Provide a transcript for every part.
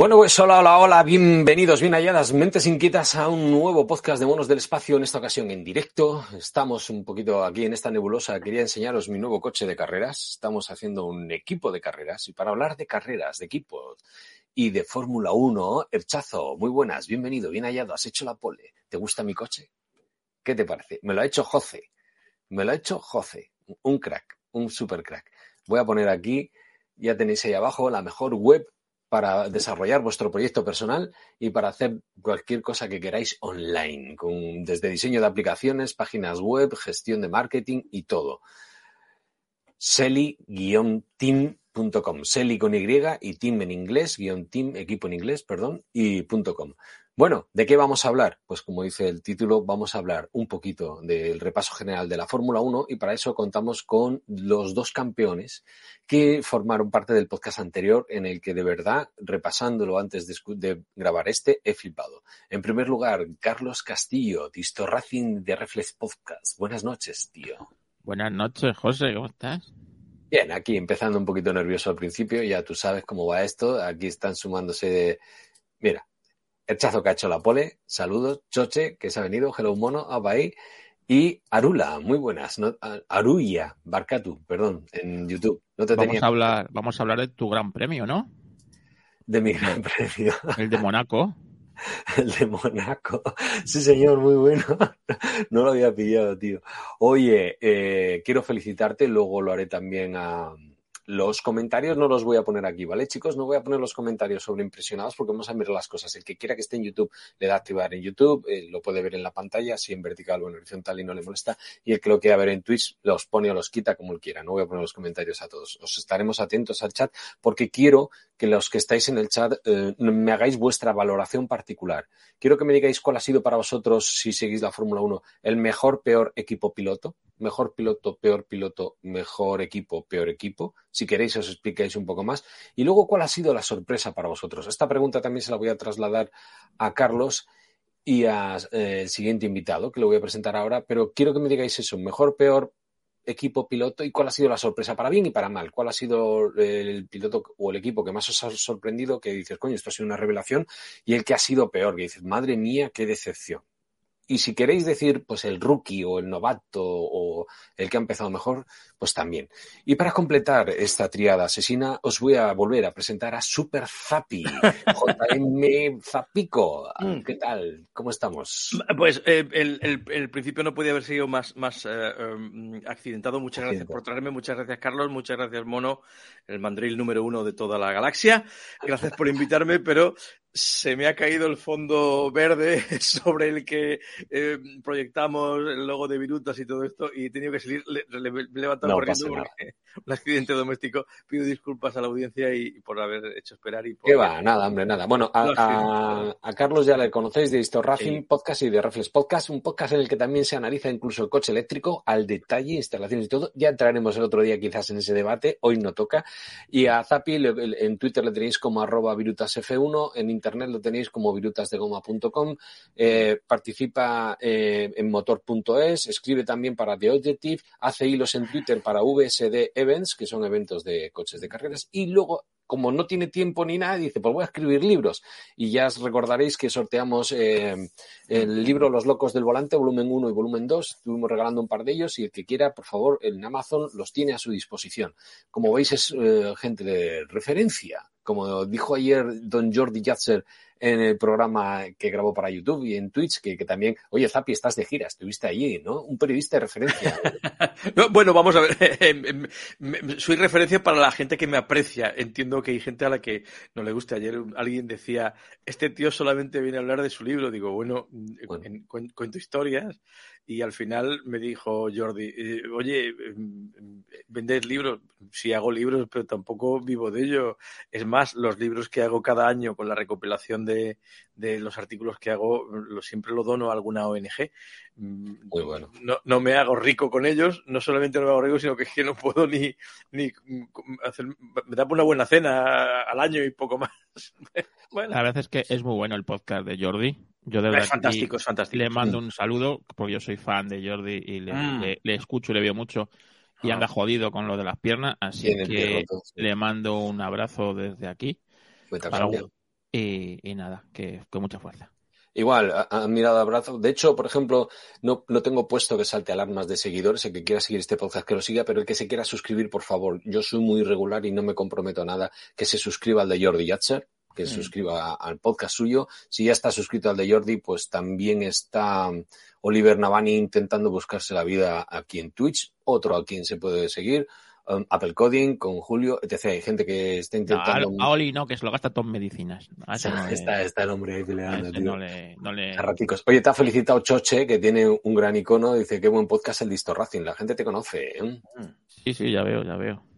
Bueno, pues hola, hola, hola, bienvenidos, bien halladas, mentes inquietas a un nuevo podcast de Monos del Espacio, en esta ocasión en directo. Estamos un poquito aquí en esta nebulosa, quería enseñaros mi nuevo coche de carreras. Estamos haciendo un equipo de carreras y para hablar de carreras, de equipos y de Fórmula 1, Erchazo, muy buenas, bienvenido, bien hallado, has hecho la pole. ¿Te gusta mi coche? ¿Qué te parece? Me lo ha hecho José, me lo ha hecho José, un crack, un super crack. Voy a poner aquí, ya tenéis ahí abajo la mejor web para desarrollar vuestro proyecto personal y para hacer cualquier cosa que queráis online, desde diseño de aplicaciones, páginas web, gestión de marketing y todo. Seli-team.com. Seli con Y y team en inglés, guion team, equipo en inglés, perdón, y .com. Bueno, ¿de qué vamos a hablar? Pues como dice el título, vamos a hablar un poquito del repaso general de la Fórmula 1 y para eso contamos con los dos campeones que formaron parte del podcast anterior en el que de verdad, repasándolo antes de, de grabar este, he flipado. En primer lugar, Carlos Castillo, Disto Racing de Reflex Podcast. Buenas noches, tío. Buenas noches, José, ¿cómo estás? Bien, aquí empezando un poquito nervioso al principio, ya tú sabes cómo va esto. Aquí están sumándose de... Mira, el Chazo que ha hecho la pole, saludos, Choche, que se ha venido, Hello Mono, ahí, y Arula, muy buenas, ¿no? Aruya, Barcatu, perdón, en YouTube. No te vamos, a hablar, vamos a hablar de tu gran premio, ¿no? De mi gran premio. El de Monaco. El de Monaco. Sí, señor, muy bueno. No lo había pillado, tío. Oye, eh, quiero felicitarte, luego lo haré también a los comentarios no los voy a poner aquí, ¿vale, chicos? No voy a poner los comentarios sobre impresionados porque vamos a ver las cosas. El que quiera que esté en YouTube le da a activar en YouTube, eh, lo puede ver en la pantalla, si en vertical o en horizontal y no le molesta. Y el que lo quiera ver en Twitch los pone o los quita como él quiera. No voy a poner los comentarios a todos. Os estaremos atentos al chat porque quiero que los que estáis en el chat eh, me hagáis vuestra valoración particular. Quiero que me digáis cuál ha sido para vosotros, si seguís la Fórmula 1, el mejor, peor equipo piloto mejor piloto, peor piloto, mejor equipo, peor equipo. Si queréis os explicáis un poco más. Y luego, ¿cuál ha sido la sorpresa para vosotros? Esta pregunta también se la voy a trasladar a Carlos y al eh, siguiente invitado, que lo voy a presentar ahora, pero quiero que me digáis eso, mejor, peor equipo, piloto, y cuál ha sido la sorpresa para bien y para mal. ¿Cuál ha sido el piloto o el equipo que más os ha sorprendido, que dices, coño, esto ha sido una revelación, y el que ha sido peor, que dices, madre mía, qué decepción. Y si queréis decir, pues el rookie o el novato o el que ha empezado mejor, pues también. Y para completar esta triada asesina, os voy a volver a presentar a Super Zapi, JM Zapico. Mm. ¿Qué tal? ¿Cómo estamos? Pues eh, el, el, principio no podía haber sido más, más eh, em, accidentado. Muchas gracias por traerme, muchas gracias Carlos, muchas gracias Mono, el mandril número uno de toda la galaxia. Gracias por invitarme, pero se me ha caído el fondo verde sobre el que eh, proyectamos el logo de Virutas y todo esto y he tenido que salir le, levantar corriendo porque un accidente doméstico. Pido disculpas a la audiencia y, por haber hecho esperar. y por... ¿Qué va? Nada, hombre, nada. Bueno, a, Carlos ya le conocéis de Histo Racing Podcast y de Reflex Podcast, un podcast en el que también se analiza incluso el coche eléctrico al detalle, instalaciones y todo. Ya entraremos el otro día quizás en ese debate, hoy no toca. Y a Zapi en Twitter le tenéis como arroba virutasf1, en internet lo tenéis como virutasdegoma.com, eh, participa eh, en motor.es, escribe también para The Objective, hace hilos en Twitter para VSD Events, que son eventos de coches de carreras, y luego como no tiene tiempo ni nada, dice, pues voy a escribir libros. Y ya os recordaréis que sorteamos eh, el libro Los Locos del Volante, volumen 1 y volumen 2. Estuvimos regalando un par de ellos y el que quiera, por favor, en Amazon los tiene a su disposición. Como veis, es gente de referencia como dijo ayer don Jordi Yatzer en el programa que grabó para YouTube y en Twitch, que, también, oye, Zapi, estás de gira, estuviste allí, ¿no? Un periodista de referencia. bueno, vamos a ver, em, em, soy referencia para la gente que me aprecia. Entiendo que hay gente a la que no le gusta. Ayer alguien decía, este tío solamente viene a hablar de su libro. Digo, bueno, cuento historias y al final me dijo Jordi, eh, oye, em, em, ¿vendes libros? Sí hago libros, pero tampoco vivo de ello. Es más, los libros que hago cada año con la recopilación de, de los artículos que hago, lo, siempre lo dono a alguna ONG. Mm, Muy bueno. No, no, me hago rico con ellos, no solamente no me hago rico, sino que es que no puedo ni, ni hacer, me da una buena cena al año y poco más. bueno. La verdad es que es muy bueno el podcast de Jordi yo de verdad fantástico, Le mando un saludo porque yo soy fan de Jordi y le, mm. escucho y le veo mucho y anda jodido con lo de las piernas, así que le mando un abrazo desde aquí. Y, nada, que con mucha fuerza. Igual, han mirado abrazo. De hecho, por ejemplo, no, no tengo puesto que salte alarmas de seguidores. El que quiera seguir este podcast que lo siga, pero el que se quiera suscribir, por favor. Yo soy muy regular y no me comprometo a nada. Que se suscriba al de Jordi Yatcher, que se mm. suscriba al podcast suyo. Si ya está suscrito al de Jordi, pues también está Oliver Navani intentando buscarse la vida aquí en Twitch. Otro a quien se puede seguir. Um, Apple Coding, con Julio, etc. Hay gente que está intentando. a, Oli no, que se lo gasta todo en medicinas. está, el hombre ahí peleando. Tío. No le, no le... Oye, te ha felicitado Choche, que tiene un gran icono. Dice: Qué buen podcast el Disto Racing. La gente te conoce. ¿eh? Sí, sí, ya veo, ya veo.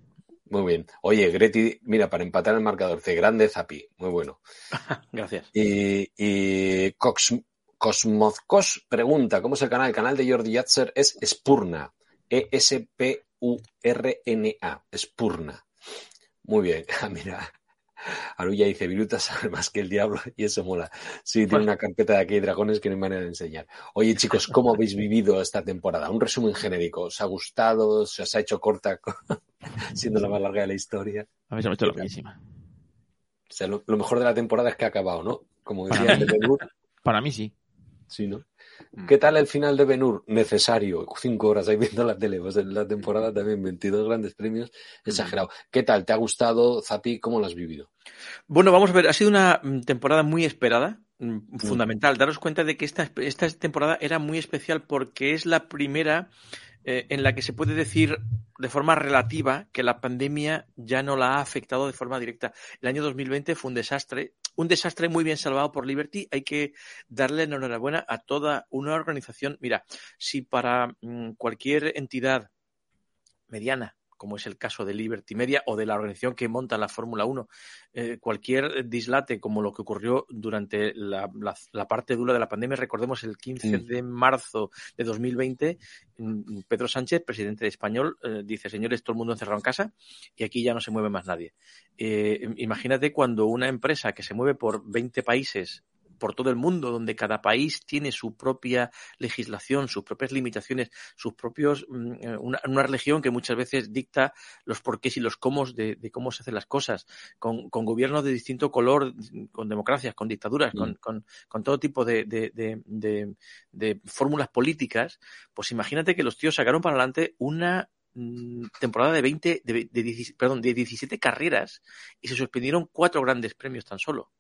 Muy bien. Oye, Greti, mira, para empatar el marcador, C grande Zapi. Muy bueno. Gracias. Y, y Cox, Cosmozcos pregunta: ¿Cómo es el canal? El canal de Jordi Yatzer es Spurna. E-S-P U-R-N-A, Spurna. Muy bien, ah, mira. Arulla dice, Viruta sabe más que el diablo y eso mola. Sí, tiene una carpeta de aquí dragones que no hay manera de enseñar. Oye, chicos, ¿cómo habéis vivido esta temporada? Un resumen genérico. ¿Os ha gustado? ¿Se os ha hecho corta siendo la más larga de la historia? A mí se me ha hecho loquísima. O sea, lo, mejor de la temporada es que ha acabado, ¿no? Como decía el Para mí sí. Sí, ¿no? Mm. ¿Qué tal el final de Benur? Necesario. Cinco horas ahí viendo la tele. Pues en la temporada también 22 grandes premios. Mm. Exagerado. ¿Qué tal? ¿Te ha gustado, Zapi? ¿Cómo lo has vivido? Bueno, vamos a ver. Ha sido una mm, temporada muy esperada. Fundamental. Daros cuenta de que esta, esta temporada era muy especial porque es la primera eh, en la que se puede decir de forma relativa que la pandemia ya no la ha afectado de forma directa. El año 2020 fue un desastre, un desastre muy bien salvado por Liberty. Hay que darle enhorabuena a toda una organización. Mira, si para mm, cualquier entidad mediana como es el caso de Liberty Media o de la organización que monta la Fórmula 1. Eh, cualquier dislate, como lo que ocurrió durante la, parte dura de la pandemia, recordemos el 15 mm. de marzo de 2020, mm, Pedro Sánchez, presidente de Español, eh, dice, señores, todo el mundo encerrado en casa y aquí ya no se mueve más nadie. Eh, imagínate cuando una empresa que se mueve por 20 países por todo el mundo, donde cada país tiene su propia legislación, sus propias limitaciones, sus propios, mm, eh, una, religión que muchas veces dicta los porqués y los cómo de, cómo se hacen las cosas, con, gobiernos de distinto color, con democracias, con dictaduras, con, mm. todo tipo de, de fórmulas políticas, pues imagínate que los tíos sacaron para adelante una mm, temporada de 20, de, perdón, de 17 carreras y se suspendieron cuatro grandes premios tan solo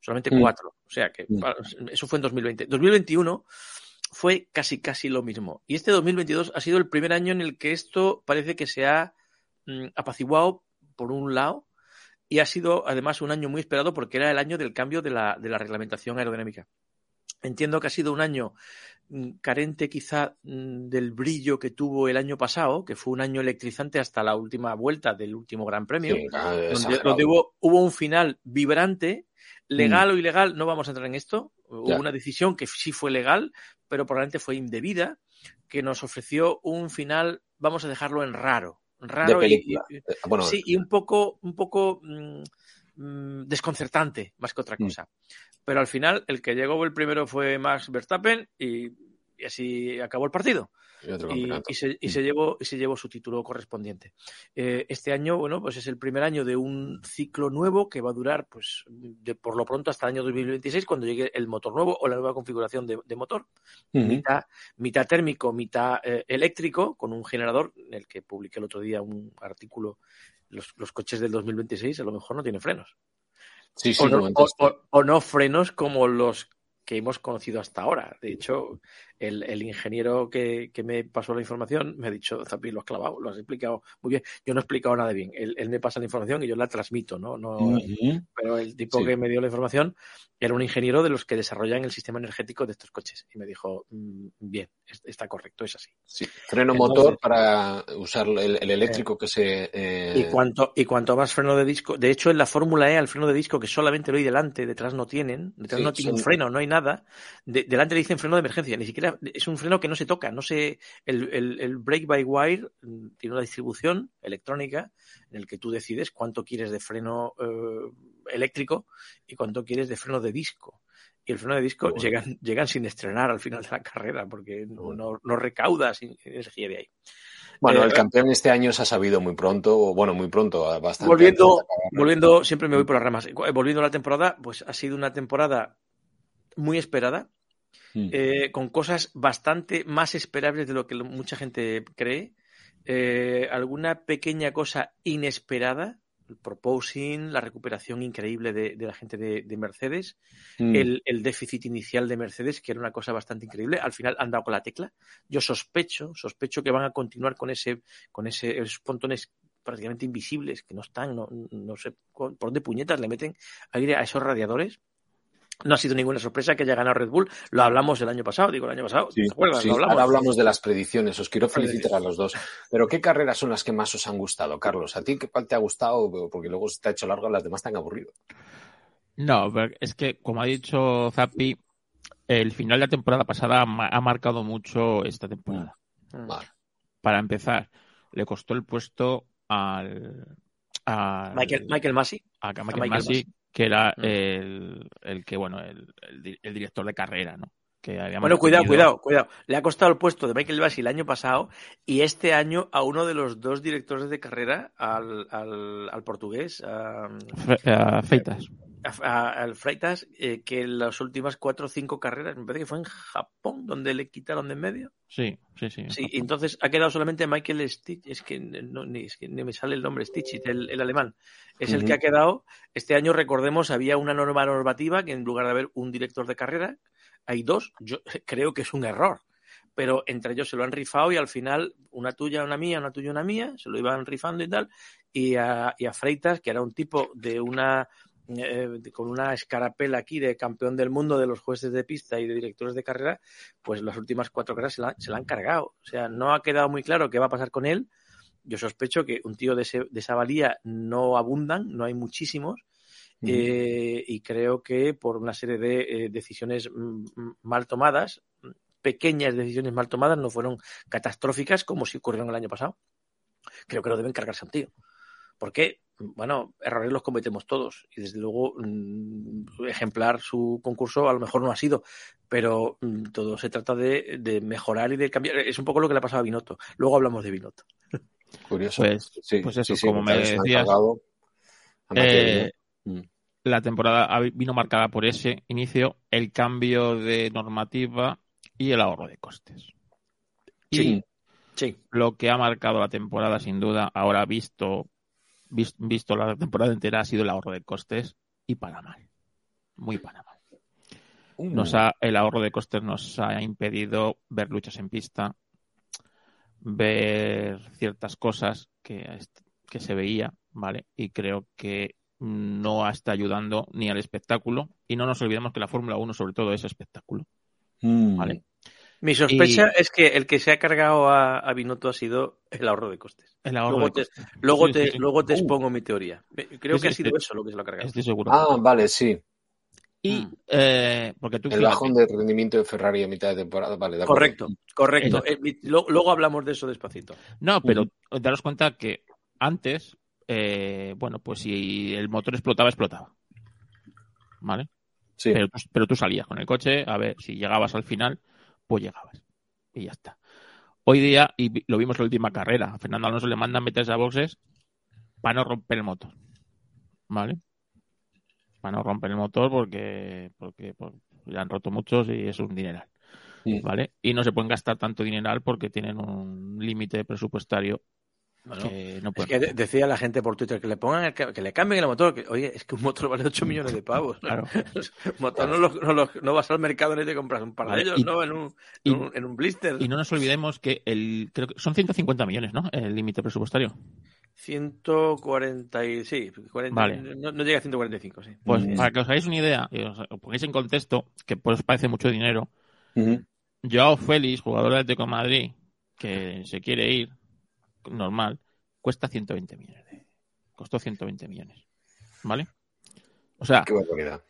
solamente mm. cuatro. O sea que mm. eso fue en 2020. 2021 fue casi, casi lo mismo. Y este 2022 ha sido el primer año en el que esto parece que se ha mm, apaciguado por un lado y ha sido además un año muy esperado porque era el año del cambio de la, de la reglamentación aerodinámica. Entiendo que ha sido un año carente quizá del brillo que tuvo el año pasado, que fue un año electrizante hasta la última vuelta del último Gran Premio, donde, hubo, hubo, un final vibrante Legal mm. o ilegal, no vamos a entrar en esto. Hubo una decisión que sí fue legal, pero probablemente fue indebida, que nos ofreció un final, vamos a dejarlo en raro. Raro y, eh, sí, y un poco, un poco mm, mm, desconcertante, más que otra cosa. Pero al final, el que llegó el primero fue Max Verstappen y así acabó el partido. Y, se, y, se, llevó, y se llevó su título correspondiente. Eh, este año, bueno, pues es el primer año de un ciclo nuevo que va a durar, pues, de, por lo pronto hasta el año 2026, cuando llegue el motor nuevo o la nueva configuración de, motor. mitad, mitad, térmico, mitad eh, eléctrico, con un generador, en el que publiqué el otro día un artículo. Los, los coches del 2026 a lo mejor no tienen frenos. Sí, sí, o, no, frenos como los que hemos conocido hasta ahora. De hecho, el, ingeniero que, me pasó la información me ha dicho, Zapi, lo has clavado, lo has explicado muy bien. Yo no he explicado nada bien. Él, me pasa la información y yo la transmito, ¿no? no Pero el tipo que me dio la información era un ingeniero de los que desarrollan el sistema energético de estos coches. Y me dijo, mm, bien, está correcto, es así. Sí, freno motor para usar el, eléctrico que se... Eh, y, cuanto, y cuanto más freno de disco, de hecho en la Fórmula E, al freno de disco que solamente lo hay delante, detrás no tienen, detrás no tiene un freno, no hay nada, delante le dicen freno de emergencia, ni siquiera es un freno que no se toca, no se, el, el, brake by wire mm, tiene una distribución electrónica en el que tú decides cuánto quieres de freno eh, eléctrico y cuánto quieres de freno de disco. Y el freno de disco llegan, sin estrenar al final de la carrera porque no, no, recaudas energía de ahí. Bueno, Eh, el campeón este año se ha sabido muy pronto, bueno, muy pronto, bastante. volviendo, volviendo, siempre me voy por las ramas. Volviendo a la temporada, pues ha sido una temporada muy esperada, Mm. eh, con cosas bastante más esperables de lo que mucha gente cree. Eh, alguna pequeña cosa inesperada, el proposing, la recuperación increíble de, de la gente de, de Mercedes, Mm. el, el déficit inicial de Mercedes, que era una cosa bastante increíble. Al final han dado con la tecla. Yo sospecho, sospecho que van a continuar con ese, con ese, esos pontones prácticamente invisibles que no están, no, no sé por dónde puñetas le meten aire a esos radiadores. No ha sido ninguna sorpresa que haya ganado Red Bull. Lo hablamos el año pasado, digo el año pasado. Sí, ¿Te acuerdas? sí, Lo hablamos. ahora hablamos de las predicciones. Os quiero felicitar a los dos. Pero ¿qué carreras son las que más os han gustado, Carlos? ¿A ti qué cuál te ha gustado? Porque luego se te ha hecho largo, las demás te han aburrido. No, pero es que, como ha dicho Zappi, el final de la temporada pasada ha ma- ha marcado mucho esta temporada. Mm. Vale. Para empezar, le costó el puesto al, al- Michael, Michael Massey. a Michael Michael Masi, que era el, el que, bueno, el, el di- el director de carrera, ¿no? Que había Bueno, cuidado, cuidado, cuidado. Le ha costado el puesto de Michael Massey el año pasado y este año a uno de los dos directores de carrera, al, al, al portugués, a Feitas. Al Freitas, eh, que en las últimas cuatro o cinco carreras, me parece que fue en Japón donde le quitaron de en medio. Sí, sí, sí. Sí, entonces ha quedado solamente Michael Stitch, es que no, ni, es que ni me sale el nombre, Stitch, el, el alemán. Es el que ha quedado. Este año, recordemos, había una norma normativa que en lugar de haber un director de carrera, hay dos. Yo creo que es un error. Pero entre ellos se lo han rifado y al final una tuya, una mía, una tuya, una mía, se lo iban rifando y tal. Y a, y a Freitas, que era un tipo de una eh, con una escarapela aquí de campeón del mundo de los jueces de pista y de directores de carrera, pues las últimas cuatro carreras se la, se la han cargado. O sea, no ha quedado muy claro qué va a pasar con él. Yo sospecho que un tío de, ese- de esa valía no abundan, no hay muchísimos. Eh, y creo que por una serie de eh, decisiones mm, mm, mal tomadas, pequeñas decisiones mal tomadas, no fueron catastróficas como si ocurrieron el año pasado. Creo que no deben cargarse a un tío. ¿Por qué? Bueno, errores los cometemos todos y desde luego mm, ejemplar su concurso a lo mejor no ha sido, pero mm, todo se trata de, de mejorar y de cambiar. Es un poco lo que le ha pasado a Binotto. Luego hablamos de Binotto. Curioso. Pues, Sí, pues eso, sí, sí, como me decías, eh. Mm. la temporada vino marcada por ese inicio, el cambio de normativa y el ahorro de costes. Y Sí. Sí. lo que ha marcado la temporada, sin duda, ahora visto, vis- visto la temporada entera, ha sido el ahorro de costes y para mal. Muy para mal. Uh, Nos ha, el ahorro de costes nos ha impedido ver luchas en pista, ver ciertas cosas que, que se veía, ¿vale? Y creo que no está ayudando ni al espectáculo. Y no nos olvidemos que la Fórmula 1 sobre todo es espectáculo, mm. Mi sospecha Y- es que el que se ha cargado a, a Binotto ha sido el ahorro de costes. El ahorro Luego de te, costes. luego Sí, te, sí, luego te Uh. expongo mi teoría. Creo Sí, que ha sido eso lo que se lo ha cargado. Estoy seguro. Ah, vale, sí. y, Mm. eh, porque tú El fíjate, bajón de rendimiento de Ferrari a mitad de temporada. Vale, de. Correcto, correcto. Eh, mi- lo- luego hablamos de eso despacito. No, pero daros cuenta que antes, eh, bueno, pues si el motor explotaba, explotaba. ¿Vale? Sí. Pero tú salías con el coche, a ver, si llegabas al final, pues llegabas. Y ya está. Hoy día, y lo vimos en la última carrera, a Fernando Alonso le mandan meterse a boxes para no romper el motor. ¿Vale? Para no romper el motor porque, porque, pues, ya han roto muchos y es un dineral. ¿Vale? Y no se pueden gastar tanto dineral porque tienen un límite presupuestario Bueno, que no es que de- decía la gente por Twitter que le pongan el que le cambien el motor. Que, oye, es que un motor vale 8 millones de pavos. Claro. Un motor no, lo- no, lo- no vas al mercado ni te compras un par de ellos, y- ¿no? En un, y- en un, en un blister. Y no nos olvidemos que el creo que son 150 millones, ¿no? El límite presupuestario. 140 y, sí, 40, Vale. no, no llega a 145, sí. Pues Mm. para que os hagáis una idea y os, pongáis en contexto, que pues os parece mucho dinero, Ujú. Joao Félix, jugador del Atlético de Madrid, que se quiere ir, normal, cuesta 120 millones. de- Costó 120 millones. ¿Vale? O sea, Qué barbaridad.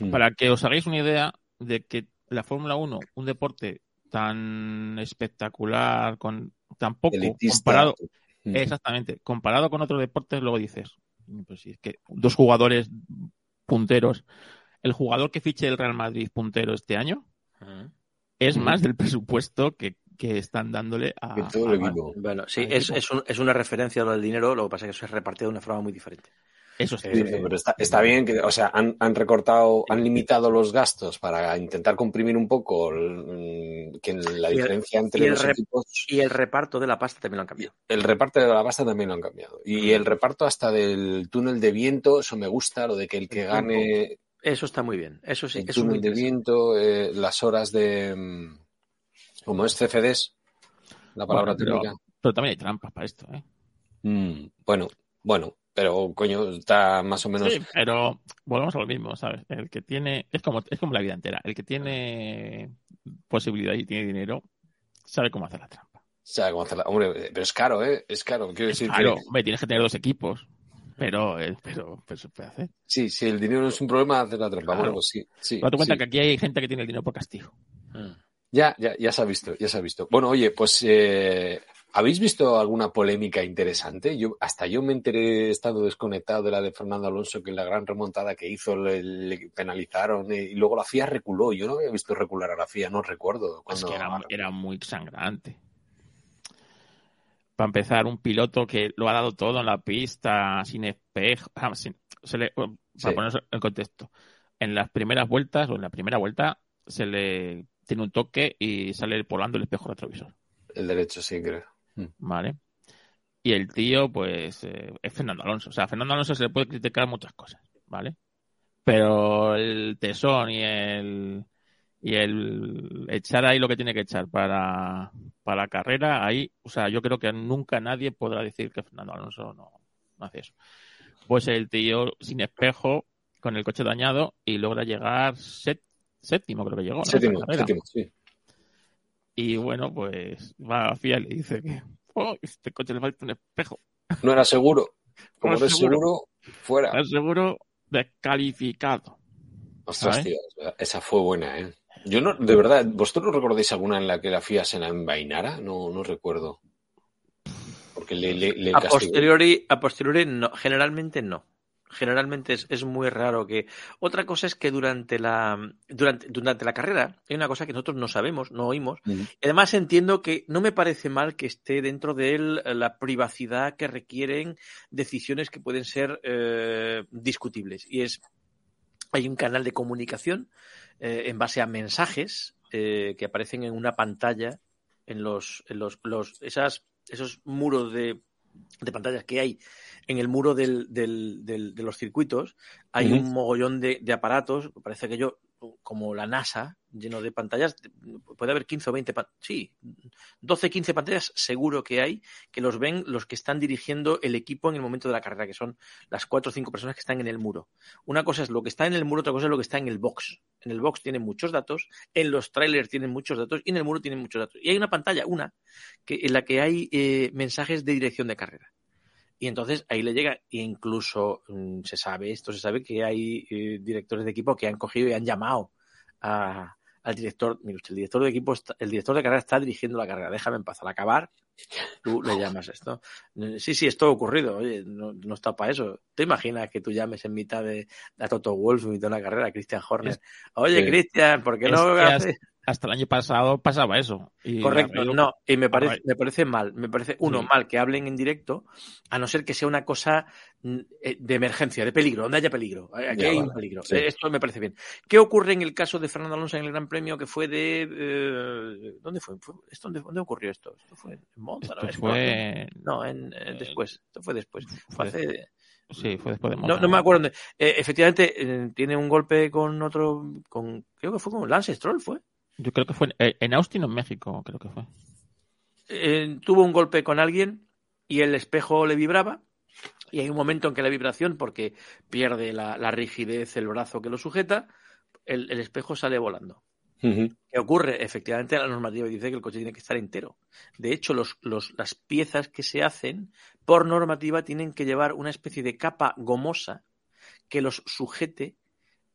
Mm. para que os hagáis una idea de que la Fórmula 1, un deporte tan espectacular, con tan poco Elitista. comparado, Mm. exactamente, comparado con otros deportes, luego dices, pues si es que dos jugadores punteros, el jugador que fiche el Real Madrid puntero este año Ujú. es más del presupuesto que que están dándole a. Que todo a- el equipo. Bueno, sí, al es, equipo. es, un- es una referencia a lo del dinero, lo que pasa es que eso es repartido de una forma muy diferente. Eso sí. Sí, pero está, está bien que, o sea, han, han recortado, han limitado los gastos para intentar comprimir un poco el- que la el- diferencia entre los rep- equipos. Y el reparto de la pasta también lo han cambiado. El reparto de la pasta también lo han cambiado. Y el reparto hasta del túnel de viento, eso me gusta, lo de que el que gane Eso está muy bien. Eso sí, el eso es muy túnel de interesante. viento, eh, las horas de. Como es CFDs, la palabra Bueno, pero- técnica. Pero también hay trampas para esto, ¿eh? Mm, bueno, bueno, pero coño, está más o menos. Sí, pero volvemos a lo mismo, ¿sabes? El que tiene, es como, es como la vida entera, el que tiene posibilidad y tiene dinero, sabe cómo hacer la trampa. sabe cómo hacerla. Hombre, pero es caro, ¿eh? Es caro. Quiero decir Claro, que. hombre, tienes que tener dos equipos, pero, eh, pero, pero se puede hacer. Sí, si el dinero no es un problema, hacer la trampa. Claro. Bueno, pues sí. sí, Date cuenta sí. que aquí hay gente que tiene el dinero por castigo. Ya, ya, ya se ha visto, ya se ha visto. Bueno, oye, pues eh, ¿habéis visto alguna polémica interesante? Yo hasta yo me enteré, he estado desconectado de la de Fernando Alonso, que la gran remontada que hizo le, le penalizaron eh, y luego la FIA reculó. Yo no había visto recular a la FIA, no recuerdo. Es Cuando... que era, era muy sangrante. Para empezar, un piloto que lo ha dado todo en la pista, sin espejo. ah, sin- se le- para Sí. poner en contexto, en las primeras vueltas o en la primera vuelta se le tiene un toque y sale volando el espejo retrovisor. El derecho, sí, creo. ¿Vale? Y el tío, pues, eh, es Fernando Alonso. O sea, a Fernando Alonso se le puede criticar muchas cosas, ¿vale? Pero el tesón y el y el echar ahí lo que tiene que echar para, para la carrera, ahí, o sea, yo creo que nunca nadie podrá decir que Fernando Alonso no, no hace eso. Pues el tío sin espejo, con el coche dañado, y logra llegar set- séptimo, creo que llegó. ¿no? Séptimo, séptimo, sí. Y bueno, pues va a FIA y le dice que oh, este coche le falta un espejo. No era seguro. Como No no es seguro. seguro, fuera. Está seguro descalificado. Ostras, ¿sabes? tío, esa fue buena, ¿eh? Yo no, de verdad, ¿vosotros recordáis alguna en la que la FIA se la envainara? No, no recuerdo. Porque le, le, le A castigó. posteriori, a posteriori no, generalmente no. Generalmente es, es muy raro que. Otra cosa es que durante la, durante, durante la carrera hay una cosa que nosotros no sabemos, no oímos. Y Además entiendo que no me parece mal que esté dentro de él la privacidad que requieren decisiones que pueden ser eh, discutibles. Y es, hay un canal de comunicación eh, en base a mensajes eh, que aparecen en una pantalla en los, en los, los esas, esos muros de, de pantallas que hay en el muro del, del, del- de los circuitos. Hay un mogollón de, de aparatos, parece que yo, como la NASA, lleno de pantallas, puede haber 15 o 20, pan- sí, 12, 15 pantallas seguro que hay, que los ven los que están dirigiendo el equipo en el momento de la carrera, que son las cuatro o cinco personas que están en el muro. Una cosa es lo que está en el muro, otra cosa es lo que está en el box. En el box tienen muchos datos, en los trailers tienen muchos datos y en el muro tienen muchos datos. Y hay una pantalla, una, que, en la que hay eh, mensajes de dirección de carrera. Y entonces ahí le llega, e incluso mm, se sabe, esto se sabe que hay eh, directores de equipo que han cogido y han llamado a- al director. Mire usted, el director de equipo, está- el director de carrera está dirigiendo la carrera, déjame en paz. Al acabar, tú le llamas esto. Sí, sí, esto ha ocurrido, oye, no, no está para eso. ¿Te imaginas que tú llames en mitad de, a Toto Wolf, en mitad de la carrera, a Christian Horner? Oye, Sí. Christian, ¿por qué no que haces? Hasta el año pasado pasaba eso. Y Correcto, no, y me parece, me parece mal, me parece, uno, Sí. mal que hablen en directo, a no ser que sea una cosa mm, eh, de emergencia, de peligro, donde haya peligro. Eh, Aquí Ya, hay un peligro. sí. Eh, Esto me parece bien. ¿Qué ocurre en el caso de Fernando Alonso en el Gran Premio que fue de... eh, ¿Dónde fue? ¿Fue- esto, dónde, dónde ocurrió esto? ¿Esto fue en Monza? Esto ¿no? ¿En fue. No, en, eh, después. Esto fue después. Fue hace- Sí, fue después de Monza. no me acuerdo. Eh, efectivamente, tiene un golpe con otro... con Creo que fue con Lance Stroll, ¿fue? Yo creo que fue en, en Austin o en México, creo que fue. eh, tuvo un golpe con alguien y el espejo le vibraba. Y hay un momento en que la vibración, porque pierde la, la rigidez el brazo que lo sujeta, el, el espejo sale volando. ¿Qué ocurre? Efectivamente, la normativa dice que el coche tiene que estar entero. De hecho, los, los- las piezas que se hacen, por normativa, tienen que llevar una especie de capa gomosa que los sujete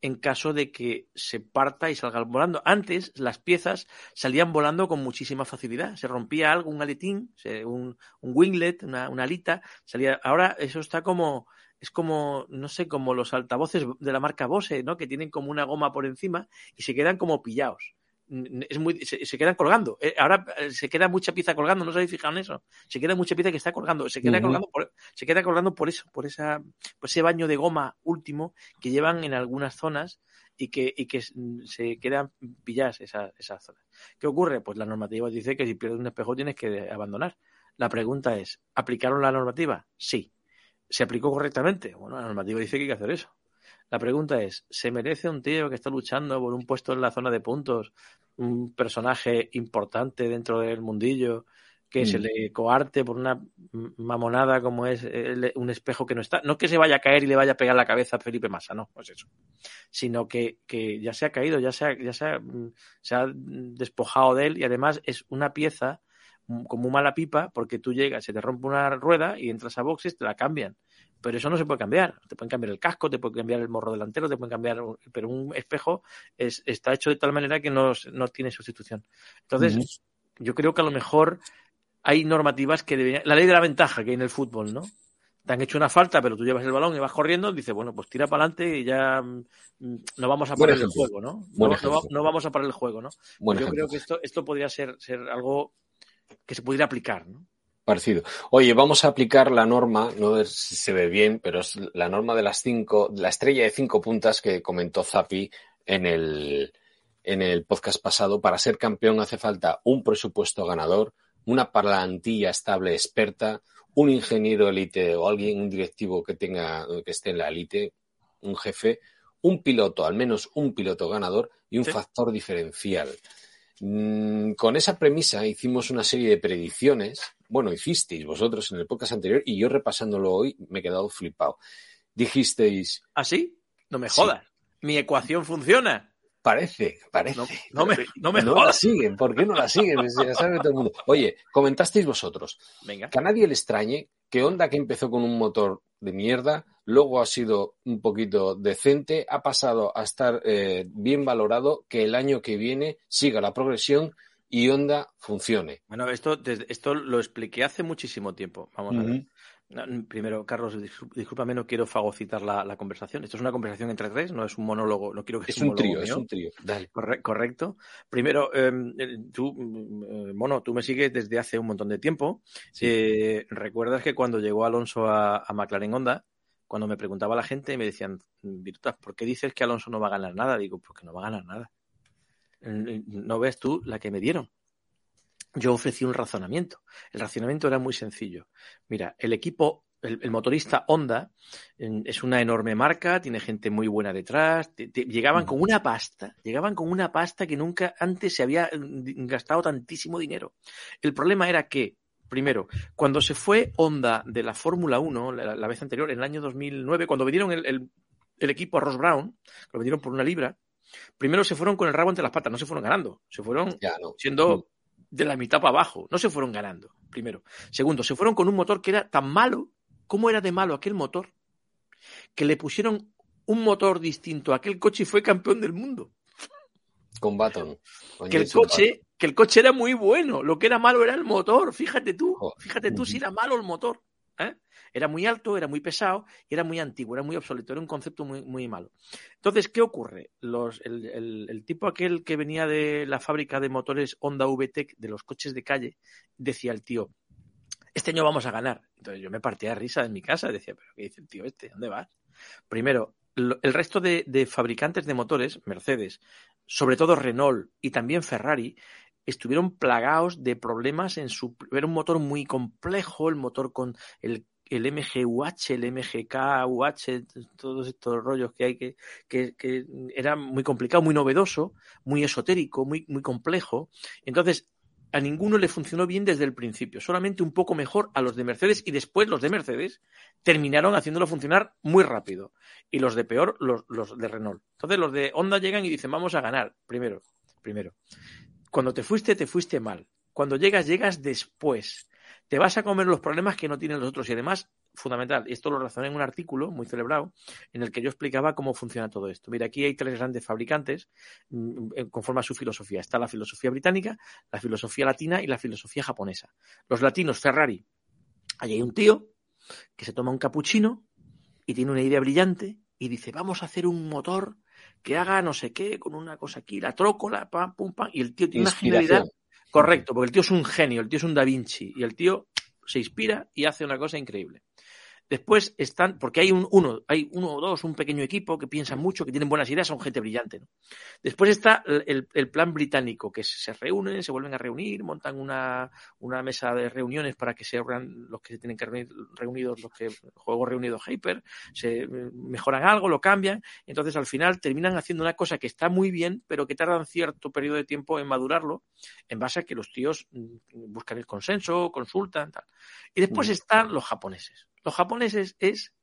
en caso de que se parta y salga volando. Antes, las piezas salían volando con muchísima facilidad. Se rompía algo, un aletín, un winglet, una, una alita. Salía... Ahora eso está como... Es como, no sé, como los altavoces de la marca Bose, ¿no? Que tienen como una goma por encima y se quedan como pillados. Es muy, se, quedan colgando. Eh, ahora eh, se queda mucha pieza colgando, no os habéis fijado en eso. Se queda mucha pieza que está colgando, se queda colgando por, se queda colgando por eso, por esa, por ese baño de goma último que llevan en algunas zonas y que, y que se quedan pilladas esas, esas zonas. ¿Qué ocurre? Pues la normativa dice que si pierdes un espejo tienes que abandonar. La pregunta es, ¿aplicaron la normativa? Sí. ¿Se aplicó correctamente? Bueno, la normativa dice que hay que hacer eso. La pregunta es, ¿se merece un tío que está luchando por un puesto en la zona de puntos, un personaje importante dentro del mundillo, que se mm. le coarte por una mamonada como es un espejo que no está? No que se vaya a caer y le vaya a pegar la cabeza a Felipe Massa, no, pues eso. Sino que, que ya se ha caído, ya, se ha, ya se, ha, se ha despojado de él y además es una pieza como mala pipa porque tú llegas, se te rompe una rueda y entras a boxes, te la cambian pero eso no se puede cambiar. Te pueden cambiar el casco, te pueden cambiar el morro delantero, te pueden cambiar, pero un espejo es, está hecho de tal manera que no, tiene sustitución. Entonces, yo creo que a lo mejor hay normativas que deberían. La ley de la ventaja que hay en el fútbol, ¿no? Te han hecho una falta, pero tú llevas el balón y vas corriendo, dices, bueno, pues tira para adelante y ya mm, no vamos a parar el juego, ¿no? No, vamos a parar el juego, ¿no? yo creo que esto, esto podría ser, ser algo que se pudiera aplicar, ¿no? Parecido. Oye, vamos a aplicar la norma, no sé si se ve bien, pero es la norma de las cinco, la estrella de cinco puntas que comentó Zapi en el, en el podcast pasado. Para ser campeón hace falta un presupuesto ganador, una plantilla estable experta, un ingeniero élite o alguien, un directivo que tenga, que esté en la élite, un jefe, un piloto, al menos un piloto ganador y un factor diferencial. Mm, con esa premisa hicimos una serie de predicciones bueno, hicisteis vosotros en el podcast anterior y yo repasándolo hoy me he quedado flipado. Dijisteis. ¿Ah, sí? No me jodas. Mi ecuación funciona. Parece, parece. No, me, no no la siguen, ¿por qué no la siguen? Ya sabe todo el mundo. Oye, comentasteis vosotros. Venga. Que a nadie le extrañe que Honda, que empezó con un motor de mierda, luego ha sido un poquito decente, ha pasado a estar eh, bien valorado, que el año que viene siga la progresión y Honda funcione. Bueno, esto, esto lo expliqué hace muchísimo tiempo. Vamos a ver. Primero, Carlos, discúlpame, no quiero fagocitar la, conversación. Esto es una conversación entre tres, no es un monólogo. No quiero que es un, trío, es un trío. Dale. correcto. Primero, em, eh, tú, eh, Mono, tú me sigues desde hace un montón de tiempo. Eh, ¿Recuerdas que cuando llegó Alonso a, a, McLaren Honda, cuando me preguntaba la gente, me decían, Virutas, ¿por qué dices que Alonso no va a ganar nada? Digo, porque no va a ganar nada no ves tú la que me dieron. Yo ofrecí un razonamiento. El razonamiento era muy sencillo. Mira, el equipo, el, motorista Honda es una enorme marca, tiene gente muy buena detrás. llegaban con una pasta, llegaban con una pasta que nunca antes se había mm, gastado tantísimo dinero. El problema era que Primero, cuando se fue Honda de la Fórmula 1, la, vez anterior, en el año 2009, cuando vendieron el, el, equipo a Ross Brown, lo vendieron por una libra, primero se fueron con el rabo entre las patas, no se fueron ganando, se fueron siendo mm. De la mitad para abajo, no se fueron ganando, primero. Segundo, se fueron con un motor que era tan malo, ¿cómo era de malo aquel motor? Que le pusieron un motor distinto a aquel coche y fue campeón del mundo. Con Baton. que el coche, que el coche era muy bueno, lo que era malo era el motor, fíjate tú, fíjate tú si era malo el motor. ¿Eh? Era muy alto, era muy pesado era muy antiguo, era muy obsoleto, era un concepto muy, muy malo. Entonces, ¿qué ocurre? Los, el, tipo aquel que venía de la fábrica de motores Honda VTEC, de los coches de calle, decía el tío, este año vamos a ganar. Entonces yo me partía de risa en mi casa, decía, pero ¿qué dice el tío este? ¿Dónde vas? Primero, el resto de, fabricantes de motores, Mercedes, sobre todo Renault y también Ferrari, estuvieron plagados de problemas en su... Era un motor muy complejo, el motor con el el MGUH, el MGKUH, todos estos rollos que hay que, que, era muy complicado, muy novedoso, muy esotérico, muy, muy complejo. Entonces, a ninguno le funcionó bien desde el principio, solamente un poco mejor a los de Mercedes y después los de Mercedes terminaron haciéndolo funcionar muy rápido y los de peor los, los de Renault. Entonces los de Honda llegan y dicen vamos a ganar primero, primero. Cuando te fuiste te fuiste mal. Cuando llegas llegas después te vas a comer los problemas que no tienen los otros. Y además, fundamental, esto lo razoné en un artículo muy celebrado, en el que yo explicaba cómo funciona todo esto. Mira, aquí hay tres grandes fabricantes mm, conforme a su filosofía. Está la filosofía británica, la filosofía latina y la filosofía japonesa. Los latinos, Ferrari. Ahí hay un tío que se toma un capuchino y tiene una idea brillante y dice, vamos a hacer un motor que haga no sé qué, con una cosa aquí, la trócola, pam, pum, pam, y el tío tiene una genialidad. Correcto, porque el tío es un genio, el tío es un Da Vinci, y el tío se inspira y hace una cosa increíble. Después están, porque hay un, uno, hay uno o dos, un pequeño equipo que piensan mucho, que tienen buenas ideas, son gente brillante. ¿no? Después está el, el, plan británico, que se reúnen, se vuelven a reunir, montan una, una mesa de reuniones para que se abran los que se tienen que reunir reunidos, los que juego reunido Hyper, se mejoran algo, lo cambian, entonces al final terminan haciendo una cosa que está muy bien, pero que tardan cierto periodo de tiempo en madurarlo, en base a que los tíos mm, buscan el consenso, consultan, tal. Y después están los japoneses. Los japoneses es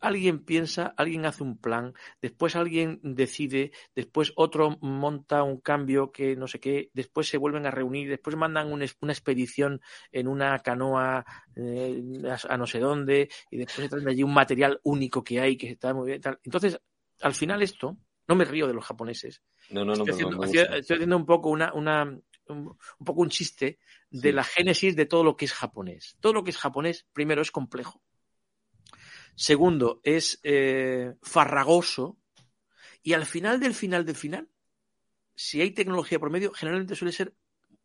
alguien piensa, alguien hace un plan, después alguien decide, después otro monta un cambio que no sé qué, después se vuelven a reunir, después mandan una, expedición en una canoa eh, a, no sé dónde y después se traen de allí un material único que hay que está muy bien. Tal. Entonces, al final esto, no me río de los japoneses. No, no, no. Estoy, haciendo, estoy haciendo un poco una, una un, poco un chiste de la génesis de todo lo que es japonés. Todo lo que es japonés, primero, es complejo. Segundo, es eh, farragoso. Y al final del final del final, si hay tecnología por medio, generalmente suele ser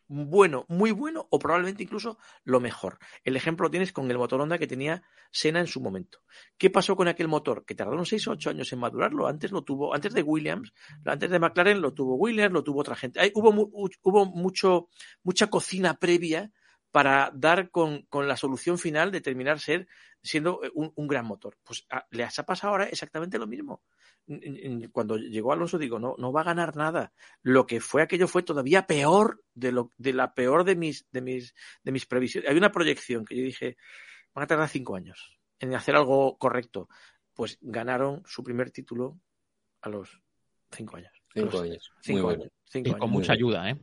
bueno, muy bueno o probablemente incluso lo mejor. El ejemplo lo tienes con el motor Honda que tenía Sena en su momento. ¿Qué pasó con aquel motor? Que tardaron 6 o 8 años en madurarlo. Antes lo tuvo, antes de Williams, antes de McLaren lo tuvo Williams, lo tuvo otra gente. Hay, hubo hubo mucho, mucha cocina previa para dar con, con, la solución final de terminar ser, siendo un, un gran motor. Pues a, les ha pasado ahora exactamente lo mismo cuando llegó Alonso digo, no, no va a ganar nada. Lo que fue aquello fue todavía peor de lo, de la peor de mis, de mis, de mis previsiones. Hay una proyección que yo dije, van a tardar cinco años en hacer algo correcto. Pues ganaron su primer título a los cinco años. Cinco años. Cinco Muy años. Cinco y con mucha ayuda, ¿eh?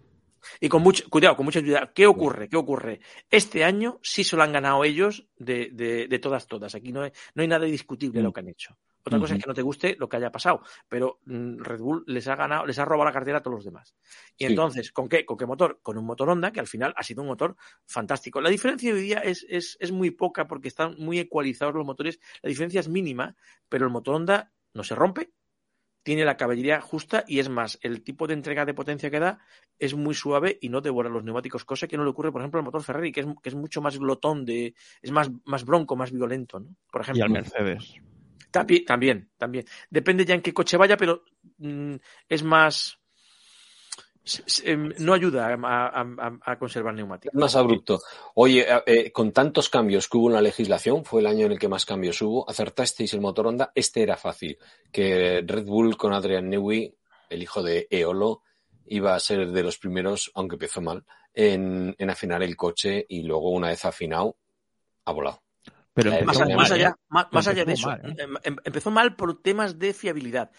Y con mucho, cuidado, con mucha ayuda. ¿Qué ocurre? ¿Qué ocurre? Este año sí se lo han ganado ellos de, de, de todas, todas. Aquí no hay, no hay nada discutible mm. lo que han hecho. Otra cosa es que no te guste lo que haya pasado, pero mm, Red Bull les ha ganado, les ha robado la cartera a todos los demás. Y sí. entonces, ¿con qué? ¿Con qué motor? Con un motor Honda que al final ha sido un motor fantástico. La diferencia hoy día es, es, es muy poca porque están muy ecualizados los motores. La diferencia es mínima, pero el motor Honda no se rompe, tiene la caballería justa y es más, el tipo de entrega de potencia que da es muy suave y no devora los neumáticos, cosa que no le ocurre, por ejemplo, al motor Ferrari, que es, que es mucho más glotón, de, es más, más bronco, más violento, ¿no? Por ejemplo. Y al Mercedes. También, también, también. Depende ya en qué coche vaya, pero mm, es más. No ayuda a, conservar neumáticos. Más abrupto. Oye, eh, con tantos cambios que hubo en la legislación, fue el año en el que más cambios hubo, acertasteis el motor Honda, este era fácil. Que Red Bull con Adrian Newey, el hijo de Eolo, iba a ser de los primeros, aunque empezó mal, en, en afinar el coche y luego, una vez afinado, ha volado. Pero más, mal, más, allá, ¿eh? más, más allá de eso, mal, ¿eh? empezó mal por temas de fiabilidad.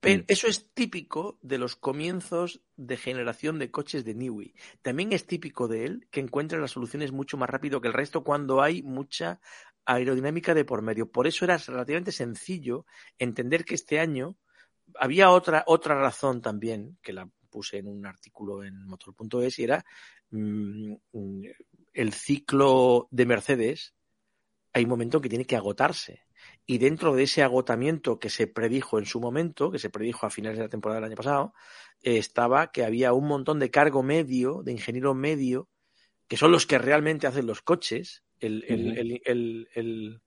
Pero mm. eso es típico de los comienzos de generación de coches de Newey. También es típico de él que encuentra las soluciones mucho más rápido que el resto cuando hay mucha aerodinámica de por medio. Por eso era relativamente sencillo entender que este año había otra, otra razón también, que la puse en un artículo en motor.es, y era mmm, el ciclo de Mercedes hay un momento que tiene que agotarse. Y dentro de ese agotamiento que se predijo en su momento, que se predijo a finales de la temporada del año pasado, eh, estaba que había un montón de cargo medio, de ingeniero medio, que son los que realmente hacen los coches. El, el, el, el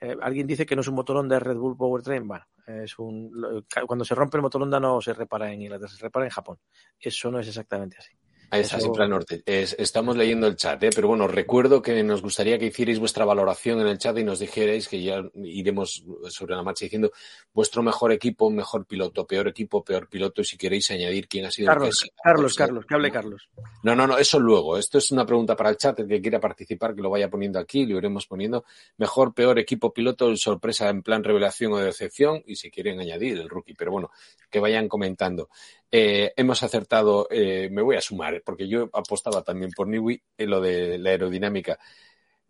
eh, alguien dice que no es un motor Honda de Red Bull Powertrain. Bueno, es un, cuando se rompe el motor Honda no se repara en Inglaterra, se repara en Japón. Eso no es exactamente así. Ahí está, siempre al norte. Es, estamos leyendo el chat, ¿eh? pero bueno, recuerdo que nos gustaría que hicierais vuestra valoración en el chat y nos dijerais que ya iremos sobre la marcha diciendo vuestro mejor equipo, mejor piloto, peor equipo, peor piloto, y si queréis añadir quién ha sido Carlos, el que Carlos, Carlos, que hable Carlos. No, no, no, eso luego. Esto es una pregunta para el chat, el que quiera participar, que lo vaya poniendo aquí, lo iremos poniendo. Mejor, peor equipo, piloto, sorpresa en plan revelación o decepción, y si quieren añadir el rookie, pero bueno, que vayan comentando. Eh, hemos acertado, eh, me voy a sumar, porque yo apostaba también por Newey en lo de la aerodinámica.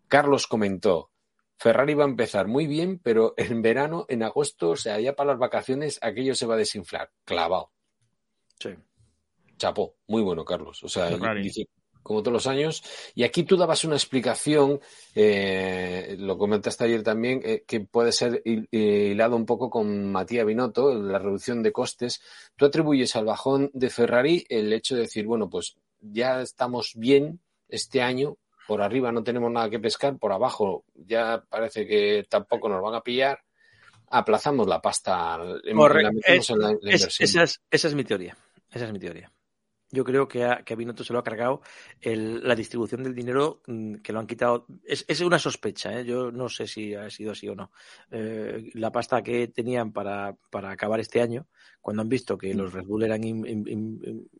Carlos comentó, Ferrari va a empezar muy bien, pero en verano, en agosto, o sea, ya para las vacaciones, aquello se va a desinflar, clavado. Sí. Chapó, muy bueno, Carlos. O sea, dice, como todos los años. Y aquí tú dabas una explicación, eh, lo comentaste ayer también, eh, que puede ser hilado un poco con Matías Binotto, la reducción de costes. Tú atribuyes al bajón de Ferrari el hecho de decir, bueno, pues ya estamos bien este año, por arriba no tenemos nada que pescar, por abajo ya parece que tampoco nos van a pillar. Aplazamos la pasta, la metemos en la, inversión. esa es mi teoría. Esa es mi teoría. Yo creo que a, que a Binotto se lo ha cargado la distribución del dinero mm, que lo han quitado. Es, una sospecha, ¿eh? yo no sé si ha sido así o no. Eh, la pasta que tenían para, acabar este año, cuando han visto que los Red Bull eran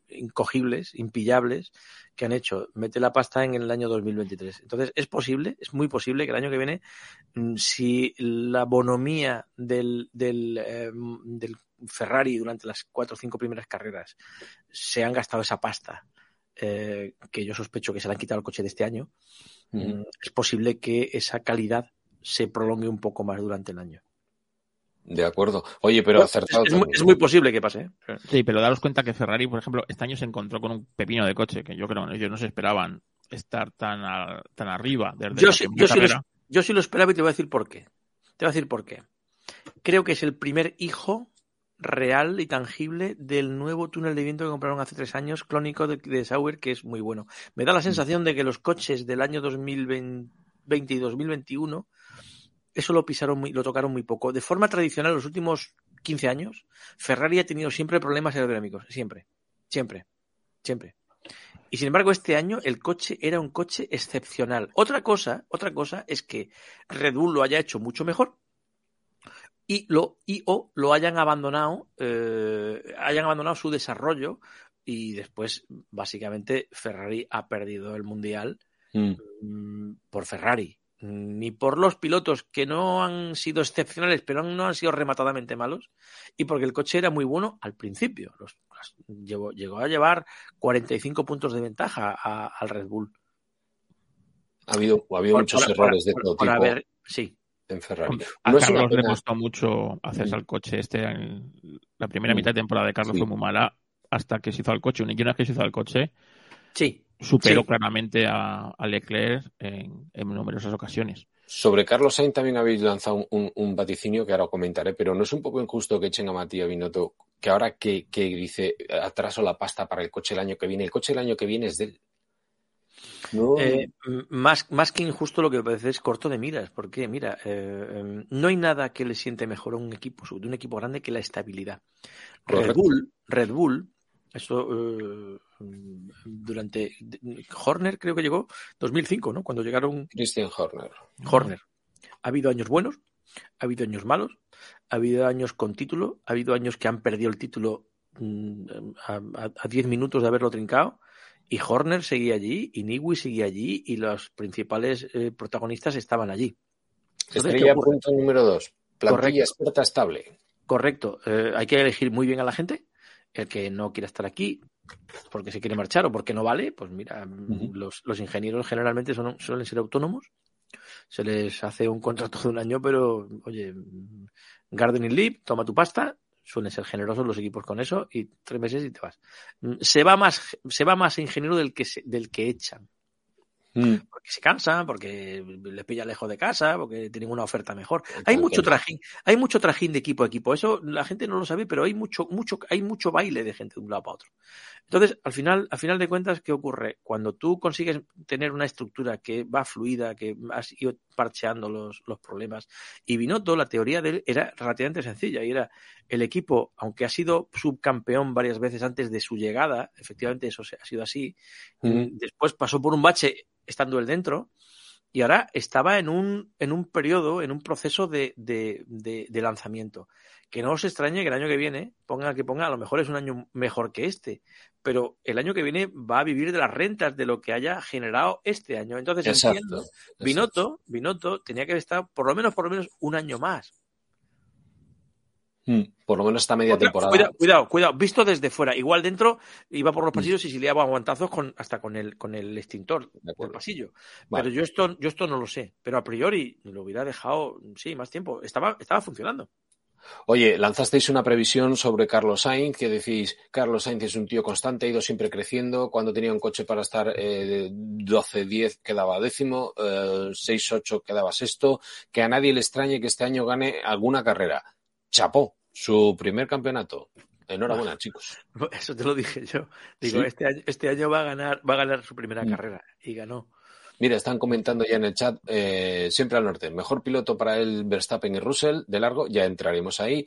incogibles, impillables, que han hecho, mete la pasta en el año 2023. Entonces, es posible, es muy posible que el año que viene, mm, si la bonomía del, del, eh, del Ferrari durante las cuatro o cinco primeras carreras se han gastado esa pasta eh, que yo sospecho que se le han quitado el coche de este año, mm, es posible que esa calidad se prolongue un poco más durante el año. De acuerdo. Oye, pero acertado. Es, muy, posible que pase. ¿eh? Sí, pero daros cuenta que Ferrari, por ejemplo, este año se encontró con un pepino de coche que yo creo que ellos no se esperaban estar tan, tan arriba. yo, sí, yo, sí lo, yo sí lo esperaba y te voy a decir por qué. Te voy a decir por qué. Creo que es el primer hijo real y tangible del nuevo túnel de viento que compraron hace tres años, clónico de, Sauer, que es muy bueno. Me da la mm. sensación de que los coches del año 2020 y 2021, eso lo pisaron muy, lo tocaron muy poco. De forma tradicional, los últimos 15 años, Ferrari ha tenido siempre problemas aerodinámicos, siempre, siempre, siempre. Y sin embargo, este año el coche era un coche excepcional. Otra cosa, otra cosa es que Red Bull lo haya hecho mucho mejor, y lo y o lo hayan abandonado eh, hayan abandonado su desarrollo y después básicamente Ferrari ha perdido el mundial mm. Mm, por Ferrari. Ni por los pilotos que no han sido excepcionales pero no han sido rematadamente malos y porque el coche era muy bueno al principio. Los, llegó, llegó, a llevar 45 puntos de ventaja al Red Bull. Ha habido, ha habido muchos errores de todo tipo. sí en Ferrari. A Carlos le costó mucho hacerse al coche. Este, la primera mitad de temporada de Carlos fue muy mala hasta que se hizo al coche. Una vez que se hizo al coche, sí. superó claramente a, Leclerc en, numerosas ocasiones. Sobre Carlos Sainz también habéis lanzado un, vaticinio que ahora comentaré, pero no es un poco injusto que echen a Matías Binotto, que ahora que, que dice atraso la pasta para el coche el año que viene, el coche el año que viene es de él. Eh, más, más que injusto lo que me parece es corto de miras, porque mira, eh, em, no hay nada que le siente mejor a un equipo, de un equipo grande que la estabilidad. Red Bull, Red Bull, eso eh, durante Horner creo que llegó 2005, ¿no? Cuando llegaron Christian Horner. Horner. Ha habido años buenos, ha habido años malos, ha habido años con título, ha habido años que han perdido el título mm, a 10 minutos de haberlo trincado y Horner seguía allí, y Niwi seguía allí, y los principales eh, protagonistas estaban allí. Estrella punto número dos. Plantilla experta estable. Correcto. Eh, hay que elegir muy bien a la gente. El que no quiera estar aquí porque se quiere marchar o porque no vale, pues mira, los, los, ingenieros generalmente son, suelen ser autónomos. Se les hace un contrato de un año, pero oye, gardening leave, toma tu pasta suelen ser generosos los equipos con eso y tres meses y te vas. Mm, se va más, se va más ingeniero del que, del que echan. Mm. Porque se cansan, porque les pilla lejos de casa, porque tienen una oferta mejor. Hay mucho trajín, hay mucho trajín de equipo a equipo. Eso la gente no lo sabe, pero hay mucho, mucho, hay mucho baile de gente de un lado para otro. Entonces, al final, al final de cuentas, ¿qué ocurre? Cuando tú consigues tener una estructura que va fluida, que has ido parcheando los, los problemas, y Binotto, la teoría de él era relativamente sencilla, y era el equipo, aunque ha sido subcampeón varias veces antes de su llegada, efectivamente eso ha sido así, después pasó por un bache estando él dentro, y ahora estaba en un, en un periodo, en un proceso de, de, de, lanzamiento. Que no os extrañe que el año que viene, ponga que ponga, a lo mejor es un año mejor que este, pero el año que viene va a vivir de las rentas de lo que haya generado este año. Entonces entiendo, Binotto, tenía que estar por lo menos, por lo menos un año más. Hmm, por lo menos esta media temporada. Cuidado, cuidado, Visto desde fuera. Igual dentro iba por los hmm. pasillos y se liaba aguantazos con, hasta con el, con el extintor del pasillo. Pero yo esto, yo esto no lo sé. Pero a priori lo hubiera dejado, sí, más tiempo. Estaba, estaba funcionando. Oye, lanzasteis una previsión sobre Carlos Sainz, que decís, Carlos Sainz es un tío constante, ha ido siempre creciendo, cuando tenía un coche para estar eh, 12-10 quedaba décimo, eh, 6-8 quedaba sexto, que a nadie le extrañe que este año gane alguna carrera. Chapó, su primer campeonato. Enhorabuena, chicos. Eso te lo dije yo. Digo, Sí. este, año, este año va a ganar, va a ganar su primera Mm. carrera y ganó. Mira, están comentando ya en el chat, eh, siempre al norte, mejor piloto para el Verstappen y Russell, de largo, ya entraremos ahí.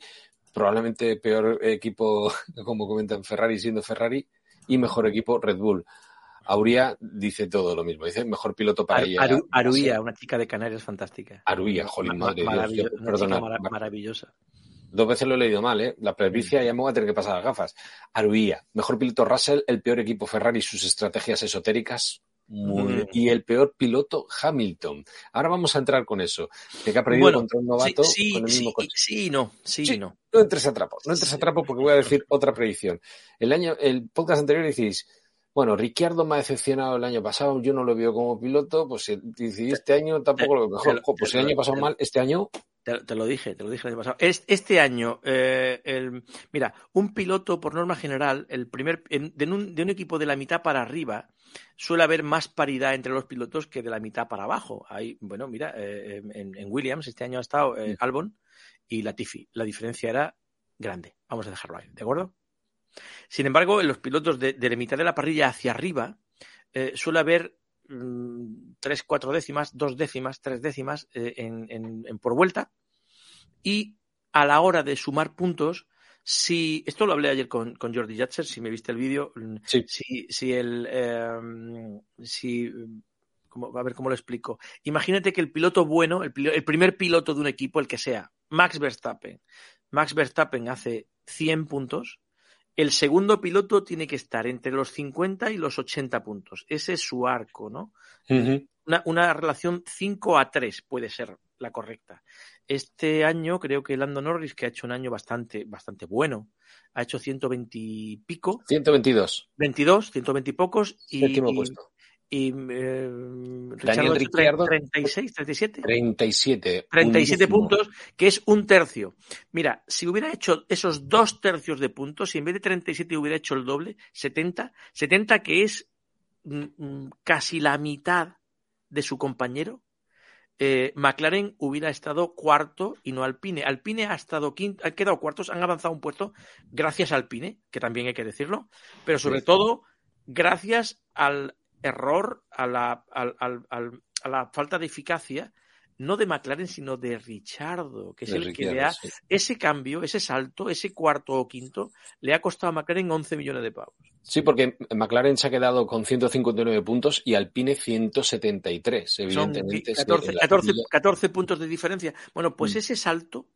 Probablemente peor equipo, como comentan Ferrari siendo Ferrari, y mejor equipo Red Bull. Auría dice todo lo mismo, dice mejor piloto para Ar- ella. Aru- Aruía, una chica de Canarias fantástica. Aruía, jolín, Ma- madre Dios, perdona, maravillosa. Dos veces lo he leído mal, ¿eh? La presbicia ya me voy a tener que pasar las gafas. Aruía, mejor piloto Russell, el peor equipo Ferrari y sus estrategias esotéricas. Muy Mm. bien. Y el peor piloto Hamilton. Ahora vamos a entrar con eso. De que ha perdido Bueno, contra un Sí, novato sí, con el mismo sí, coche. sí no, sí, Sí. no. No entres a trapo, no entres a trapo porque voy a decir otra predicción. El año, el podcast anterior decís, bueno, Ricciardo me ha decepcionado el año pasado, yo no lo veo como piloto, pues eh, y este año tampoco lo veo mejor. Pues el año pasado mal, este año Te, te lo dije, te lo dije el año pasado. Es- Este año, eh, el, mira, un piloto, por norma general, el primer, en- de, un, de un equipo de la mitad para arriba, suele haber más paridad entre los pilotos que de la mitad para abajo. Hay, bueno, mira, eh, en, en Williams este año ha estado eh, Albon y Latifi. La diferencia era grande. Vamos a dejarlo ahí, ¿de acuerdo? Sin embargo, en los pilotos de, de la mitad de la parrilla hacia arriba, suele haber mm, tres, cuatro décimas, dos décimas, tres décimas eh, en, en- en por vuelta. Y a la hora de sumar puntos, si. Esto lo hablé ayer con, con Jordi Yatzer, si me viste el vídeo. mm, Sí. Si, si el. eh, si. ¿cómo- a ver cómo lo explico. Imagínate que el piloto bueno, el, el primer piloto de un equipo, el que sea, Max Verstappen. Max Verstappen hace 100 puntos. El segundo piloto tiene que estar entre los 50 y los 80 puntos. Ese es su arco, ¿no? una, una relación 5 a 3 puede ser la correcta. Este año creo que Lando Norris, que ha hecho un año bastante, bastante bueno, ha hecho 120 y pico, 122, 22, 120 y pocos, y, séptimo y, puesto. Y, eh, Richardo hecho Ricciardo, 36, 37. 37. 37 undécimo. puntos, que es un tercio. Mira, si hubiera hecho esos dos tercios de puntos, si en vez de 37 hubiera hecho el doble, 70, 70 que es mm, mm, casi la mitad de su compañero, eh, McLaren hubiera estado cuarto y no Alpine. Alpine ha estado quinto, han quedado cuartos, han avanzado un puesto gracias a Alpine, que también hay que decirlo, pero sobre Sí. todo gracias al error, a la, al- al- al- a la falta de eficacia, no de McLaren, sino de Richardo, que es De el que le ha, sí. ese cambio, ese salto, ese cuarto o quinto, le ha costado a McLaren 11 millones de pavos. Sí, porque McLaren se ha quedado con 159 puntos y Alpine 173, Son evidentemente. que 14, la 14 parrilla- 14 puntos de diferencia. Bueno, pues Mm. ese salto,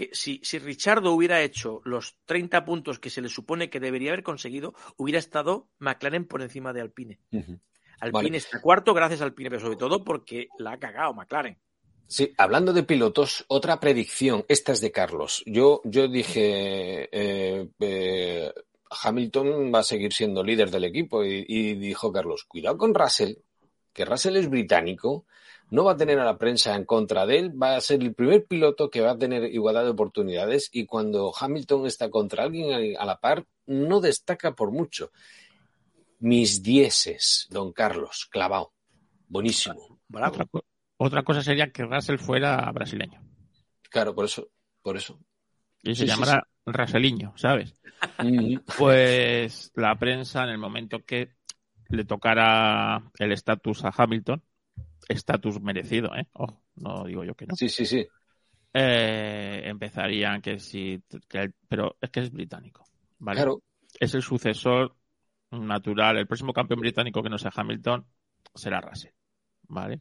que si, si Richardo hubiera hecho los 30 puntos que se le supone que debería haber conseguido, hubiera estado McLaren por encima de Alpine. Alpine Vale. está cuarto gracias a Alpine, pero sobre todo porque la ha cagado McLaren. Sí, hablando de pilotos, otra predicción, esta es de Carlos. Yo, yo dije, eh, eh, Hamilton va a seguir siendo líder del equipo y, y dijo Carlos, cuidado con Russell, que Russell es británico, no va a tener a la prensa en contra de él, va a ser el primer piloto que va a tener igualdad de oportunidades y cuando Hamilton está contra alguien a la par, no destaca por mucho. Mis dieces, don Carlos, clavado. Buenísimo. Otra, otra cosa sería que Russell fuera brasileño Claro, por eso, por eso. y se Sí, sí, llamara Russelliño, ¿sabes? Ujú. Pues la prensa, en el momento que le tocara el estatus a Hamilton, estatus merecido, ¿eh? Ojo, no digo yo que no. Sí, sí, sí. eh, empezarían que sí, que pero es que es británico, ¿vale? Claro. Es el sucesor natural. El próximo campeón británico que no sea Hamilton será Russell, ¿vale?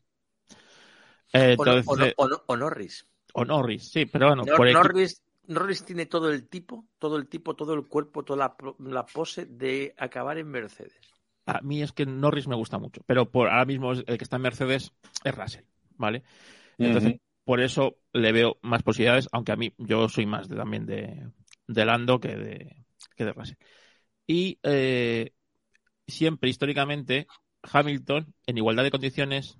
Eh, O, no- entonces, o no- o no- o Norris. o Norris, sí, pero bueno, Nor- por equipo- Norris, Norris tiene todo el tipo, todo el tipo, todo el cuerpo, toda la pose de acabar en Mercedes. A mí es que Norris me gusta mucho, pero por ahora mismo el que está en Mercedes es Russell, ¿vale? Entonces, por eso le veo más posibilidades, aunque a mí yo soy más de- también de, de Lando que de, que de Russell. Y eh, siempre, históricamente, Hamilton, en igualdad de condiciones,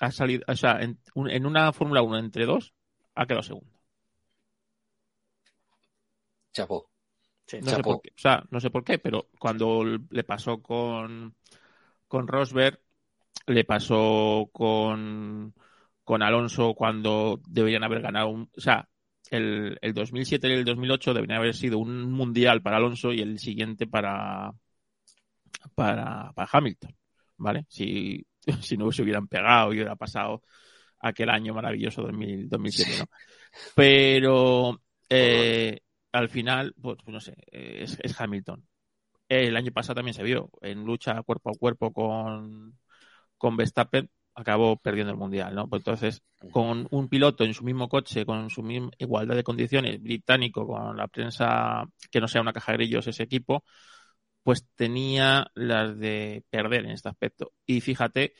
ha salido, o sea, en, un- en una Fórmula 1 entre dos, ha quedado segundo. chapó. Sí. No sé, por qué, o sea, no sé por qué, pero cuando le pasó con, con Rosberg, le pasó con, con Alonso cuando deberían haber ganado un. O sea, el, el 2007 y el 2008 deberían haber sido un mundial para Alonso y el siguiente para, para, para Hamilton. ¿Vale? Si, si no se hubieran pegado y hubiera pasado aquel año maravilloso 2000, 2007, ¿no? Pero eh, al final, pues, pues no sé, eh, es, es Hamilton. El año pasado también se vio en lucha cuerpo a cuerpo con, con Verstappen, acabó perdiendo el mundial, ¿no? Pues entonces, con un piloto en su mismo coche, con su misma igualdad de condiciones, británico, con la prensa que no sea una caja de grillos ese equipo, pues tenía las de perder en este aspecto. Y fíjate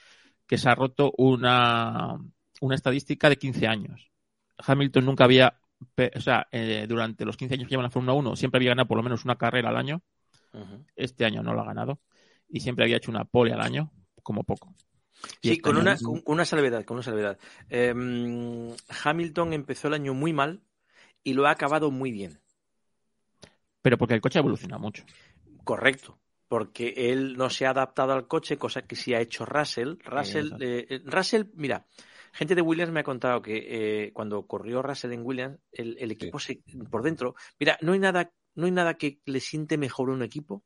que se ha roto una, una estadística de 15 años. Hamilton nunca había, o sea, eh, durante los 15 años que lleva en la Fórmula 1, siempre había ganado por lo menos una carrera al año. Este año no lo ha ganado. Y siempre había hecho una pole al año, como poco. Y Sí, este con una, con una salvedad, con una salvedad. Eh, Hamilton empezó el año muy mal y lo ha acabado muy bien. Pero porque el coche ha evolucionado mucho. Correcto. Porque él no se ha adaptado al coche, cosa que sí ha hecho Russell. Russell, eh, eh, Russell mira, gente de Williams me ha contado que eh, cuando corrió Russell en Williams, el, el equipo se, por dentro, mira, no hay nada, no hay nada que le siente mejor a un equipo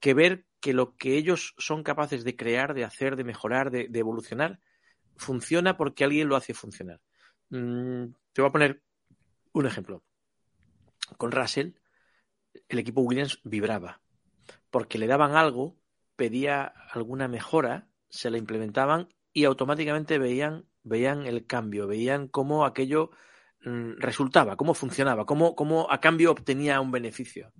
que ver que lo que ellos son capaces de crear, de hacer, de mejorar, de, de evolucionar, funciona porque alguien lo hace funcionar. Mm, te voy a poner un ejemplo. Con Russell, el equipo Williams vibraba porque le daban algo, pedía alguna mejora, se la implementaban y automáticamente veían, veían el cambio, veían cómo aquello mm, resultaba, cómo funcionaba, cómo, cómo a cambio obtenía un beneficio.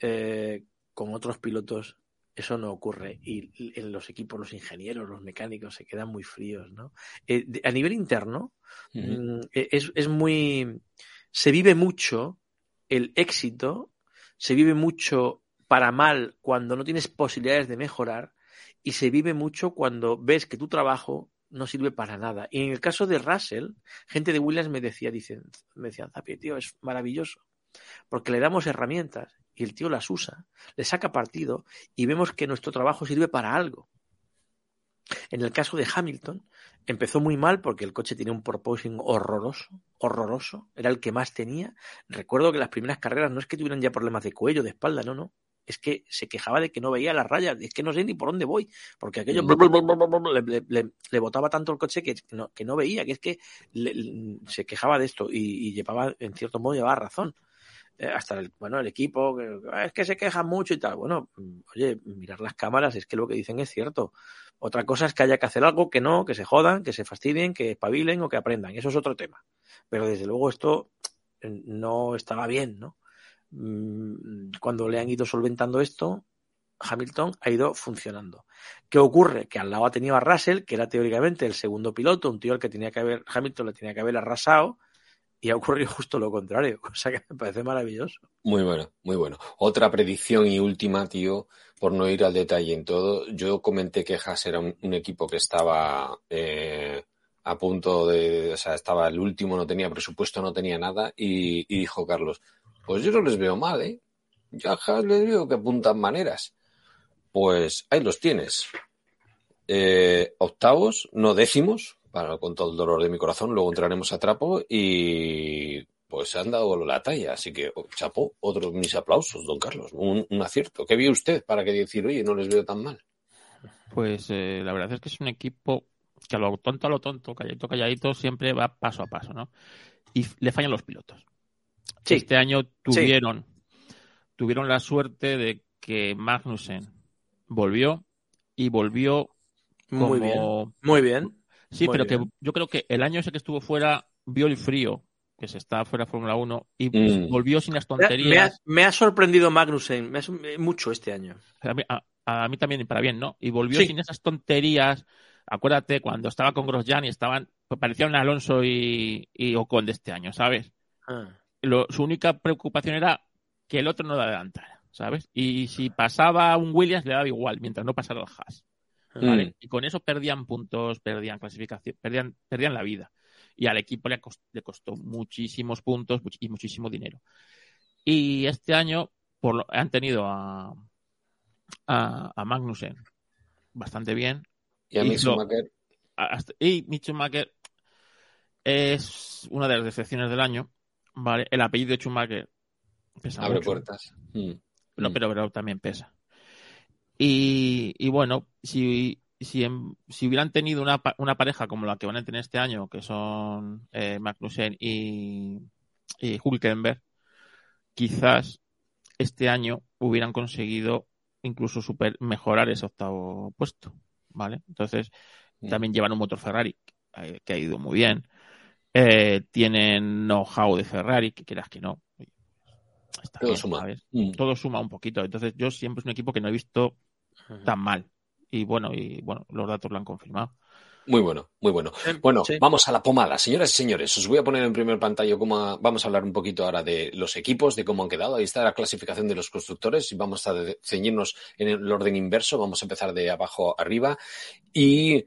Eh, con otros pilotos eso no ocurre y en los equipos, los ingenieros, los mecánicos se quedan muy fríos, ¿no? Eh, a nivel interno mm, es, es muy... se vive mucho el éxito, se vive mucho para mal cuando no tienes posibilidades de mejorar y se vive mucho cuando ves que tu trabajo no sirve para nada. Y en el caso de Russell, gente de Williams me decía, dicen, me decían, Zapi, tío, es maravilloso, porque le damos herramientas y el tío las usa, le saca partido y vemos que nuestro trabajo sirve para algo. En el caso de Hamilton, empezó muy mal porque el coche tenía un proposing horroroso, horroroso, era el que más tenía. Recuerdo que las primeras carreras no es que tuvieran ya problemas de cuello, de espalda, no, no. Es que se quejaba de que no veía las rayas, es que no sé ni por dónde voy, porque aquello Mm. le, botaba tanto el coche que no, que no veía, que es que se quejaba de esto y, llevaba, en cierto modo, llevaba razón. Eh, hasta el, bueno, el equipo, "Ah, es que se quejan mucho y tal. Bueno, mm, oye, mirar las cámaras es que lo que dicen es cierto. Otra cosa es que haya que hacer algo que no, que se jodan, que se fastidien, que espabilen o que aprendan. Eso es otro tema. Pero desde luego esto eh, no estaba bien, ¿no? Mm, Cuando le han ido solventando esto, Hamilton ha ido funcionando. ¿Qué ocurre? Que al lado ha tenido a Russell, que era teóricamente el segundo piloto, un tío al que tenía que haber, Hamilton le tenía que haber arrasado, y ha ocurrido justo lo contrario, cosa que me parece maravilloso. Muy bueno, muy bueno. Otra predicción y última, tío, por no ir al detalle en todo. Yo comenté que Haas era un, equipo que estaba eh, a punto de, o sea, estaba el último, no tenía presupuesto, no tenía nada, y dijo Carlos, pues yo no les veo mal, ¿eh? Yo a Haas les veo que apuntan maneras. Pues ahí los tienes. Eh, octavos, no décimos, para con todo el dolor de mi corazón, luego entraremos a trapo y pues han dado la talla, así que oh, chapó, otros mis aplausos, don Carlos, un, acierto. ¿Qué vio usted para que decir, oye, no les veo tan mal? Pues eh, la verdad es que es un equipo que a lo tonto, a lo tonto, calladito, calladito, siempre va paso a paso, ¿no? Y le fallan los pilotos. Sí. Este año tuvieron, tuvieron la suerte de que Magnussen volvió y volvió como... Muy bien, muy bien. Sí, Muy pero bien. que yo creo que el año ese que estuvo fuera vio el frío, que se está fuera de Fórmula 1, y Mm. volvió sin las me ha- tonterías. me ha sorprendido Magnussen me ha eh, mucho este año. A mí, a- a mí también, para bien, ¿no? Y volvió Sí. sin esas tonterías. Acuérdate, cuando estaba con Grosjean y estaban, pues parecían Alonso y, y Ocon de este año, ¿sabes? Ah. Lo- su única preocupación era que el otro no le adelantara, ¿sabes? Y si pasaba un Williams le daba igual, mientras no pasara el Haas. ¿vale? Mm. Y con eso perdían puntos, perdían clasificación, perdían, perdían la vida. Y al equipo le, cos- le costó muchísimos puntos y muchísimo dinero. Y este año por lo, han tenido a, a, a Magnussen bastante bien. Y a y es una de las decepciones del año. ¿Vale? El apellido de Schumacher pesa abre mucho, puertas. Mm. pero, Mm. pero, pero también pesa. Y, y bueno, si, si, si hubieran tenido una, una pareja como la que van a tener este año, que son eh, Magnussen y, y Hülkenberg, quizás este año hubieran conseguido incluso super, mejorar ese octavo puesto. ¿Vale? Entonces, Mm. también llevan un motor Ferrari eh, que ha ido muy bien. Eh, tienen know-how de Ferrari, que quieras que no. Está Todo bien, suma. Mm. Todo suma un poquito. Entonces, yo siempre es un equipo que no he visto tan mal. Y bueno, y bueno, los datos lo han confirmado. Muy bueno, muy bueno. Eh, Bueno, sí. vamos a la pomada. Señoras y señores, os voy a poner en primer pantalla cómo ha- vamos a hablar un poquito ahora de los equipos, de cómo han quedado. Ahí está la clasificación de los constructores y vamos a ceñirnos en el orden inverso. Vamos a empezar de abajo arriba. Y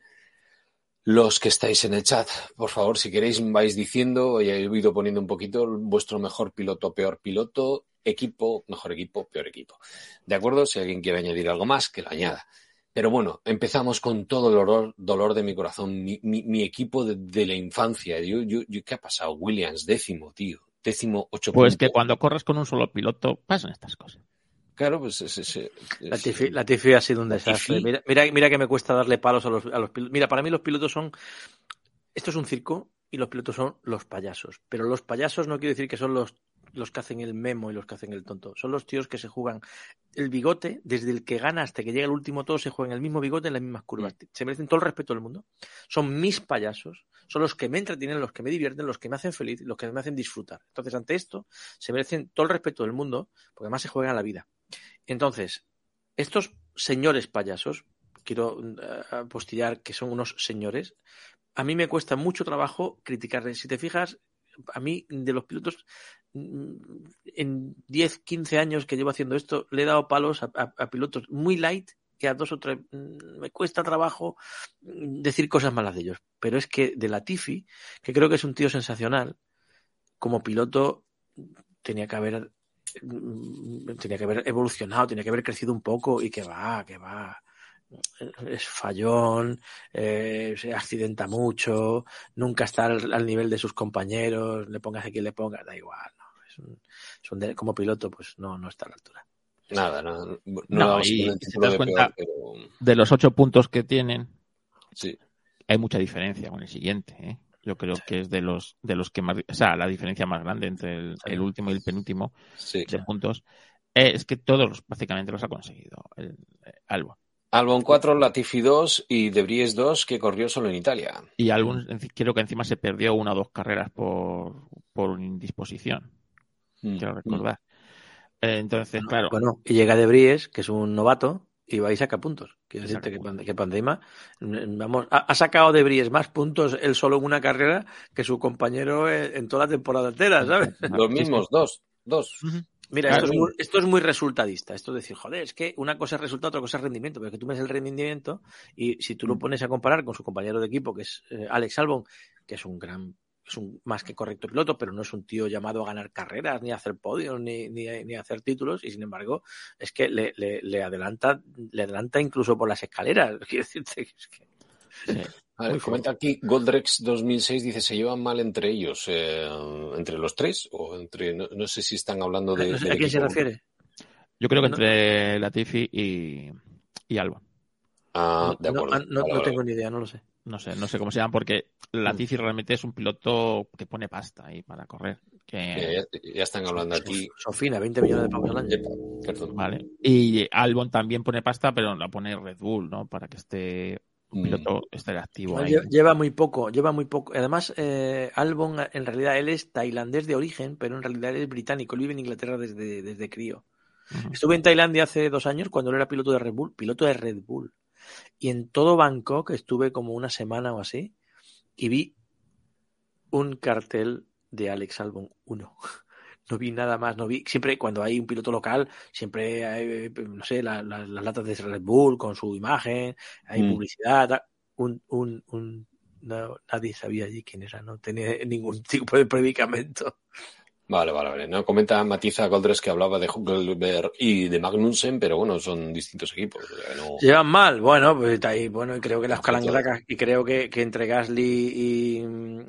los que estáis en el chat, por favor, si queréis, vais diciendo, ya he ido poniendo un poquito vuestro mejor piloto, peor piloto, equipo, mejor equipo, peor equipo. ¿De acuerdo? Si alguien quiere añadir algo más, que lo añada. Pero bueno, empezamos con todo el dolor, dolor de mi corazón, mi, mi- mi equipo de, de la infancia. Yo, yo, yo, ¿Qué ha pasado? Williams, décimo, tío. Décimo, ocho Pues que cuando corres con un solo piloto pasan estas cosas. Claro, pues es, es- es- La Tifi, la Tifi ha sido un desastre. Mira, mira, mira que me cuesta darle palos a los, a los pilotos. Mira, para mí los pilotos son. Esto es un circo y los pilotos son los payasos. Pero los payasos no quiere decir que son los, los que hacen el memo y los que hacen el tonto. Son los tíos que se juegan el bigote, desde el que gana hasta que llega el último, todos se juegan el mismo bigote en las mismas curvas. Se merecen todo el respeto del mundo. Son mis payasos. Son los que me entretienen, los que me divierten, los que me hacen feliz, los que me hacen disfrutar. Entonces, ante esto, se merecen todo el respeto del mundo, porque además se juegan la vida. Entonces, estos señores payasos, quiero eh, apostillar que son unos señores, a mí me cuesta mucho trabajo criticarles. Si te fijas, a mí de los pilotos, mm, en 10, 15 años que llevo haciendo esto, le he dado palos a, pilotos muy light que a dos o tres mm, me cuesta trabajo mm, decir cosas malas de ellos. Pero es que de la Tifi, que creo que es un tío sensacional, como piloto tenía que haber tenía que haber evolucionado, tenía que haber crecido un poco y que va, que va. Es fallón, eh, se accidenta mucho, nunca está al, al nivel de sus compañeros, le pongas a quien le pongas, da igual, no. Es un, es un de- como piloto, pues no, no está a la altura. Nada, no, no, y el si te das de cuenta- peor, pero De los ocho puntos que tienen, sí. hay mucha diferencia con el siguiente. ¿eh? Yo creo que es de los de los que más, o sea, la diferencia más grande entre el, Sí. el último y el penúltimo sí. de puntos eh, es que todos básicamente los ha conseguido el, eh, Albon. Albon 4, Latifi 2 y De Vries 2, que corrió solo en Italia. Y Albon creo que encima se perdió una o dos carreras por, por indisposición, Mm. quiero recordar. Eh, entonces, claro, Bueno, y llega De Vries, que es un novato, y va y saca puntos. Quiero decirte que, que Pandema, mm, vamos, ha, ha sacado De Vries más puntos él solo en una carrera que su compañero en, en toda la temporada entera, ¿sabes? Los mismos, dos. Dos. Mira, Claro. esto, es muy, esto es muy resultadista. Esto es decir, joder, es que una cosa es resultado, otra cosa es rendimiento. Pero es que tú ves el rendimiento y si tú lo pones a comparar con su compañero de equipo, que es eh, Alex Albon, que es un gran, es un más que correcto piloto, pero no es un tío llamado a ganar carreras, ni a hacer podios, ni, ni, ni a hacer títulos, y sin embargo, es que le, le, le adelanta, le adelanta incluso por las escaleras. Quiero decirte que es que sí. A ver, Muy comenta aquí, Goldrex 2006 dice, se llevan mal entre ellos, eh, entre los tres, o entre, no, no sé si están hablando de... no sé del a quién se refiere. yo creo que No. entre Latifi y, y Albon. Ah, de No, acuerdo. ah, no- Vale, no vale. tengo ni idea, no lo sé. No sé, no sé cómo se llama, porque Latifi realmente es un piloto que pone pasta ahí para correr. Que, Eh, ya, ya están hablando aquí. Sofina, 20 millones de pavos al año. Yep, perdón. Vale. Y Albon también pone pasta, pero la pone Red Bull, ¿no? Para que esté un Mm. piloto esté activo No, ahí. lle- Lleva muy poco, lleva muy poco. Además, eh, Albon, en realidad, él es tailandés de origen, pero en realidad él es británico. Él vive en Inglaterra desde, desde crío. Estuve en Tailandia hace dos años cuando él era piloto de Red Bull, piloto de Red Bull. Y en todo Bangkok estuve como una semana o así y vi un cartel de Alex Albon 1. No vi nada más, no vi. Siempre cuando hay un piloto local, siempre hay, no sé, la- la- las latas de Red Bull con su imagen, hay Mm. publicidad. Un, un, un, no, nadie sabía allí quién era, no tenía ningún tipo de predicamento. Vale, vale, vale. No comenta Matiza Goldres que hablaba de Huckelberg y de Magnussen, pero bueno, son distintos equipos. No... Llevan mal, bueno, pues ahí, bueno, y creo que las calangracas, y creo que, que entre Gasly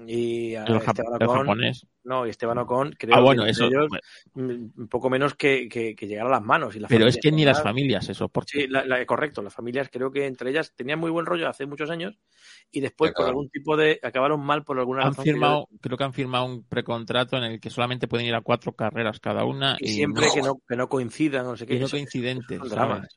y, japonés. No, y Esteban Ocon, creo ah, bueno, que eso, ellos un poco menos que, que, que, llegar a las manos. Y la pero es que ni las familias eso soportan. Sí, la, la, correcto, las familias creo que entre ellas tenían muy buen rollo hace muchos años y después por algún tipo de acabaron mal por alguna han razón. Firmado, que... Creo que han firmado un precontrato en el que solamente pueden ir a cuatro carreras cada una. Y, y siempre no. Que, no, que no coincidan, no sé qué. Que no coincidentes.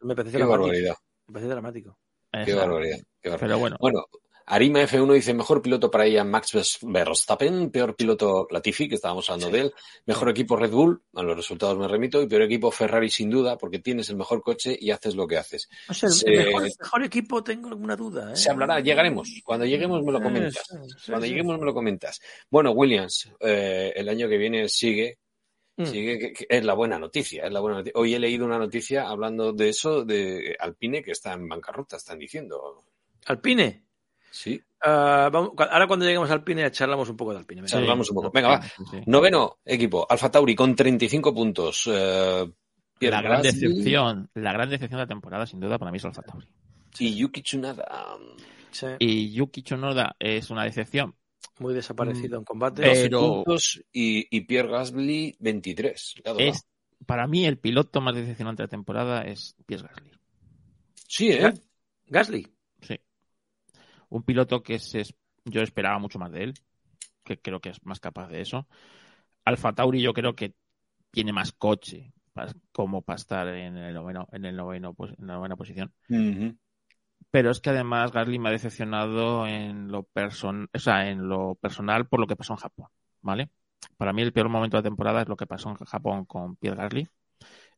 Me parece qué barbaridad. Me parece dramático. Qué barbaridad, qué barbaridad. Pero bueno. Bueno, Arima F1 dice mejor piloto para ella Max Verstappen, peor piloto Latifi, que estábamos hablando sí. de él, mejor equipo Red Bull, a los resultados me remito, y peor equipo Ferrari sin duda, porque tienes el mejor coche y haces lo que haces. O sea, el, se, mejor, mejor, equipo tengo alguna duda. ¿eh? Se hablará, llegaremos. Cuando lleguemos me lo comentas. Sí, sí, Cuando lleguemos me lo comentas. Bueno, Williams, eh, el año que viene sigue. Mm. Que, que es la buena noticia, es la buena noticia. Hoy he leído una noticia hablando de eso, de Alpine, que está en bancarrota, están diciendo. ¿Alpine? Sí. Uh, vamos, ahora cuando lleguemos al Alpine charlamos un poco de Alpine. Charlamos un poco. Venga, va. Sí. Noveno equipo, Alfa Tauri con 35 puntos. Uh, la gran Gasly. decepción, la gran decepción de la temporada sin duda para mí es Alfa Tauri. Y Yuki Tsunoda. Sí. Y Yuki Tsunoda es una decepción. Muy desaparecido mm, en combate. Pero... puntos y, y, Pierre Gasly 23. Es, para mí el piloto más decepcionante de la temporada es Pierre Gasly. Sí, ¿eh? Gasly un piloto que se, yo esperaba mucho más de él, que creo que es más capaz de eso. Alfa Tauri yo creo que tiene más coche para, como para estar en el noveno, en el noveno, pues, en la novena posición. Uh -huh. Pero es que además Gasly me ha decepcionado en lo person, o sea, en lo personal por lo que pasó en Japón, ¿vale? Para mí el peor momento de la temporada es lo que pasó en Japón con Pierre Gasly.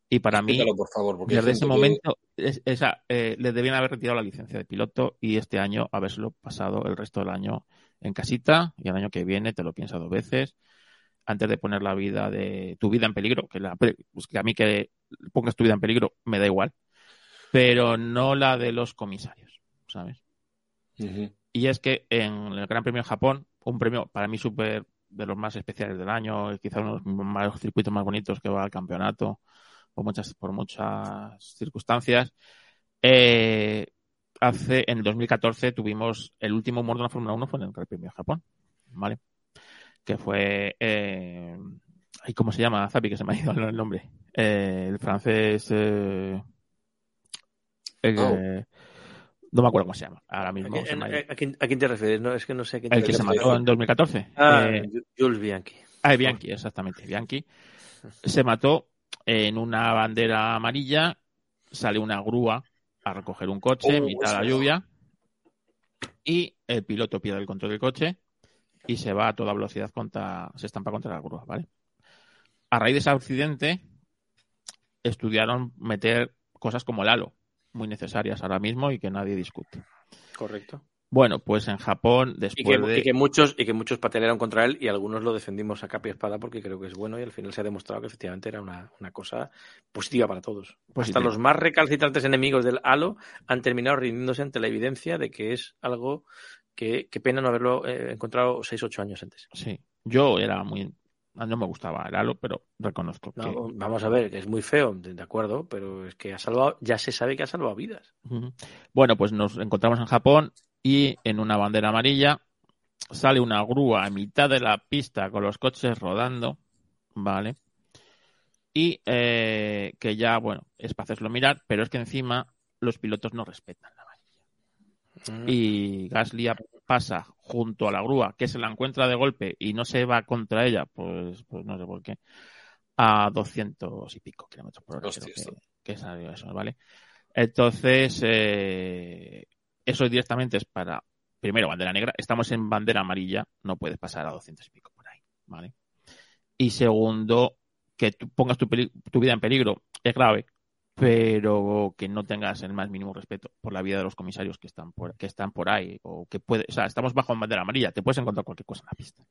Y para Explícalo, mí, por favor, porque desde ese que... momento, es, esa, eh, le debían haber retirado la licencia de piloto y este año habérselo pasado el resto del año en casita y el año que viene te lo piensas dos veces antes de poner la vida de tu vida en peligro, que, la, pues que a mí que pongas tu vida en peligro me da igual, pero no la de los comisarios, ¿sabes? Uh -huh. Y es que en el Gran Premio de Japón, un premio para mí súper de los más especiales del año, quizás uno de los circuitos más bonitos que va al campeonato, por muchas, por muchas circunstancias. Eh, hace, en el 2014 tuvimos el último muerto en la Fórmula 1 fue en el Gran Premio de Japón, ¿vale? Que fue, eh, ¿cómo se llama? Zapi, que se me ha ido el nombre. Eh, el francés, eh, el, oh. no me acuerdo cómo se llama. Ahora mismo. ¿A quién, a, a quién, a quién te refieres? No, es que no sé. el que se mató en 2014. Ah, Jules Bianchi. Ah, Bianchi, exactamente. Bianchi se mató en una bandera amarilla sale una grúa a recoger un coche en oh, mitad de la lluvia y el piloto pierde el control del coche y se va a toda velocidad contra, se estampa contra la grúa, ¿vale? A raíz de ese accidente estudiaron meter cosas como el halo, muy necesarias ahora mismo y que nadie discute. Correcto. Bueno, pues en Japón, después y que, de... Y que muchos, y que muchos patelearon contra él y algunos lo defendimos a capa y espada porque creo que es bueno y al final se ha demostrado que efectivamente era una, una cosa positiva para todos. Positivo. Hasta los más recalcitrantes enemigos del Halo han terminado rindiéndose ante la evidencia de que es algo que, que pena no haberlo eh, encontrado 6 ocho años antes. Sí, yo era muy... No me gustaba el Halo, pero reconozco que... Vamos a ver, que es muy feo, de acuerdo, pero es que ha salvado, ya se sabe que ha salvado vidas. Bueno, pues nos encontramos en Japón y en una bandera amarilla sale una grúa a mitad de la pista con los coches rodando, ¿vale? Y eh, que ya, bueno, es para hacerlo mirar, pero es que encima los pilotos no respetan la amarilla. Mm. Y Gasly pasa junto a la grúa, que se la encuentra de golpe y no se va contra ella, pues, pues no sé por qué, a 200 y pico kilómetros por hora. Hostia, que, que salió eso, ¿vale? Entonces, eh, eso directamente es para, primero, bandera negra. Estamos en bandera amarilla, no puedes pasar a 200 y pico por ahí, ¿vale? Y segundo, que tú pongas tu, tu, vida en peligro es grave, pero que no tengas el más mínimo respeto por la vida de los comisarios que están por, que están por ahí, o que puede, o sea, estamos bajo bandera amarilla, te puedes encontrar cualquier cosa en la pista.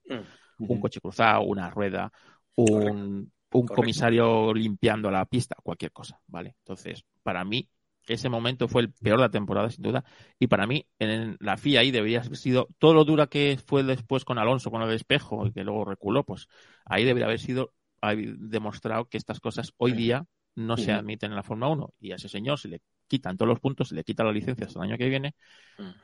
Mm. Un coche cruzado, una rueda, un, un comisario limpiando la pista, cualquier cosa, ¿vale? Entonces, para mí, ese momento fue el peor de la temporada, sin duda. Y para mí, en la FIA ahí debería haber sido todo lo dura que fue después con Alonso, con el espejo, y que luego reculó, pues ahí debería haber sido ha demostrado que estas cosas hoy día no se admiten en la Fórmula 1 y a ese señor se le quitan todos los puntos, se le quita la licencia hasta el año que viene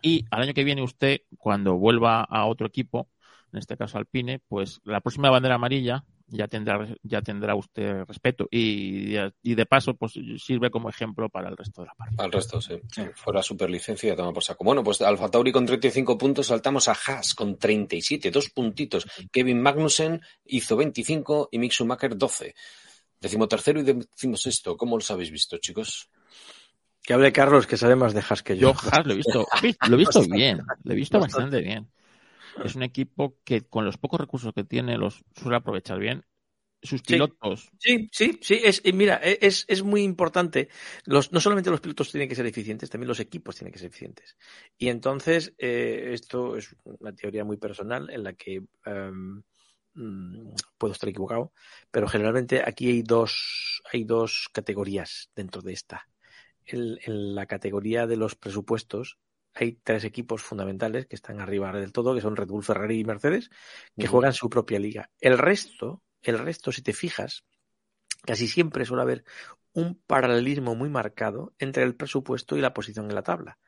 y al año que viene usted, cuando vuelva a otro equipo, en este caso Alpine, pues la próxima bandera amarilla ya tendrá, ya tendrá usted respeto y, y de paso pues sirve como ejemplo para el resto de la parte. Al resto, sí. Fuera superlicencia y a tomar por saco. Bueno, pues Alfa Tauri con 35 puntos, saltamos a Haas con 37, dos puntitos. Kevin Magnussen hizo 25 y Mick Schumacher 12. Decimotercero y decimosexto. ¿Cómo los habéis visto, chicos? Que hable Carlos, que sabe más de Haas que yo. Yo Haas lo he visto, lo he visto bien, lo he visto bastante bien. Es un equipo que con los pocos recursos que tiene los suele aprovechar bien. Sus pilotos, Sí, sí, sí. Es, y mira, e, es, es muy importante. Los, no solamente los pilotos tienen que ser eficientes, también los equipos tienen que ser eficientes. Y entonces, eh, esto es una teoría muy personal en la que mm, puedo estar equivocado, pero generalmente aquí hay dos, hay dos categorías dentro de esta. El- en la categoría de los presupuestos hay tres equipos fundamentales que están arriba del todo, que son Red Bull, Ferrari y Mercedes, que juegan su propia liga. El resto, el resto, si te fijas, casi siempre suele haber un paralelismo muy marcado entre el presupuesto y la posición en la tabla.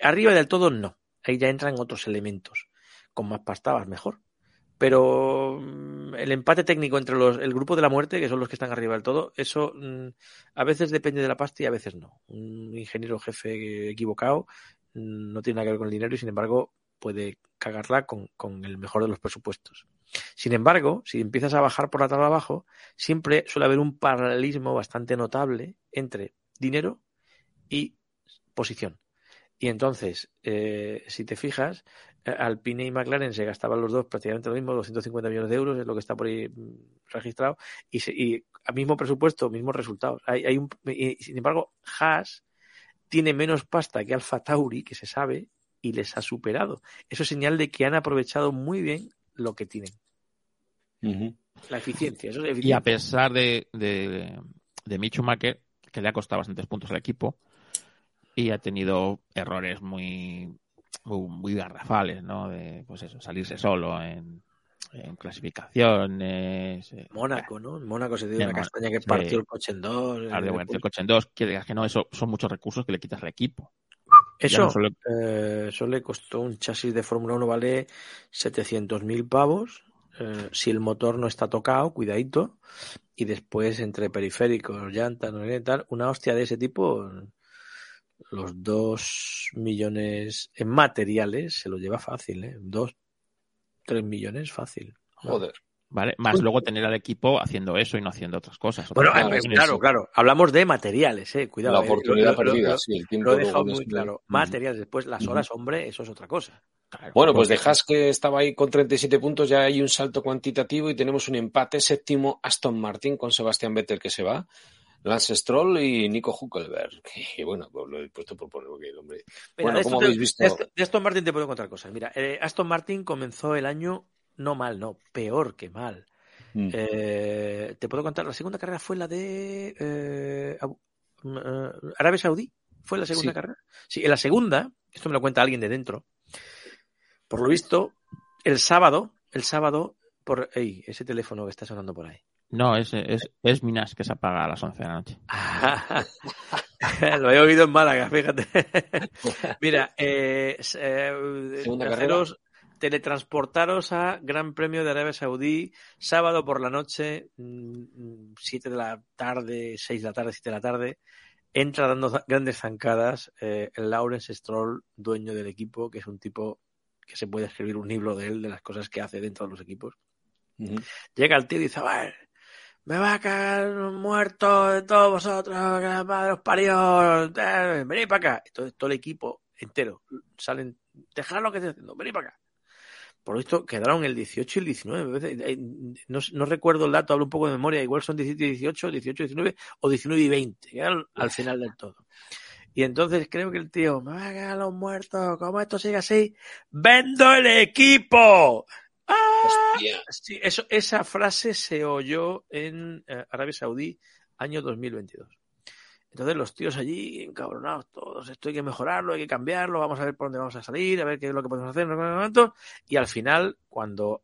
Arriba del todo no. Ahí ya entran otros elementos. Con más pastabas, mejor. Pero mm, el empate técnico entre los, el grupo de la muerte, que son los que están arriba del todo, eso mm, a veces depende de la pasta y a veces no. Un ingeniero jefe equivocado no tiene nada que ver con el dinero y sin embargo puede cagarla con, con el mejor de los presupuestos. Sin embargo, si empiezas a bajar por la tabla abajo, siempre suele haber un paralelismo bastante notable entre dinero y posición. Y entonces, eh, si te fijas, eh, Alpine y McLaren se gastaban los dos prácticamente lo mismo, 250 millones de euros es lo que está por ahí mm, registrado, y, se- y mismo presupuesto, mismos resultados. Hay, hay un, y, sin embargo, Haas tiene menos pasta que Alfa Tauri, que se sabe, y les ha superado. Eso es señal de que han aprovechado muy bien lo que tienen. La eficiencia, eso es y a pesar de, de, de Mick Schumacher, que le ha costado bastantes puntos al equipo, y ha tenido errores muy, muy, muy garrafales, ¿no? De, pues eso, salirse solo en, en clasificaciones. eh, Mónaco, ¿no? En Mónaco se dio una castaña que sí. partió el coche en dos. Claro, de eh, bueno, el coche en dos, que digas que no, eso son muchos recursos que le quitas al equipo. Eso, no solo- eh, eso le costó un chasis de Fórmula 1, vale 700.000 pavos. eh, si el motor no está tocado, cuidadito. Y después, entre periféricos, llantas, no sé tal, una hostia de ese tipo, los dos millones en materiales se lo lleva fácil, ¿eh? Dos, tres millones fácil. Joder. ¿vale? Más luego tener al equipo haciendo eso y no haciendo otras cosas. Bueno, Otras eh, cosas. claro, claro. Hablamos de materiales, eh. Cuidado. la eh, oportunidad lo- perdida, lo- sí, el tiempo Lo he dejado muy claro. Materiales, después las horas, hombre, eso es otra cosa. Claro, Bueno, pues dejas que estaba ahí con 37 puntos, ya hay un salto cuantitativo y tenemos un empate séptimo Aston Martin con Sebastián Vettel que se va, Lance Stroll y Nico Huckelberg. Y bueno, pues lo he puesto por poner porque el hombre. Mira, Bueno, de, ¿cómo esto te- habéis visto? de esto- de Aston Martin te puedo contar cosas. Mira, eh, Aston Martin comenzó el año no mal, no, peor que mal. Mm. Eh, te puedo contar, la segunda carrera fue la de eh, eh, Arabia Saudí. ¿Fue la segunda Sí. carrera? Sí, en la segunda, esto me lo cuenta alguien de dentro. Por lo visto, el sábado, el sábado, por ey, ese teléfono que está sonando por ahí. No, es, es, es Minas que se apaga a las 11 de la noche. Lo he oído en Málaga, fíjate. Mira, eh, eh, teletransportaros a Gran Premio de Arabia Saudí, sábado por la noche, 7 de la tarde, 6 de la tarde, 7 de la tarde. Entra dando grandes zancadas eh, el Lawrence Stroll, dueño del equipo, que es un tipo que se puede escribir un libro de él, de las cosas que hace dentro de los equipos. Llega el tío y dice, "Bueno, me va a cagar muerto de todos vosotros, que la madre os parió, eh, venid para acá. Entonces todo el equipo entero salen, dejad lo que estoy haciendo, venid para acá. Por lo visto quedaron el 18 y el 19. Eh, No, no recuerdo el dato, hablo un poco de memoria, igual son 17 y 18, 18 y 19 o 19 y 20, que al, al final del todo. Y entonces creo que el tío, me va a cagar los muertos, como esto sigue así, vendo el equipo. Hostia. Sí, eso, esa frase se oyó en eh, Arabia Saudí año 2022. Entonces los tíos allí encabronados todos, esto hay que mejorarlo, hay que cambiarlo, vamos a ver por dónde vamos a salir, a ver qué es lo que podemos hacer, y al final, cuando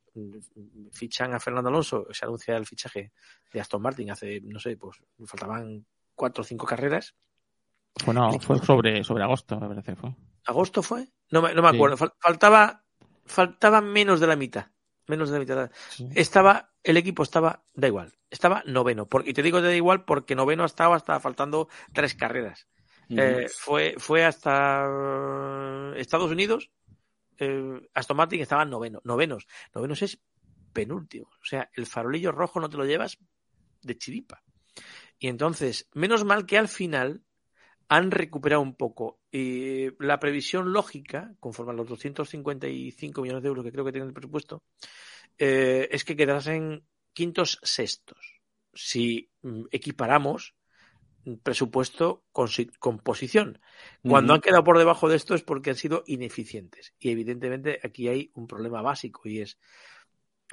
fichan a Fernando Alonso, se anuncia el fichaje de Aston Martin hace, no sé, pues faltaban cuatro o cinco carreras. Fue, no, fue sobre, sobre agosto, me parece, fue. ¿Agosto fue? No me, no me acuerdo, faltaba, faltaba menos de la mitad menos de la mitad. Estaba, el equipo estaba, da igual, estaba noveno. y te digo da igual porque noveno estaba, estaba faltando tres carreras. Eh, fue, fue hasta eh, Estados Unidos, eh, Aston Martin estaba noveno, novenos. Novenos es penúltimo. O sea, el farolillo rojo no te lo llevas de chiripa. Y entonces, menos mal que al final han recuperado un poco. Y la previsión lógica, conforme a los 255 millones de euros que creo que tiene el presupuesto, eh, es que quedasen quintos sextos. Si mm, equiparamos presupuesto con, posición. Cuando han quedado por debajo de esto es porque han sido ineficientes. Y evidentemente aquí hay un problema básico y es,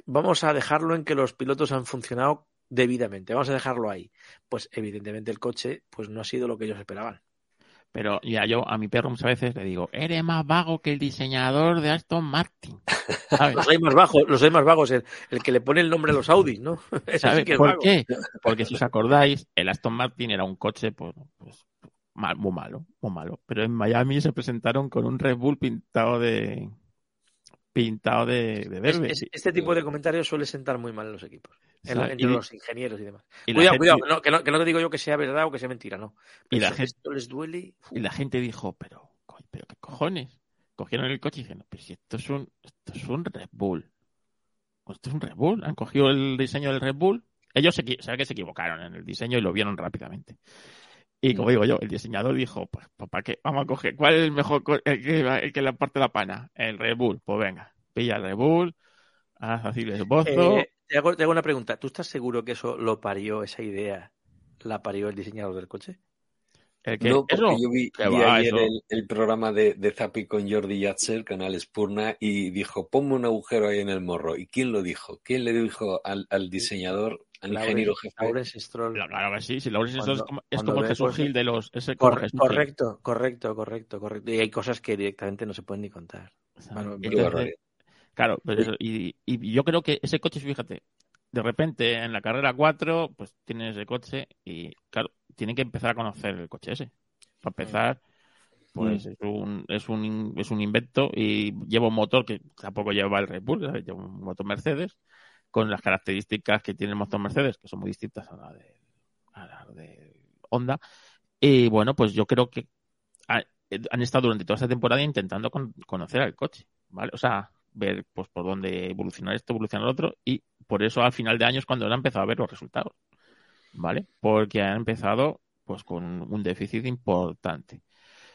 vamos a dejarlo en que los pilotos han funcionado debidamente, vamos a dejarlo ahí. Pues evidentemente el coche pues no ha sido lo que ellos esperaban. Pero ya yo a mi perro muchas veces le digo, eres más vago que el diseñador de Aston Martin. los hay más bajos, los hay más vagos, el, que le pone el nombre a los Audis, ¿no? ¿Por qué? Porque si os acordáis, el Aston Martin era un coche pues, pues muy malo, muy malo. Pero en Miami se presentaron con un Red Bull pintado de, pintado de, verde. este tipo de comentarios suele sentar muy mal en los equipos, entre los ingenieros y demás. cuidado, cuidado, que, no, te digo yo que sea verdad o que sea mentira, no. y la gente, les duele. Y la gente dijo, pero, pero ¿qué cojones? Cogieron el coche y dijeron, pero si esto es un, esto es un Red Bull. Esto es un Red Bull. Han cogido el diseño del Red Bull. Ellos se, saben que se equivocaron en el diseño y lo vieron rápidamente. Y como digo yo, el diseñador dijo, pues, pues, ¿para qué? Vamos a coger, ¿cuál es el mejor, el que, el le parte la pana? El Red Bull. Pues venga, pilla el Red Bull, haz así el esbozo. Eh, te, hago, una pregunta. ¿Tú estás seguro que eso lo parió, esa idea, la parió el diseñador del coche? ¿El no, porque yo vi, ayer el, programa de, de Zappi con Jordi Yatzer, canal Spurna, y dijo, ponme un agujero ahí en el morro. ¿Y quién lo dijo? ¿Quién le dijo al, al diseñador ingeniero jefe. Laurence Stroll. Claro que sí, si Laurence Stroll es como, Jesús Gil de los. correcto, correcto, correcto, correcto. Y hay cosas que directamente no se pueden ni contar. claro, y, y, yo creo que ese coche, fíjate, de repente en la carrera 4, pues tiene ese coche y, claro, tiene que empezar a conocer el coche ese. Para empezar, pues mm. es, un, es, un, es un invento y lleva un motor que tampoco lleva el Red Bull, lleva un motor Mercedes con las características que tiene el motor Mercedes, que son muy distintas a la de, a de Honda. Y bueno, pues yo creo que han estado durante toda esta temporada intentando conocer al coche, ¿vale? O sea, ver pues por dónde evolucionar esto, evolucionar lo otro, y por eso al final de años cuando han empezado a ver los resultados, ¿vale? Porque han empezado pues con un déficit importante.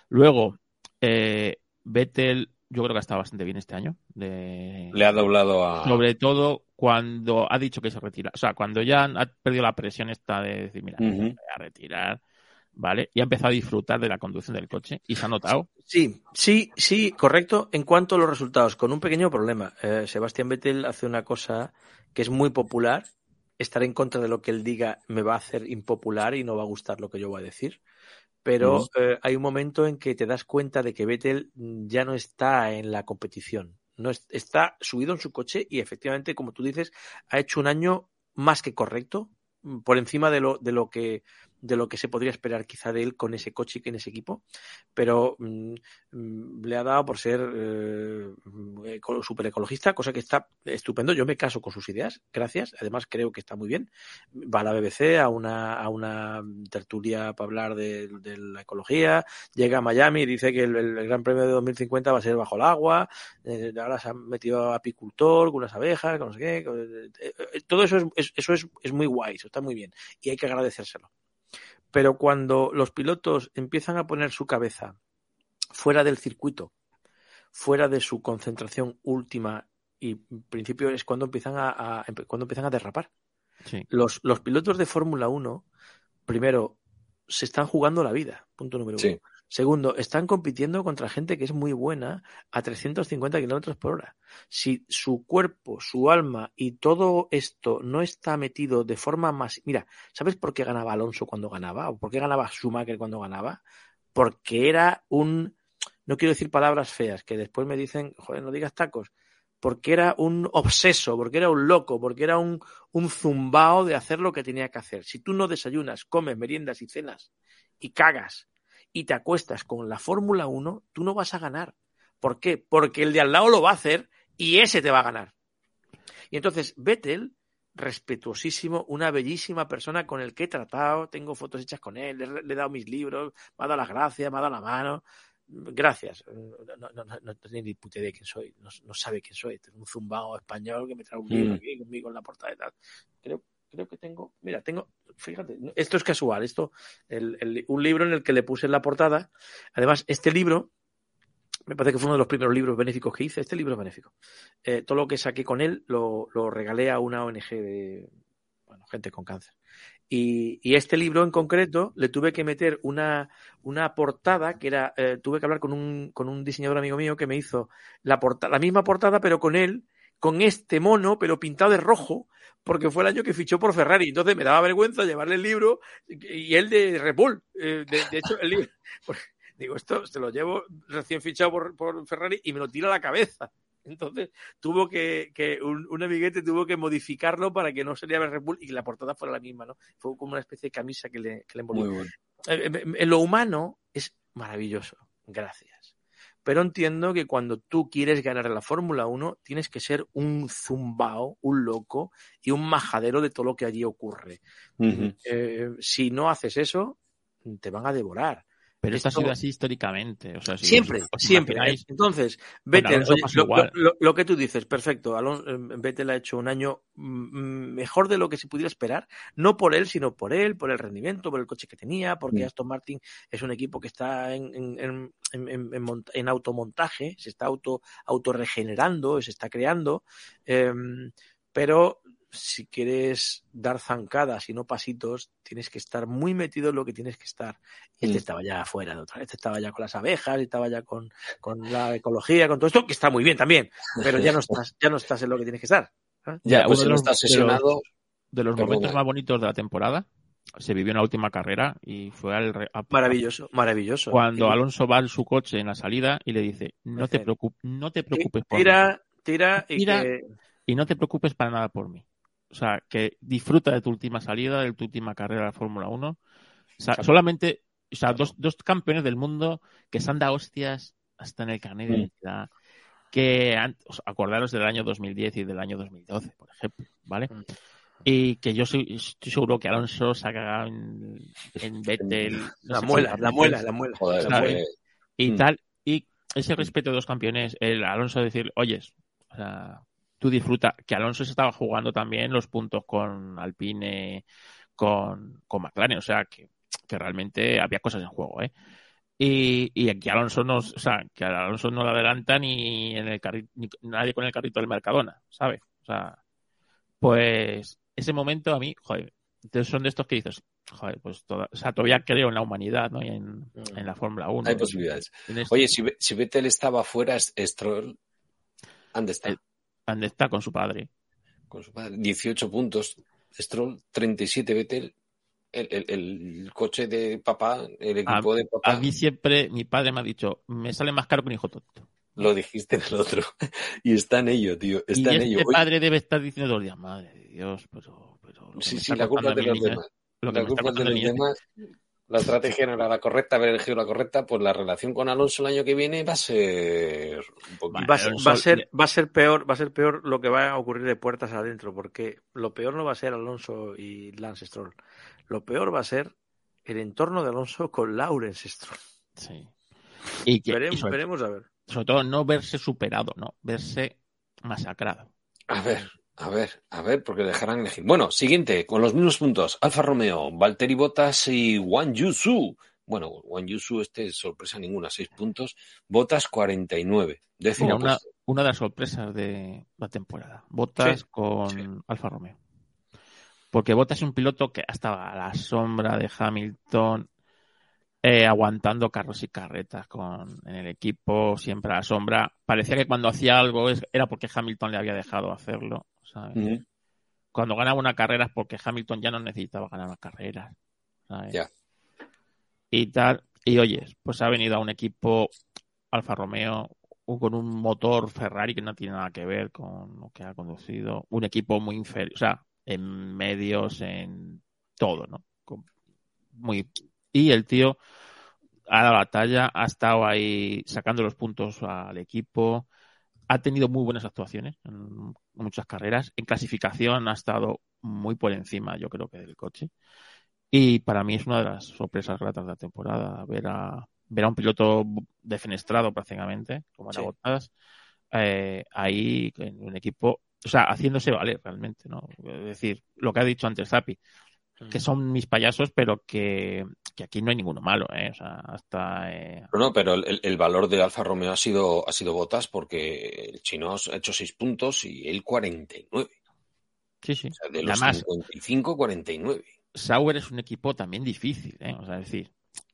Luego, eh, Vettel yo creo que ha estado bastante bien este año. Le ha doblado a. Sobre todo cuando ha dicho que se retira. O sea, cuando ya ha perdido la presión esta de decir, mira, voy a retirar, ¿vale? Y ha empezado a disfrutar de la conducción del coche y se ha notado. Sí, sí, sí, correcto. En cuanto a los resultados, con un pequeño problema. Eh, Sebastián Vettel hace una cosa que es muy popular. Estar en contra de lo que él diga me va a hacer impopular y no va a gustar lo que yo voy a decir pero eh, hay un momento en que te das cuenta de que Vettel ya no está en la competición. No está subido en su coche y efectivamente, como tú dices, ha hecho un año más que correcto, mm, por encima de lo, de lo que de lo que se podría esperar quizá de él con ese coche y en ese equipo, pero mm, mm, le ha dado por ser eh, súper ecologista, cosa que está estupendo. Yo me caso con sus ideas, gracias. Además creo que está muy bien. Va a la BBC a una, tertulia para hablar de, la ecología, llega a Miami y dice que el, Gran Premio de 2050 va a ser bajo el agua, eh, ahora se ha metido a apicultor con unas abejas, con no sé qué. Eh, eh, todo eso es, eso es, es muy guay, eso está muy bien y hay que agradecérselo. Pero cuando los pilotos empiezan a poner su cabeza fuera del circuito, fuera de su concentración última y en principio es cuando empiezan a, cuando empiezan a derrapar. Los, pilotos de Fórmula 1, primero, se están jugando la vida, punto número uno. Segundo, están compitiendo contra gente que es muy buena a 350 kilómetros por hora. Si su cuerpo, su alma y todo esto no está metido de forma más. Mira, ¿sabes por qué ganaba Alonso cuando ganaba? ¿O por qué ganaba Schumacher cuando ganaba? Porque era un. No quiero decir palabras feas, que después me dicen, joder, no digas tacos porque era un obseso, porque era un loco, porque era un, un zumbao de hacer lo que tenía que hacer. Si tú no desayunas, comes, meriendas y cenas y cagas y te acuestas con la Fórmula 1, tú no vas a ganar. ¿Por qué? Porque el de al lado lo va a hacer y ese te va a ganar. Y entonces Vettel, respetuosísimo, una bellísima persona con el que he tratado, tengo fotos hechas con él, le, le he dado mis libros, me ha dado las gracias, me ha dado la mano, gracias. No, no, no, no tiene ni puta idea de quién soy. No, sabe quién soy. Tengo un zumbao español que me trae un libro mm. aquí conmigo en la portada y tal. Creo, creo que tengo. Mira, tengo. Fíjate, esto es casual. Esto, el, un libro en el que le puse la portada. Además, este libro. Me parece que fue uno de los primeros libros benéficos que hice. Este libro es benéfico. Eh, todo lo que saqué con él lo, lo regalé a una ONG de bueno, gente con cáncer. Y, y, este libro en concreto le tuve que meter una, una portada que era, eh, tuve que hablar con un, con un diseñador amigo mío que me hizo la, porta, la misma portada, pero con él, con este mono, pero pintado de rojo, porque fue el año que fichó por Ferrari. Entonces me daba vergüenza llevarle el libro y él de Red Bull. Eh, de, de, hecho, el libro, digo, esto se lo llevo recién fichado por, por Ferrari y me lo tira a la cabeza. Entonces tuvo que, que un, un, amiguete tuvo que modificarlo para que no sería Red Bull y que la portada fuera la misma, ¿no? Fue como una especie de camisa que le, que le envolvió. Bueno. Eh, eh, en lo humano es maravilloso, gracias. Pero entiendo que cuando tú quieres ganar la Fórmula 1, tienes que ser un zumbao, un loco y un majadero de todo lo que allí ocurre. Uh -huh. eh, si no haces eso, te van a devorar. Pero esto, esto ha sido así históricamente. O sea, si siempre, os, os siempre. Imagináis... Entonces, Vettel, oye, lo, lo, lo, que tú dices, perfecto. Alonso, Vettel ha hecho un año mejor de lo que se pudiera esperar. No por él, sino por él, por el rendimiento, por el coche que tenía, porque mm. Aston Martin es un equipo que está en, en, en, en, en automontaje, se está auto, autorregenerando, se está creando. Eh, pero si quieres dar zancadas y no pasitos, tienes que estar muy metido en lo que tienes que estar. Y este mm. estaba ya afuera de otra vez, este estaba ya con las abejas, estaba ya con, con, la ecología, con todo esto, que está muy bien también, pero ya no estás, ya no estás en lo que tienes que estar. ¿eh? Ya, pues uno de los, estás sesionado. De los, de los momentos más bonitos de la temporada se vivió en la última carrera y fue al a, maravilloso, maravilloso. Cuando Alonso va en su coche en la salida y le dice, no te preocupes, no te preocupes por tira, mí. Tira, y, tira que... y no te preocupes para nada por mí. O sea, que disfruta de tu última salida, de tu última carrera de la Fórmula 1. O sea, solamente, o sea, dos, dos campeones del mundo que se han dado hostias hasta en el carnet de identidad. Mm. Que han, os acordaros del año 2010 y del año 2012, por ejemplo, ¿vale? Mm. Y que yo soy, estoy seguro que Alonso se ha cagado en, en Vettel. No la, muela, la muela, la muela, Joder, la muela. Y mm. tal. Y ese respeto de los campeones, el Alonso decir, oyes, o sea, tú disfruta, que Alonso se estaba jugando también los puntos con Alpine, con, con McLaren, o sea, que, que realmente había cosas en juego, ¿eh? Y, y aquí Alonso no, o sea, que Alonso no lo adelanta ni en el carrito, ni nadie con el carrito del Mercadona, ¿sabes? O sea, pues ese momento a mí, joder, entonces son de estos que dices, joder, pues toda, o sea, todavía creo en la humanidad, ¿no? Y en, mm. en la Fórmula 1. Hay posibilidades. Oye, si, si Vettel estaba fuera, Stroll, ¿dónde está? El, ¿Dónde está con su padre? Con su padre. 18 puntos. Stroll, 37 Vettel. El, el, el, coche de papá, el equipo a, de papá. A mí siempre, mi padre me ha dicho, me sale más caro que un hijo tonto. Lo dijiste del otro. y está en ello, tío. Está y en este ello. padre debe estar diciendo todos los días, madre de Dios, pero. pero sí, sí, la culpa de los demás. La culpa de los demás la estrategia no era la correcta, haber elegido la correcta, pues la relación con Alonso el año que viene va a ser un poquito. Va, va, a ser, va a ser peor, va a ser peor lo que va a ocurrir de puertas adentro, porque lo peor no va a ser Alonso y Lance Stroll. Lo peor va a ser el entorno de Alonso con Lawrence Stroll. Sí. Y que, veremos, y sobre, veremos a ver. Sobre todo no verse superado, no, verse masacrado. A ver, a ver, a ver, porque dejarán elegir. Bueno, siguiente, con los mismos puntos. Alfa Romeo, Valtteri Bottas y Wang Yusu. Bueno, Wang Yusu, este sorpresa ninguna, seis puntos. Bottas 49. Décimo una, una, de las sorpresas de la temporada. Bottas sí, con sí. Alfa Romeo. Porque Bottas es un piloto que estaba a la sombra de Hamilton. Eh, aguantando carros y carretas con, en el equipo, siempre a la sombra. Parecía que cuando hacía algo era porque Hamilton le había dejado hacerlo. ¿sabes? Cuando ganaba una carrera es porque Hamilton ya no necesitaba ganar una carrera. Ya. Y tal. Y oyes, pues ha venido a un equipo Alfa Romeo con un motor Ferrari que no tiene nada que ver con lo que ha conducido. Un equipo muy inferior, o sea, en medios, en todo, ¿no? Muy... Y el tío ha dado la talla, ha estado ahí sacando los puntos al equipo, ha tenido muy buenas actuaciones en muchas carreras. En clasificación ha estado muy por encima, yo creo que del coche. Y para mí es una de las sorpresas gratas de la temporada, ver a, ver a un piloto defenestrado prácticamente, como era Bottas, eh, ahí en un equipo, o sea, haciéndose valer realmente, ¿no? Es decir, lo que ha dicho antes Zapi, que son mis payasos, pero que, aquí no hay ninguno malo, ¿eh? O sea, hasta... Eh... No, pero el, valor de Alfa Romeo ha sido, ha sido Botas porque el chino ha hecho 6 puntos y él 49. Sí, sí. O sea, de los Además, 55, 49. Sauer es un equipo también difícil, ¿eh? O sea, es decir,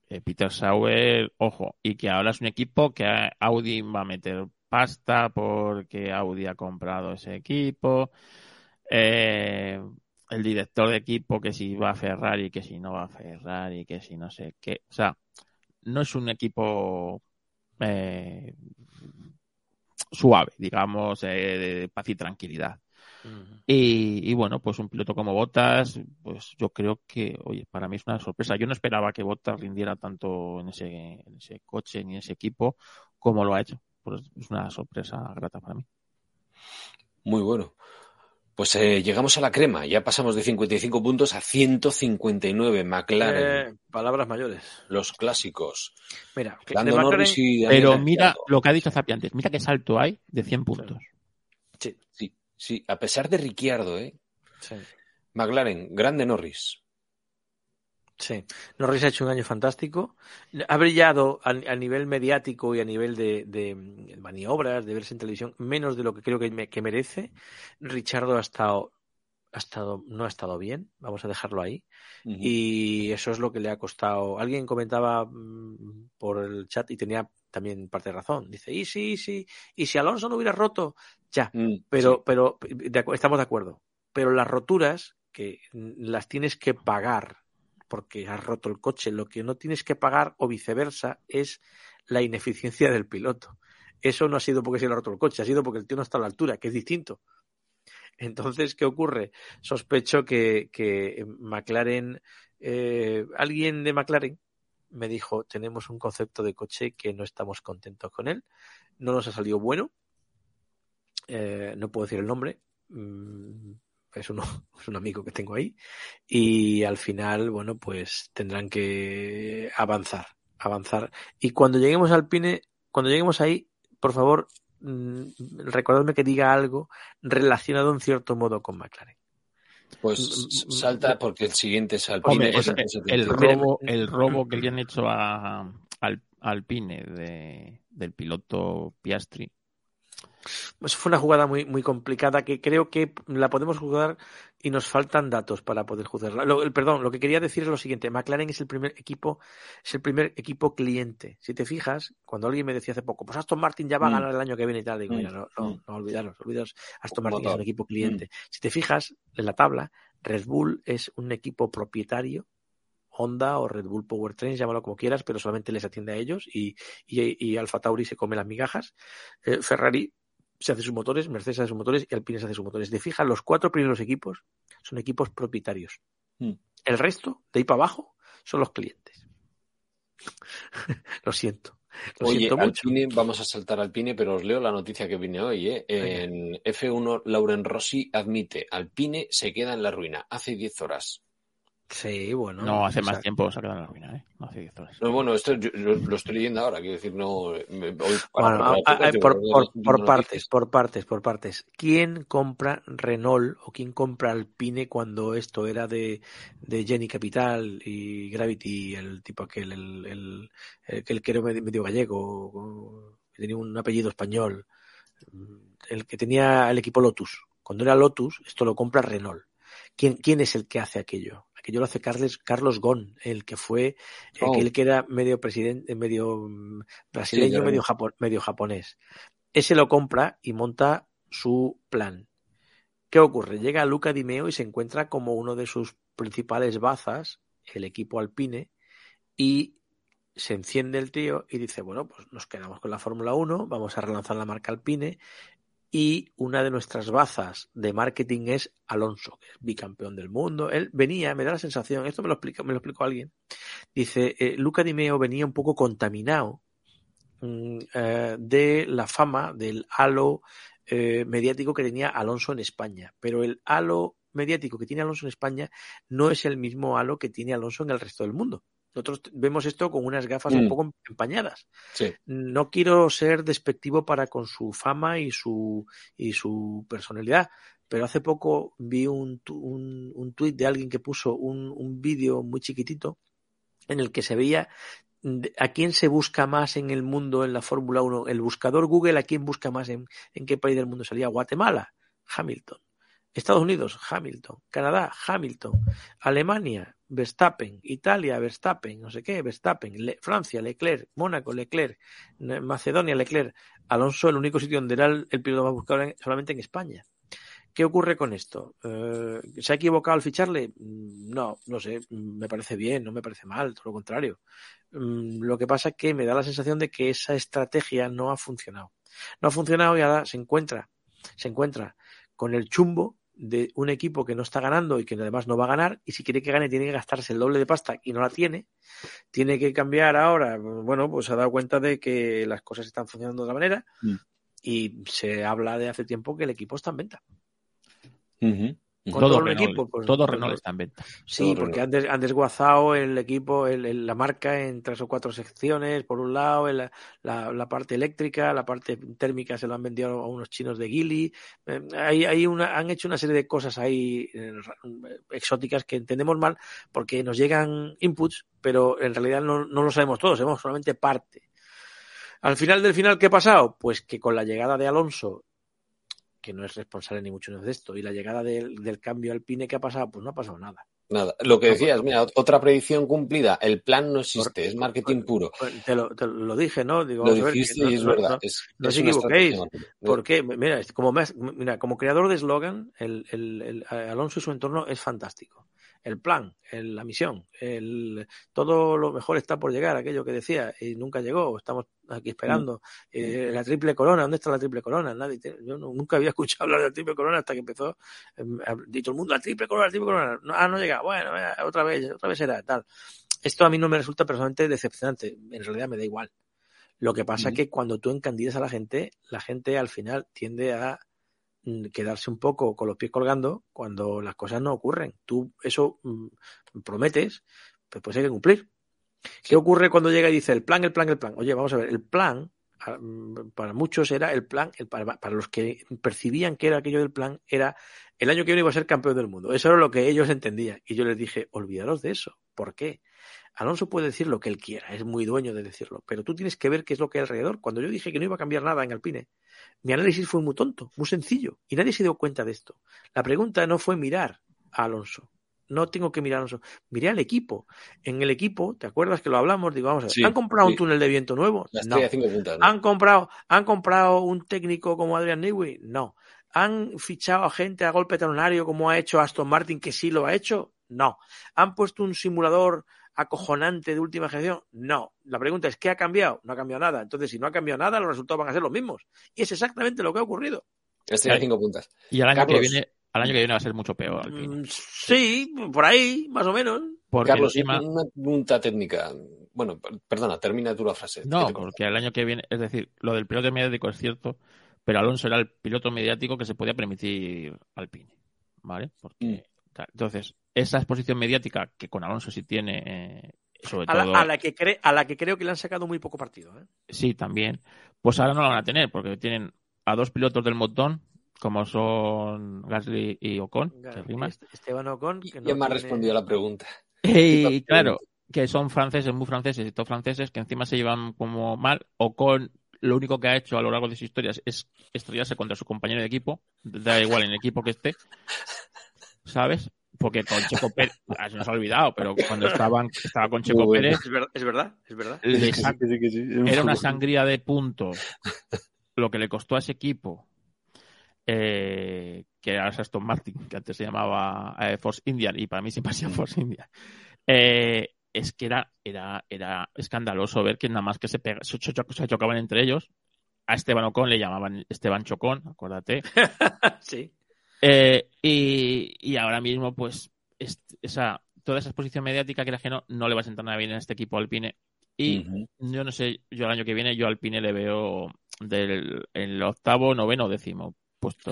eh, Peter Sauer, ojo, y que ahora es un equipo que Audi va a meter pasta porque Audi ha comprado ese equipo. Eh, el director de equipo que si va a Ferrari, que si no va a Ferrari, que si no sé qué. O sea, no es un equipo eh, suave, digamos, eh, de paz y tranquilidad. y, bueno, pues un piloto como Bottas, pues yo creo que, oye, para mí es una sorpresa. Yo no esperaba que Bottas rindiera tanto en ese, en ese coche ni en ese equipo como lo ha hecho. Pues es una sorpresa grata para mí. Muy bueno. Pues eh, llegamos a la crema, ya pasamos de 55 puntos a 159 McLaren. Eh, palabras mayores. Los clásicos. Mira, pero mira lo que ha dicho Zapi antes, mira qué salto hay de 100 puntos. Sí, sí, sí, a pesar de Ricciardo, ¿eh? Sí. McLaren, grande Norris. Sí, Norris ha hecho un año fantástico. Ha brillado a, nivel mediático y a nivel de, maniobras, de verse en televisión, menos de lo que creo que, merece. Richardo ha estado, ha estado, no ha estado bien, vamos a dejarlo ahí. Y eso es lo que le ha costado. Alguien comentaba mm, por el chat y tenía también parte de razón. Dice, y sí, sí, y si Alonso no hubiera roto, ya, mm, pero, pero estamos de acuerdo. Pero las roturas que las tienes que pagar porque has roto el coche. Lo que no tienes que pagar o viceversa es la ineficiencia del piloto. Eso no ha sido porque se le ha roto el coche, ha sido porque el tío no está a la altura, que es distinto. Entonces, ¿qué ocurre? Sospecho que, que McLaren, eh, alguien de McLaren me dijo, tenemos un concepto de coche que no estamos contentos con él, no nos ha salido bueno, eh, no puedo decir el nombre, mm, es, uno, es un amigo que tengo ahí, y al final, bueno, pues tendrán que avanzar, avanzar. Y cuando lleguemos al Pine, cuando lleguemos ahí, por favor, mm, recordadme que diga algo relacionado en cierto modo con McLaren. Pues mm, mm, salta porque el siguiente es Alpine. el, robo, el robo que le han hecho a, al Alpine de, del piloto Piastri pues fue una jugada muy, muy complicada que creo que la podemos jugar y nos faltan datos para poder juzgarla. perdón, lo que quería decir es lo siguiente. McLaren es el primer equipo, es el primer equipo cliente. Si te fijas, cuando alguien me decía hace poco, pues Aston Martin ya va a mm. ganar el año que viene y tal, digo, mm. mira, no, no, mm. no olvidaros, olvidaros, Aston Martin es un equipo cliente. Si te fijas en la tabla, Red Bull es un equipo propietario Honda o Red Bull Powertrain, llámalo como quieras, pero solamente les atiende a ellos y, y, Alfa Tauri se come las migajas. Eh, Ferrari se hace sus motores, Mercedes hace sus motores y Alpine se hace sus motores. De fija, los cuatro primeros equipos son equipos propietarios. Hmm. El resto, de ahí para abajo, son los clientes. lo siento. Lo Oye, Alpine, vamos a saltar Alpine, pero os leo la noticia que viene hoy. ¿eh? En F1, Lauren Rossi admite, Alpine se queda en la ruina. Hace 10 horas. Sí, bueno. No, hace más tiempo se ha quedado en la ruina, ¿eh? No hace 10 horas. No, bueno, esto lo, estoy leyendo ahora, quiero decir, no. bueno, por, partes, por partes, por partes. ¿Quién compra Renault o quién compra Alpine cuando esto era de, de Jenny Capital y Gravity, el tipo aquel, el, el, el, que era medio gallego, que tenía un apellido español, el que tenía el equipo Lotus? Cuando era Lotus, esto lo compra Renault. ¿Quién, ¿Quién es el que hace aquello? Aquello lo hace Carles, Carlos Gon, el que fue, Oh. aquel que era medio presidente, medio mm, brasileño, ya medio, medio japonés. Ese lo compra y monta su plan. ¿Qué ocurre? Llega Luca Di Meo y se encuentra como uno de sus principales bazas, el equipo alpine, y se enciende el tío y dice, bueno, pues nos quedamos con la Fórmula 1, vamos a relanzar la marca alpine y una de nuestras bazas de marketing es Alonso, que es bicampeón del mundo. Él venía, me da la sensación, esto me lo explica, me lo explicó alguien, dice, eh, Luca Di Meo venía un poco contaminado mm, eh, de la fama del halo eh, mediático que tenía Alonso en España, pero el halo mediático que tiene Alonso en España no es el mismo halo que tiene Alonso en el resto del mundo. Nosotros vemos esto con unas gafas un Mm. poco empañadas. Sí. No quiero ser despectivo para con su fama y su, y su personalidad, pero hace poco vi un, un, un tuit de alguien que puso un, un vídeo muy chiquitito en el que se veía a quién se busca más en el mundo en la Fórmula 1. El buscador Google, ¿a quién busca más en, en qué país del mundo salía? Guatemala, Hamilton. Estados Unidos, Hamilton. Canadá, Hamilton. Alemania, Verstappen. Italia, Verstappen. No sé qué, Verstappen. Francia, Leclerc. Mónaco, Leclerc. Macedonia, Leclerc. Alonso, el único sitio donde era el, el piloto más buscado era solamente en España. ¿Qué ocurre con esto? Eh, ¿Se ha equivocado al ficharle? Mm, No, no sé, mm, me parece bien, no me parece mal, todo lo contrario. Mm, Lo que pasa es que me da la sensación de que esa estrategia no ha funcionado. No ha funcionado y ahora se encuentra, se encuentra con el chumbo de un equipo que no está ganando y que además no va a ganar y si quiere que gane tiene que gastarse el doble de pasta y no la tiene. Tiene que cambiar ahora. Bueno, pues se ha dado cuenta de que las cosas están funcionando de otra manera Mm. y se habla de hace tiempo que el equipo está en venta. Todo todo el Renault, equipo, pues, todo Renault está en venta. Sí, Todo porque Renault. han, des- han desguazado el equipo, el- el- la marca en tres o cuatro secciones. Por un lado, el- la, la parte eléctrica, la parte térmica se lo han vendido a unos chinos de Gili. Eh, hay, hay una, han hecho una serie de cosas ahí eh, exóticas que entendemos mal porque nos llegan inputs, pero en realidad no, no lo sabemos todo, sabemos solamente parte. Al final del final, ¿qué ha pasado? Pues que con la llegada de Alonso que no es responsable ni mucho menos de esto, y la llegada del, del cambio alpine que ha pasado, pues no ha pasado nada. Nada. Lo que decías, mira, ot- otra predicción cumplida. El plan no existe, es marketing puro. Pues Te lo, te lo dije, ¿no? Digo, Lo a ver, dijiste no- y es verdad. no- es, no es os equivoquéis. estrategia marketing. ¿Por qué? Mira, como, más- mira, como creador de eslogan, el, el- el- Alonso y su entorno es fantástico. El plan, el- la misión, el, todo lo mejor está por llegar, aquello que decía, y nunca llegó, estamos aquí esperando. Eh, la triple corona, ¿dónde está la triple corona? Nadie te- yo no- nunca había escuchado hablar de la triple corona hasta que empezó, eh, y todo el mundo, la triple corona, la triple corona. No, ah, no llega, bueno, eh, otra vez, otra vez será, tal. Esto a mí no me resulta personalmente decepcionante, en realidad me da igual. Lo que pasa es que cuando tú encandidas a la gente, la gente al final tiende a mm, quedarse un poco con los pies colgando cuando las cosas no ocurren. Tú eso mm, prometes, pues, pues hay que cumplir. ¿Qué ocurre cuando llega y dice el plan, el plan, el plan? Oye, vamos a ver, el plan, mm, para muchos era el plan, para los que percibían que era aquello del plan, era el año que viene iba a ser campeón del mundo. Eso era lo que ellos entendían. Y yo les dije, olvidaros de eso. ¿Por qué? Alonso puede decir lo que él quiera, es muy dueño de decirlo, pero tú tienes que ver qué es lo que hay alrededor. Cuando yo dije que no iba a cambiar nada en Alpine, mi análisis fue muy tonto, muy sencillo, y nadie se dio cuenta de esto. La pregunta no fue mirar a Alonso. No tengo que mirar a Alonso. Miré al equipo. En el equipo, ¿te acuerdas que lo hablamos? Digo, vamos a ver, Sí, ¿han comprado sí. un túnel de viento nuevo? No. puntas. ¿no? ¿Han comprado, ¿Han comprado un técnico como Adrian Newey? No. ¿Han fichado a gente a golpe talonario como ha hecho Aston Martin, que sí lo ha hecho? No. ¿Han puesto un simulador acojonante de última generación? No. La pregunta es, ¿qué ha cambiado? No ha cambiado nada. Entonces, si no ha cambiado nada, los resultados van a ser los mismos. Y es exactamente lo que ha ocurrido. Estrella de cinco puntas. Y el año Carlos. que viene, al año que viene va a ser mucho peor Alpine. Mm, Sí, por ahí, más o menos. Porque Carlos, encima, una pregunta técnica. Bueno, per- perdona, termina tú la frase. no, porque el año que viene, es decir, lo del piloto mediático es cierto, pero Alonso era el piloto mediático que se podía permitir Alpine, ¿vale? Porque, Mm. entonces, esa exposición mediática que con Alonso sí tiene, eh, sobre A la, todo, a la que cre- a la que creo que le han sacado muy poco partido. ¿eh? sí, también, pues ahora no la van a tener, porque tienen a dos pilotos del montón, como son Gasly y Ocon, que. Este- Esteban Ocon. Que no ¿Quién me ha tiene- respondido a la pregunta? Y claro, que son franceses, muy franceses y todos franceses, que encima se llevan como mal. Ocon lo único que ha hecho a lo largo de sus historias es estrellarse contra su compañero de equipo, da igual en el equipo que esté, ¿sabes? Porque con Checo Pérez, ah, se nos ha olvidado, pero cuando estaban, estaba con Checo bueno. Pérez, Es verdad, es verdad. Es verdad. le Sí, sac- que sí, que sí. era una sangría de puntos lo que le costó a ese equipo eh, que era Aston Martin que antes se llamaba eh, Force Indian y para mí siempre ha sido Force Indian eh, es que era, era, era escandaloso ver que nada más que se, pega- se, cho- se chocaban entre ellos a Esteban Ocon le llamaban Esteban Chocón acuérdate sí. Eh, y, y ahora mismo, pues, es- esa, toda esa exposición mediática que que no, no le va a sentar nada bien a este equipo Alpine. Y yo no sé, yo el año que viene, yo Alpine le veo del el octavo, noveno, décimo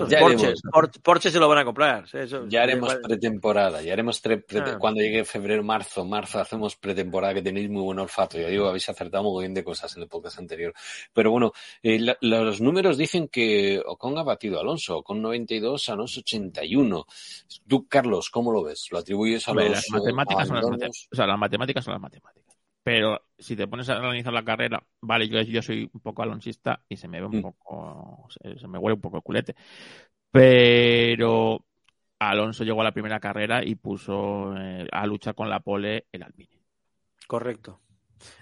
Ya Porsche, haremos. Porsche se lo van a comprar. sí, eso- Ya haremos vale. pretemporada, ya haremos Ah. cuando llegue febrero, marzo, marzo hacemos pretemporada que tenéis muy buen olfato. Ya digo, habéis acertado muy bien de cosas en el podcast anterior. Pero bueno, eh, la- los números dicen que Ocon ha batido a Alonso, con 92, Alonso 81. Tú, Carlos, ¿cómo lo ves? ¿Lo atribuyes a Hombre, los las matemáticas son las. O sea, las matemáticas son las matemáticas. Pero si te pones a analizar la carrera, vale, yo, yo soy un poco alonsista y se me ve un Mm. poco, se, se me huele un poco el culete. Pero Alonso llegó a la primera carrera y puso eh, a luchar con la pole el Alpine. Correcto.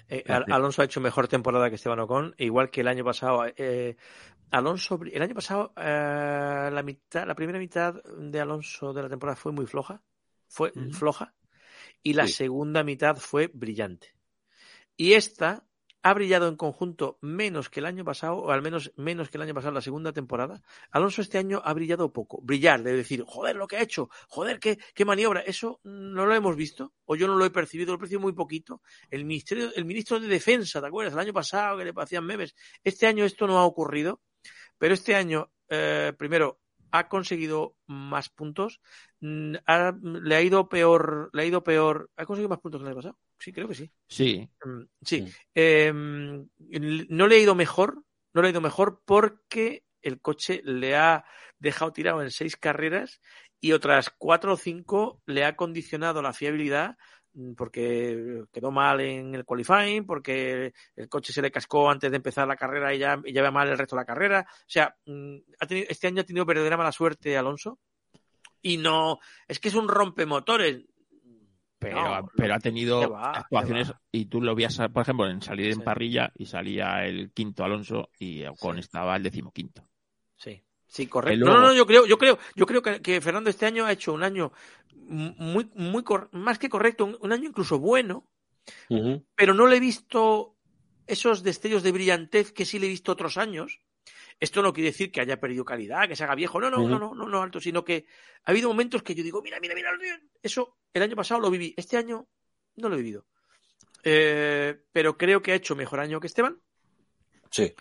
Eh, Al-. Alonso ha hecho mejor temporada que Esteban Ocon, igual que el año pasado. eh, Alonso, el año pasado, la mitad, la primera mitad de Alonso de la temporada fue muy floja, fue floja, y la Sí. segunda mitad fue brillante. Y esta ha brillado en conjunto menos que el año pasado, o al menos menos que el año pasado, la segunda temporada. Alonso este año ha brillado poco. Brillar, de decir, joder, lo que ha hecho, joder, qué, qué maniobra. Eso no lo hemos visto, o yo no lo he percibido, lo he percibido muy poquito. El, ministerio, el ministro de Defensa, ¿te acuerdas? El año pasado que le hacían memes. Este año esto no ha ocurrido, pero este año, eh, primero, ha conseguido más puntos, mm, ha- le ha ido peor, le ha ido peor, ha conseguido más puntos que el año pasado. Sí, creo que sí. Sí, Mm, Sí. Eh, no le ha ido mejor, no le ha ido mejor porque el coche le ha dejado tirado en seis carreras y otras cuatro o cinco le ha condicionado la fiabilidad mm, porque quedó mal en el qualifying, porque el coche se le cascó antes de empezar la carrera y ya, y ya va mal el resto de la carrera. O sea, mm, ha tenido- este año ha tenido verdadera mala suerte Alonso. Y no, es que es un rompemotores. Pero, No, pero ha tenido va, actuaciones y tú lo veías, por ejemplo, en salir en Sí. parrilla y salía el quinto Alonso y Ocon Sí. estaba el decimoquinto. Sí, sí, correcto. No, luego- no, no, yo creo, yo creo, yo creo que, que Fernando este año ha hecho un año muy, muy cor- más que correcto, un, un año incluso bueno, pero no le he visto esos destellos de brillantez que sí le he visto otros años. Esto no quiere decir que haya perdido calidad, que se haga viejo, no, no, no, no, no, no, alto, sino que ha habido momentos que yo digo, mira, mira, mira, eso el año pasado lo viví, este año no lo he vivido. Eh, pero creo que ha hecho mejor año que Esteban Sí.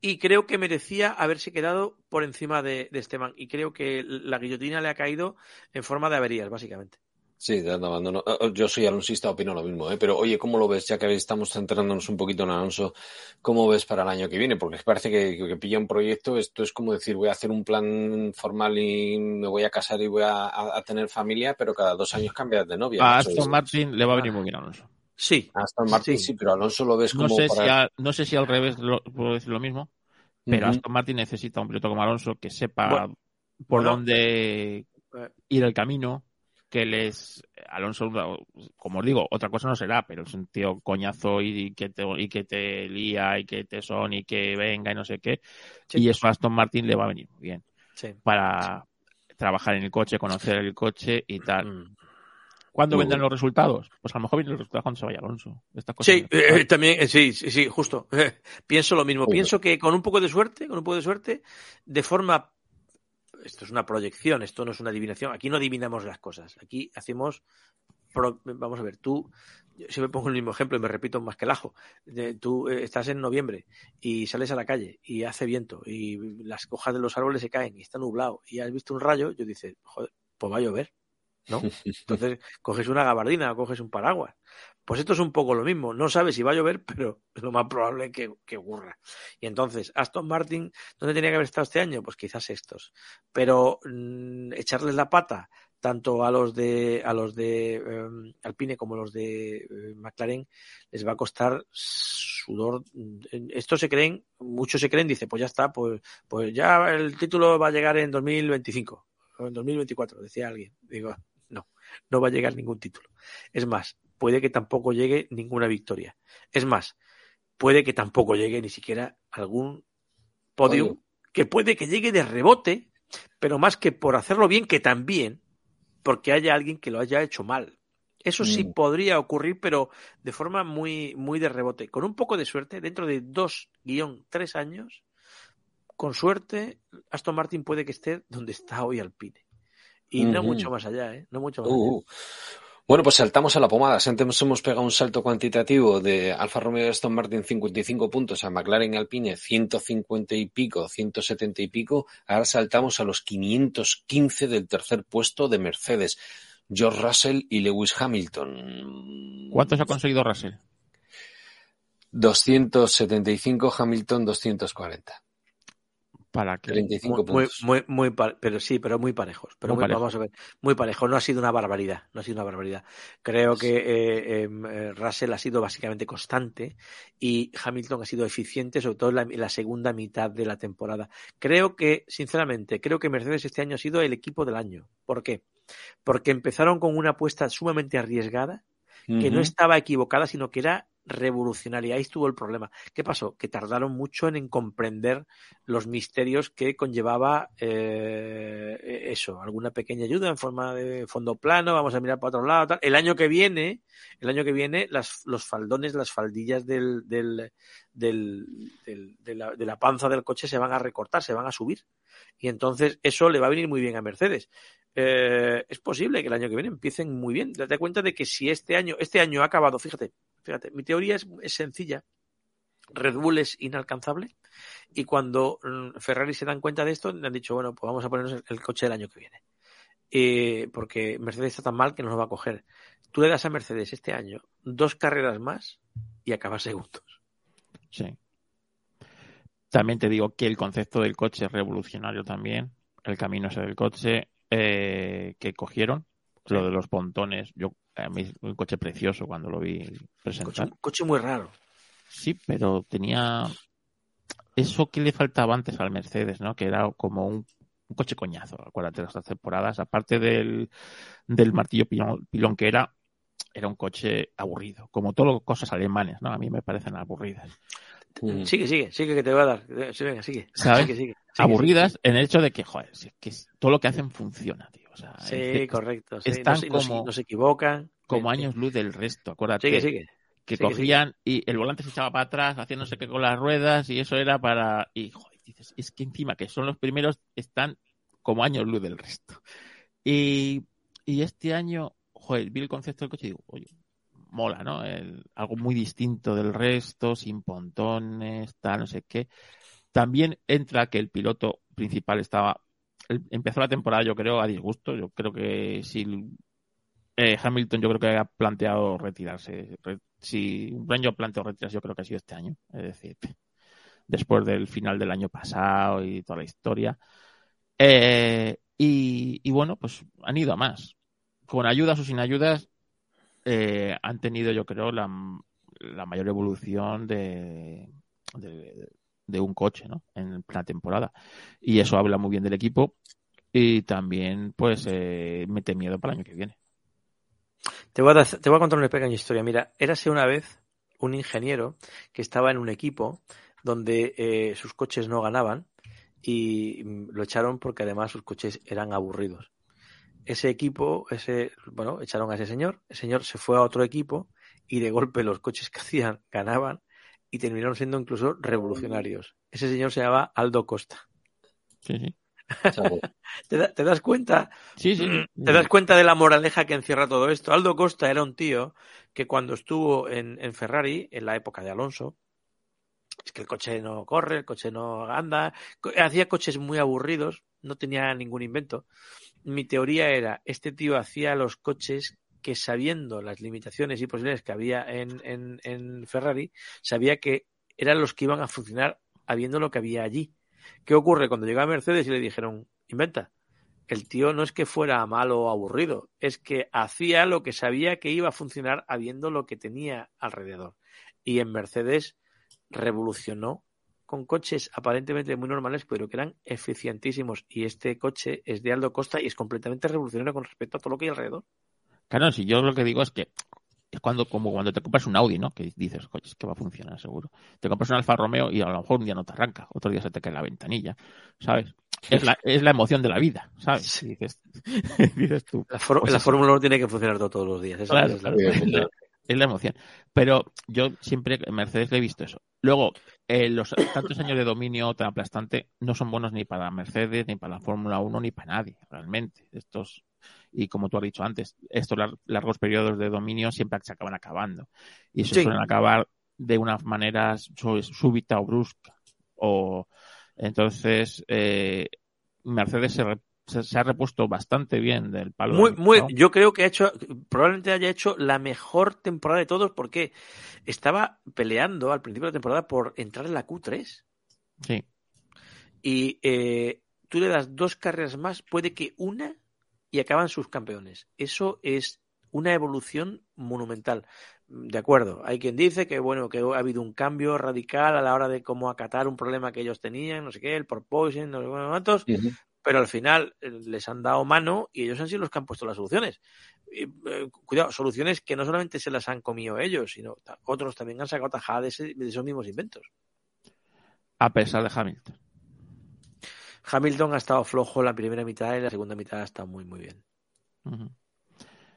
y creo que merecía haberse quedado por encima de, de Esteban. Y creo que la guillotina le ha caído en forma de averías, básicamente. Sí, dando abandono. Eh, eh, Yo soy alonsista, opino lo mismo, ¿eh? Pero oye, ¿cómo lo ves? Ya que estamos centrándonos un poquito en Alonso, ¿cómo ves para el año que viene? Porque parece que, que, pilla un proyecto, esto es como decir, voy a hacer un plan formal y me voy a casar y voy a, a- a tener familia, pero cada dos años cambias de novia. A. Aston Martin le va a venir muy bien a Alonso. Sí, a Aston Martin Sí. sí, pero Alonso lo ves No como sé, si para... a- no sé si al revés lo- puedo decir lo mismo, pero. Aston Martin necesita un piloto como Alonso que sepa Bueno, por bueno, dónde eh, ir el camino, que les Alonso, como os digo, otra cosa no será, pero es un tío coñazo y, que te y que te lía y que te son y que venga y no sé qué. Sí. Y eso a Aston Martin le va a venir muy bien sí. para trabajar en el coche, conocer el coche y tal. Mm. ¿Cuándo vendrán los resultados? Pues a lo mejor vienen los resultados cuando se vaya Alonso. Estas cosas Sí, eh, también, eh, sí, sí, sí, justo. Pienso lo mismo. Pienso que con un poco de suerte, con un poco de suerte, de forma. Esto es una proyección, esto no es una adivinación. Aquí no adivinamos las cosas. Aquí hacemos. pro- Vamos a ver, tú. yo siempre pongo el mismo ejemplo y me repito más que el ajo. De- Tú eh, estás en noviembre y sales a la calle y hace viento y las hojas de los árboles se caen y está nublado y has visto un rayo, yo dices, joder, pues va a llover. ¿no? Entonces coges una gabardina o coges un paraguas. Pues esto es un poco lo mismo. No sabes si va a llover, pero es lo más probable que, que ocurra. Y entonces, Aston Martin, ¿dónde tenía que haber estado este año? Pues quizás estos. Pero mm, echarles la pata tanto a los de a los de eh, Alpine como a los de eh, McLaren les va a costar sudor. Estos se creen, muchos se creen, dice, pues ya está, pues, pues ya el título va a llegar en 2025 o en 2024, decía alguien. Digo, no. no va a llegar ningún título. Es más, puede que tampoco llegue ninguna victoria. Es más, puede que tampoco llegue ni siquiera algún podio Podio. que puede que llegue de rebote, pero más que por hacerlo bien, que también porque haya alguien que lo haya hecho mal. Eso sí Mm. podría ocurrir, pero de forma muy, muy de rebote. Con un poco de suerte, dentro de dos guion tres años, con suerte, Aston Martin puede que esté donde está hoy Alpine. Y no mucho más allá, ¿eh? No mucho más allá. Uh, uh. Bueno, pues saltamos a la pomada. Antes hemos pegado un salto cuantitativo de Alfa Romeo y Aston Martin 55 puntos a McLaren y Alpine 150 y pico, 170 y pico. Ahora saltamos a los 515 del tercer puesto de Mercedes. George Russell y Lewis Hamilton. ¿Cuántos ha conseguido Russell? 275, Hamilton 240. Para que 35 Muy, puntos. muy, muy pero sí, pero muy parejos. Pero Muy muy, parejos. vamos a ver, muy parejo. No ha sido una barbaridad. No ha sido una barbaridad. Creo que eh, em, eh, Russell ha sido básicamente constante y Hamilton ha sido eficiente, sobre todo en la, en la segunda mitad de la temporada. Creo que, sinceramente, creo que Mercedes este año ha sido el equipo del año. ¿Por qué? Porque empezaron con una apuesta sumamente arriesgada que no estaba equivocada, sino que era revolucionaria. Ahí estuvo el problema. ¿Qué pasó? Que tardaron mucho en, en comprender los misterios que conllevaba eh, eso, alguna pequeña ayuda en forma de fondo plano, vamos a mirar para otro lado. El año que viene, el año que viene, los faldones, las faldillas del, del, del, del- de, la, de la panza del coche se van a recortar, se van a subir. Y entonces eso le va a venir muy bien a Mercedes. Eh, es posible que el año que viene empiecen muy bien. Date cuenta de que si este año, este año ha acabado, fíjate, fíjate, mi teoría es, es sencilla. Red Bull es inalcanzable y cuando mm, Ferrari se dan cuenta de esto, le han dicho, bueno, pues vamos a ponernos el, el coche del año que viene. Eh, porque Mercedes está tan mal que nos va a coger. Tú le das a Mercedes este año dos carreras más y acabas segundos. Sí. También te digo que el concepto del coche es revolucionario también. El camino ese del coche eh, que cogieron, lo de los pontones. Yo, a mí es un coche precioso cuando lo vi Coche, presentar. coche muy raro. Sí, pero tenía eso que le faltaba antes al Mercedes, ¿no? Que era como un, un coche coñazo, acuérdate de estas temporadas. Aparte del, del martillo pilón, pilón que era, era un coche aburrido, como todas las cosas alemanes, ¿no? A mí me parecen aburridas. Mm. Sigue, sigue, sigue que te voy a dar. Eh, Sí, venga, sigue. ¿Sabes? Sigue, sigue, sigue, aburridas en el hecho de que, joder, si es que todo lo que hacen funciona, tío. O sea, Sí, es que correcto. Sí. están no, no como- no se equivocan. como Sí, sí. años luz del resto, acuérdate. Sigue, sigue. que sigue, cogían y el volante se echaba para atrás, sé qué con las ruedas y eso era para... Y joder, dices, es que encima que son los primeros, están como años luz del resto. Y, y este año, joder, vi el concepto del coche y digo, oye, mola, ¿no? El- algo muy distinto del resto, sin pontones, tal, no sé qué. También entra que el piloto principal estaba... Empezó la temporada, yo creo, a disgusto. Yo creo que si eh, Hamilton yo creo que ha planteado retirarse. Re- si un año ha planteado retirarse, yo creo que ha sido este año. Es decir, después del final del año pasado y toda la historia. Eh, y, y bueno, pues han ido a más. Con ayudas o sin ayudas, eh, han tenido, yo creo, la, la mayor evolución de, de un coche, ¿no? En la temporada. Y eso habla muy bien del equipo y también, pues, eh, mete miedo para el año que viene. Te voy, a, te voy a contar una pequeña historia. Mira, érase una vez un ingeniero que estaba en un equipo donde eh, sus coches no ganaban y mm, lo echaron porque además sus coches eran aburridos. Ese equipo, ese, bueno, echaron a ese señor, el señor se fue a otro equipo y de golpe los coches que hacían ganaban y terminaron siendo incluso revolucionarios. Ese señor se llamaba Aldo Costa. Sí, sí. Chavo. ¿Te, da- te das cuenta? Sí, sí. ¿Te das cuenta de la moraleja que encierra todo esto? Aldo Costa era un tío que cuando estuvo en, en Ferrari, en la época de Alonso, es que el coche no corre, el coche no anda, hacía coches muy aburridos, no tenía ningún invento. Mi teoría era, este tío hacía los coches que sabiendo las limitaciones y posibilidades que había en, Ferrari, sabía que eran los que iban a funcionar habiendo lo que había allí. ¿Qué ocurre cuando llegó a Mercedes y le dijeron, inventa? El tío no es que fuera malo o aburrido, es que hacía lo que sabía que iba a funcionar habiendo lo que tenía alrededor. Y en Mercedes revolucionó con coches aparentemente muy normales, pero que eran eficientísimos. Y este coche es de Aldo Costa y es completamente revolucionario con respecto a todo lo que hay alrededor. Claro, si yo lo que digo es que es cuando, como cuando te compras un Audi, ¿no? Que dices, coño, es que va a funcionar seguro. Te compras un Alfa Romeo y a lo mejor un día no te arranca, otro día se te cae la ventanilla, ¿sabes? Es la, es la emoción de la vida, ¿sabes? Dices, dices tú. La, Pues la. Fórmula 1 tiene que funcionar to- todos los días. esa- Claro, esa es la- claro. Es la, emoción. Pero yo siempre en Mercedes le he visto eso. Luego, eh, los tantos años de dominio tan aplastante no son buenos ni para Mercedes, ni para la Fórmula 1, ni para nadie, realmente. Estos, y como tú has dicho antes, estos lar- largos periodos de dominio siempre se acaban acabando. Y se Sí. suelen acabar de una manera sú- súbita o brusca. O, entonces, eh, Mercedes se, re- se, se ha repuesto bastante bien del palo. Muy, del muy, yo creo que ha hecho, probablemente haya hecho la mejor temporada de todos porque estaba peleando al principio de la temporada por entrar en la Q3 Sí. y eh, tú le das dos carreras más, puede que una y acaban sus campeones. Eso es una evolución monumental. De acuerdo, hay quien dice que bueno, que ha habido un cambio radical a la hora de cómo acatar un problema que ellos tenían, no sé qué, el porpoising, no sé cuántos, pero al final eh, les han dado mano y ellos han sido los que han puesto las soluciones. Y, eh, cuidado, soluciones que no solamente se las han comido ellos, sino otros también han sacado tajada de, ese- de esos mismos inventos. A pesar de Hamilton. Hamilton ha estado flojo en la primera mitad y la segunda mitad ha estado muy, muy bien.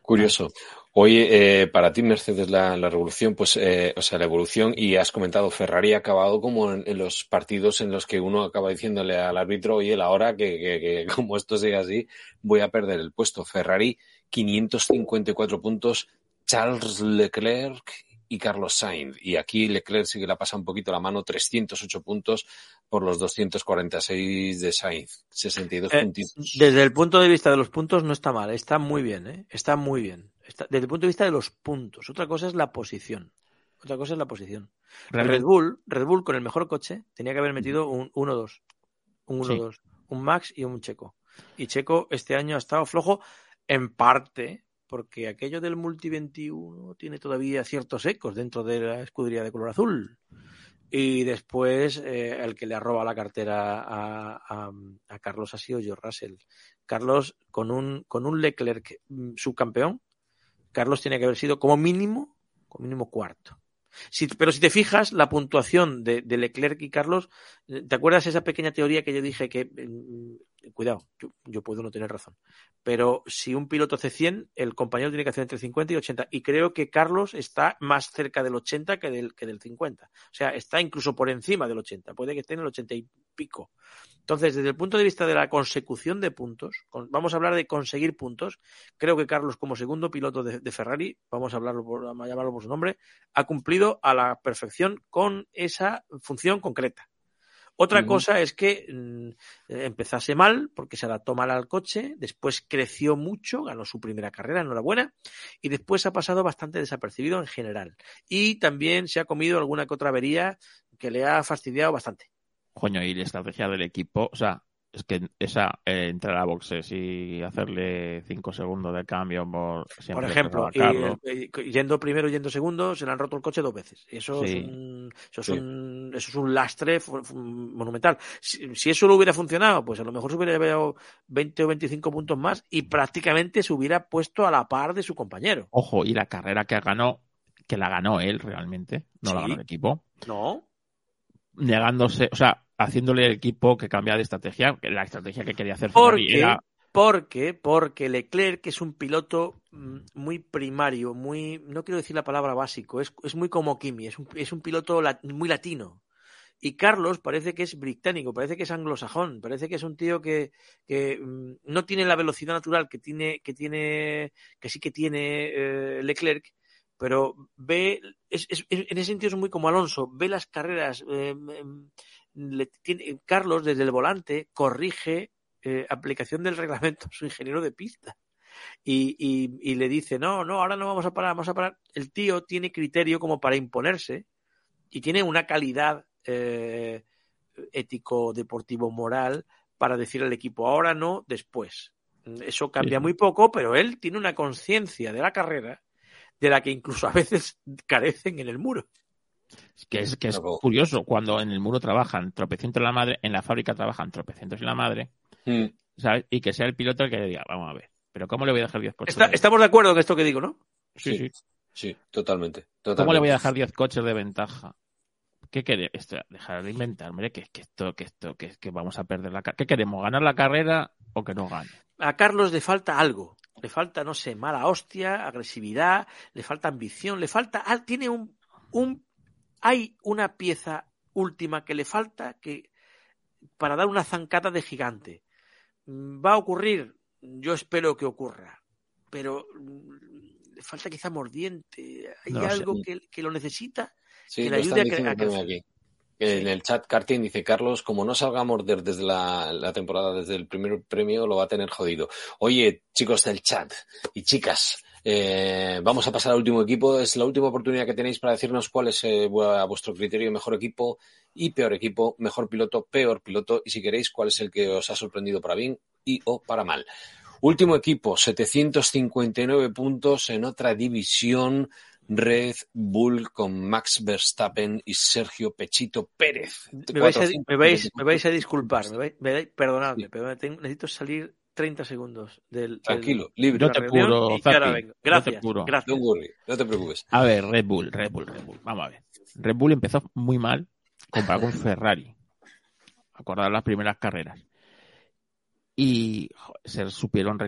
Curioso. Oye, eh, para ti Mercedes la, la revolución, pues, eh, o sea, la evolución, y has comentado, Ferrari ha acabado como en, en los partidos en los que uno acaba diciéndole al árbitro, oye, la hora que, que- que como esto siga así, voy a perder el puesto. Ferrari, 554 puntos, Charles Leclerc y Carlos Sainz. Y aquí Leclerc sí que le pasa un poquito la mano, 308 puntos por los 246 de Sainz, 62 Eh, puntitos. Desde el punto de vista de los puntos no está mal, está muy bien, ¿eh? está muy bien. Está, desde el punto de vista de los puntos. Otra cosa es la posición. Otra cosa es la posición. Red Bull, Red Bull con el mejor coche tenía que haber metido un 1-2, un Sí. 1-2, un Max y un Checo. Y Checo este año ha estado flojo en parte porque aquello del Multi 21 tiene todavía ciertos ecos dentro de la escudería de color azul. Y después eh, el que le ha robado la cartera a, a- Carlos ha sido George Russell. Carlos, con un, con un Leclerc mm, subcampeón, Carlos tiene que haber sido como mínimo, como mínimo cuarto. Pero si te fijas, la puntuación de, de Leclerc y Carlos, eh, ¿te acuerdas esa pequeña teoría que yo dije que, mm, cuidado, yo, puedo no tener razón, pero si un piloto hace 100, el compañero tiene que hacer entre 50 y 80. Y creo que Carlos está más cerca del 80 que del, que del 50. O sea, está incluso por encima del 80. Puede que esté en el 80 y pico. Entonces, desde el punto de vista de la consecución de puntos, vamos a hablar de conseguir puntos. Creo que Carlos, como segundo piloto de, Ferrari, vamos a hablarlo por, a llamarlo por su nombre, ha cumplido a la perfección con esa función concreta. Otra cosa es que mm, eh, empezase mal, porque se adaptó mal al coche, después creció mucho, ganó su primera carrera, enhorabuena, y después ha pasado bastante desapercibido en general. Y también se ha comido alguna que otra avería que le ha fastidiado bastante. coño, y la estrategia del equipo, o sea, es que esa, eh, entrar a boxes y hacerle cinco segundos de cambio por Por ejemplo, y- y- yendo primero y yendo segundo, se le han roto el coche dos veces. Eso, Sí. es, un, eso, es, Sí. un, eso es un lastre monumental. Si, si eso lo hubiera funcionado, pues a lo mejor se hubiera llevado 20 o 25 puntos más y prácticamente se hubiera puesto a la par de su compañero. Ojo, y la carrera que ganó, que la ganó él realmente, no la ganó el equipo, ¿No? negándose, o sea, haciéndole el equipo que cambia de estrategia, que la estrategia que quería hacer Ferrari Porque, era porque, porque Leclerc es un piloto mm, muy primario, muy, no quiero decir la palabra básico, es, es muy como Kimi, es un, es un piloto la- muy latino. Y Carlos parece que es británico, parece que es anglosajón, parece que es un tío que, que mm, no tiene la velocidad natural que tiene, que tiene, que sí que tiene eh, Leclerc, pero ve, es, es- en ese sentido es muy como Alonso, ve las carreras, eh, le tiene- Carlos desde el volante corrige eh, aplicación del reglamento a su ingeniero de pista. Y, y- y le dice, no, no, ahora no vamos a parar, vamos a parar. El tío tiene criterio como para imponerse y tiene una calidad eh, ético, deportivo, moral para decir al equipo, ahora no, después. Eso cambia muy poco, pero él tiene una conciencia de la carrera de la que incluso a veces carecen en el muro. Que es, que es curioso, cuando en el muro trabajan tropecientos la madre, en la fábrica trabajan tropecientos y la madre, Mm. ¿sabes? Y que sea el piloto el que le diga, vamos a ver, Pero ¿cómo le voy a dejar 10 coches? Está- de- estamos de acuerdo en esto que digo, ¿no? Sí, Sí. sí. Sí, totalmente. ¿Cómo le voy a dejar 10 coches de ventaja? ¿Qué queremos? Dejar de inventarme que, que esto, que esto, que, que vamos a perder la carrera. ¿Qué queremos? ¿Ganar la carrera o que no gane? A Carlos le falta algo. Le falta, no sé, mala hostia, agresividad, le falta ambición, le falta. ah, Tiene un. un hay una pieza última que le falta que para dar una zancada de gigante. Mm, ¿Va a ocurrir? Yo espero que ocurra. Pero mm, le falta quizá mordiente. ¿Hay No algo que, que lo necesita? Sí, que le ayude a aquí. En Sí. el chat, Cartin dice, Carlos, como no salga a morder desde la, la temporada, desde el primer premio, lo va a tener jodido. Oye, chicos del chat y chicas, eh, vamos a pasar al último equipo. Es la última oportunidad que tenéis para decirnos cuál es eh, a vuestro criterio mejor equipo y peor equipo, mejor piloto, peor piloto y si queréis, cuál es el que os ha sorprendido para bien y o para mal. Último equipo, 759 puntos en otra división. Red Bull con Max Verstappen y Sergio Pechito Pérez. Me vais, a, 400 me vais- me vais a disculpar, me vais, me vais- perdonadme, Sí. pero necesito salir 30 segundos del. del- Tranquilo, libre. Yo de te Zapi, vengo. yo te Gracias, curo. gracias. Don't worry, no te preocupes. A ver, Red Bull, Red Bull, Red Bull. Vamos a ver. Red Bull empezó muy mal comparado con Ferrari. Acordar las primeras carreras. Y joder, se supieron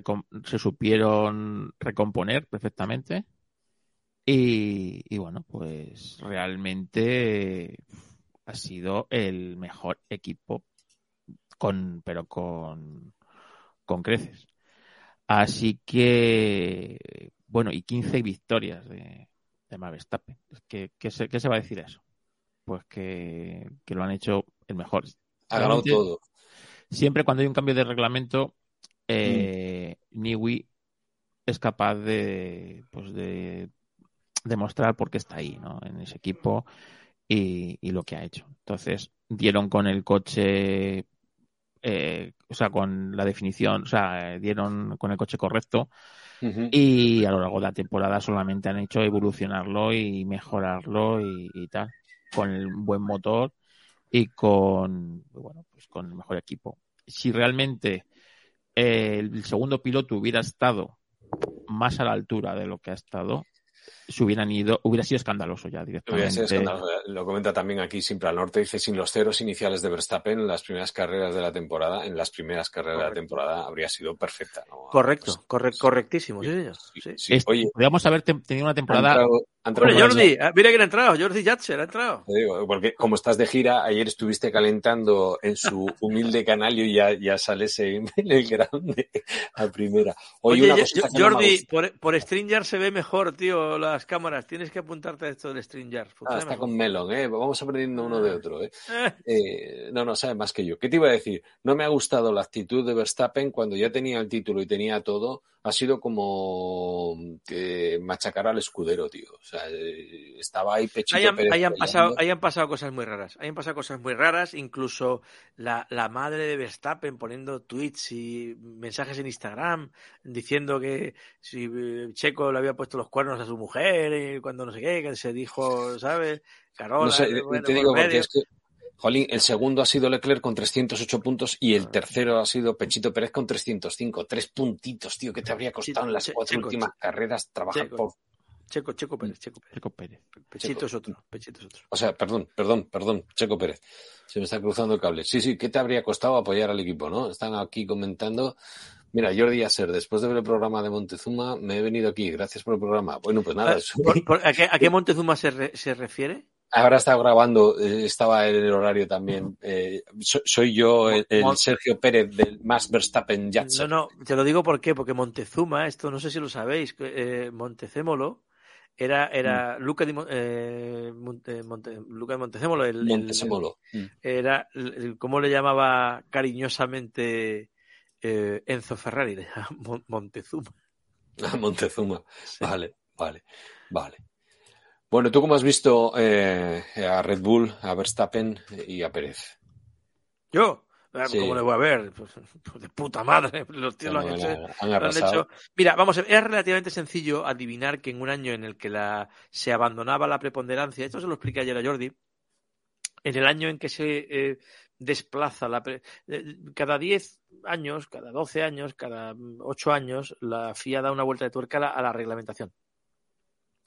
se supieron recomponer perfectamente. Y, y bueno, pues realmente ha sido el mejor equipo con, pero con, con creces. Así que, bueno, y 15 victorias de, de Max Verstappen. ¿Qué, qué se, qué se va a decir a eso? Pues que, que lo han hecho el mejor. Ha ganado todo. Siempre cuando hay un cambio de reglamento, eh, Niwi es capaz de, pues de demostrar por qué está ahí, ¿no? En ese equipo y, y lo que ha hecho. Entonces, dieron con el coche, eh, o sea, con la definición, o sea, eh, dieron con el coche correcto y a lo largo de la temporada solamente han hecho evolucionarlo y mejorarlo y, y tal, con el buen motor y con, bueno, pues con el mejor equipo. Si realmente eh, el segundo piloto hubiera estado más a la altura de lo que ha estado, se hubieran ido, hubiera sido escandaloso ya Hubiera directamente. sido escandaloso. Lo comenta también aquí siempre al norte. Dice, sin los ceros iniciales de Verstappen en las primeras carreras de la temporada, en las primeras carreras de la temporada habría sido perfecta. ¿no? Correcto, Pues, corre- correctísimo, sí, sí, Sí. Oye, podríamos haber te- tenido una temporada entrado- por Jordi, ah, mira quién ha entrado, Jordi Yatser ha entrado. Te digo, porque como estás de gira, ayer estuviste calentando en su humilde canal y ya, ya sales en el grande a primera. Oye, Oye, una yo- cosita yo- que no me Jordi, por, por StreamYard se ve mejor, tío, las cámaras. Tienes que apuntarte a esto del StreamYard. Ah, está mejor. con Melon, ¿eh? Vamos aprendiendo uno de otro, ¿eh? Eh, Eh, no, no, sabe más que yo. ¿Qué te iba a decir? No me ha gustado la actitud de Verstappen cuando ya tenía el título y tenía todo. Ha sido como que machacar al escudero, tío. O sea, eh, estaba ahí pechito Hayan, Pérez hayan peleando. pasado, hayan pasado cosas muy raras. Hayan pasado cosas muy raras. Incluso la, la madre de Verstappen poniendo tweets y mensajes en Instagram diciendo que si eh, Checo le había puesto los cuernos a su mujer eh, cuando no sé qué, que se dijo, ¿sabes? Carola, No sé, eh, bueno, te digo porque es que, Jolín, el segundo ha sido Leclerc con 308 puntos y el tercero ha sido Pechito Pérez con 305. Tres puntitos, tío, que te habría costado en las Che- cuatro Checo, últimas carreras trabajar Checo. por... Checo, Checo Pérez, Checo Pérez. Checo Pérez. Pechito Checo. es otro, Pechito es otro. O sea, perdón, perdón, perdón, Checo Pérez. Se me está cruzando el cable. Sí, sí, ¿qué te habría costado apoyar al equipo, no? Están aquí comentando. Mira, Jordi Aser, después de ver el programa de Montezuma, me he venido aquí. Gracias por el programa. Bueno, pues nada, Ah, eso- por- por- ¿a, qué, a qué Montezuma se, re- se refiere? Ahora estaba grabando, eh, estaba en el horario también. Eh, so- soy yo, el, Sergio Pérez del Max Verstappen Jatser. No, no, te lo digo por qué, porque Montezuma, esto no sé si lo sabéis, eh, Montecémolo era, era Mm. Luca, Mon- eh, Monte- Monte- Luca de Montecémolo, el. Mm. era, ¿cómo le llamaba cariñosamente eh, Enzo Ferrari? Montezuma. Montezuma. Sí. Vale, vale, vale. Bueno, ¿tú cómo has visto eh, a Red Bull, a Verstappen y a Pérez? Yo, eh, Sí. ¿cómo le voy a ver? Pues, pues de puta madre, los tíos lo han hecho. Han, han Lo han hecho- Mira, vamos es relativamente sencillo adivinar que en un año en el que la, se abandonaba la preponderancia, esto se lo expliqué ayer a Jordi, en el año en que se eh, desplaza la cada 10 años, cada 12 años, cada 8 años, la FIA da una vuelta de tuerca a la reglamentación.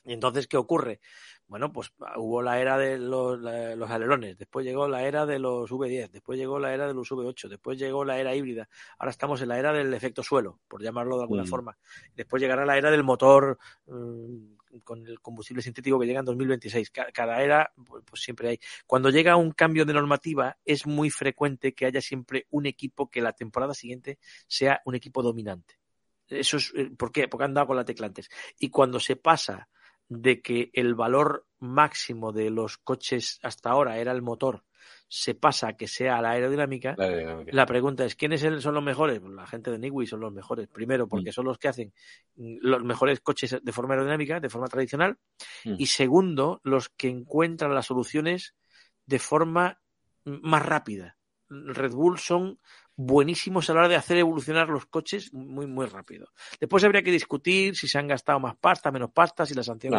Y entonces, ¿qué ocurre? Bueno, pues hubo la era de los, los, alerones, después llegó la era de los V10, después llegó la era de los V8, después llegó la era híbrida, ahora estamos en la era del efecto suelo, por llamarlo de alguna mm. forma. Después llegará la era del motor mm, con el combustible sintético que llega en 2026. Cada, era, pues, pues, siempre hay. Cuando llega un cambio de normativa, es muy frecuente que haya siempre un equipo que la temporada siguiente sea un equipo dominante. Eso es, eh, ¿por qué? Porque han dado con la tecla antes. Y cuando se pasa de que el valor máximo de los coches hasta ahora era el motor, se pasa a que sea la aerodinámica, la, pregunta es, ¿quiénes son los mejores? Pues la gente de Nigui son los mejores. Primero, porque mm. son los que hacen los mejores coches de forma aerodinámica, de forma tradicional. Mm. Y segundo, los que encuentran las soluciones de forma más rápida. Red Bull son buenísimos a la hora de hacer evolucionar los coches muy, muy rápido. Después habría que discutir si se han gastado más pasta, menos pasta, si la sanción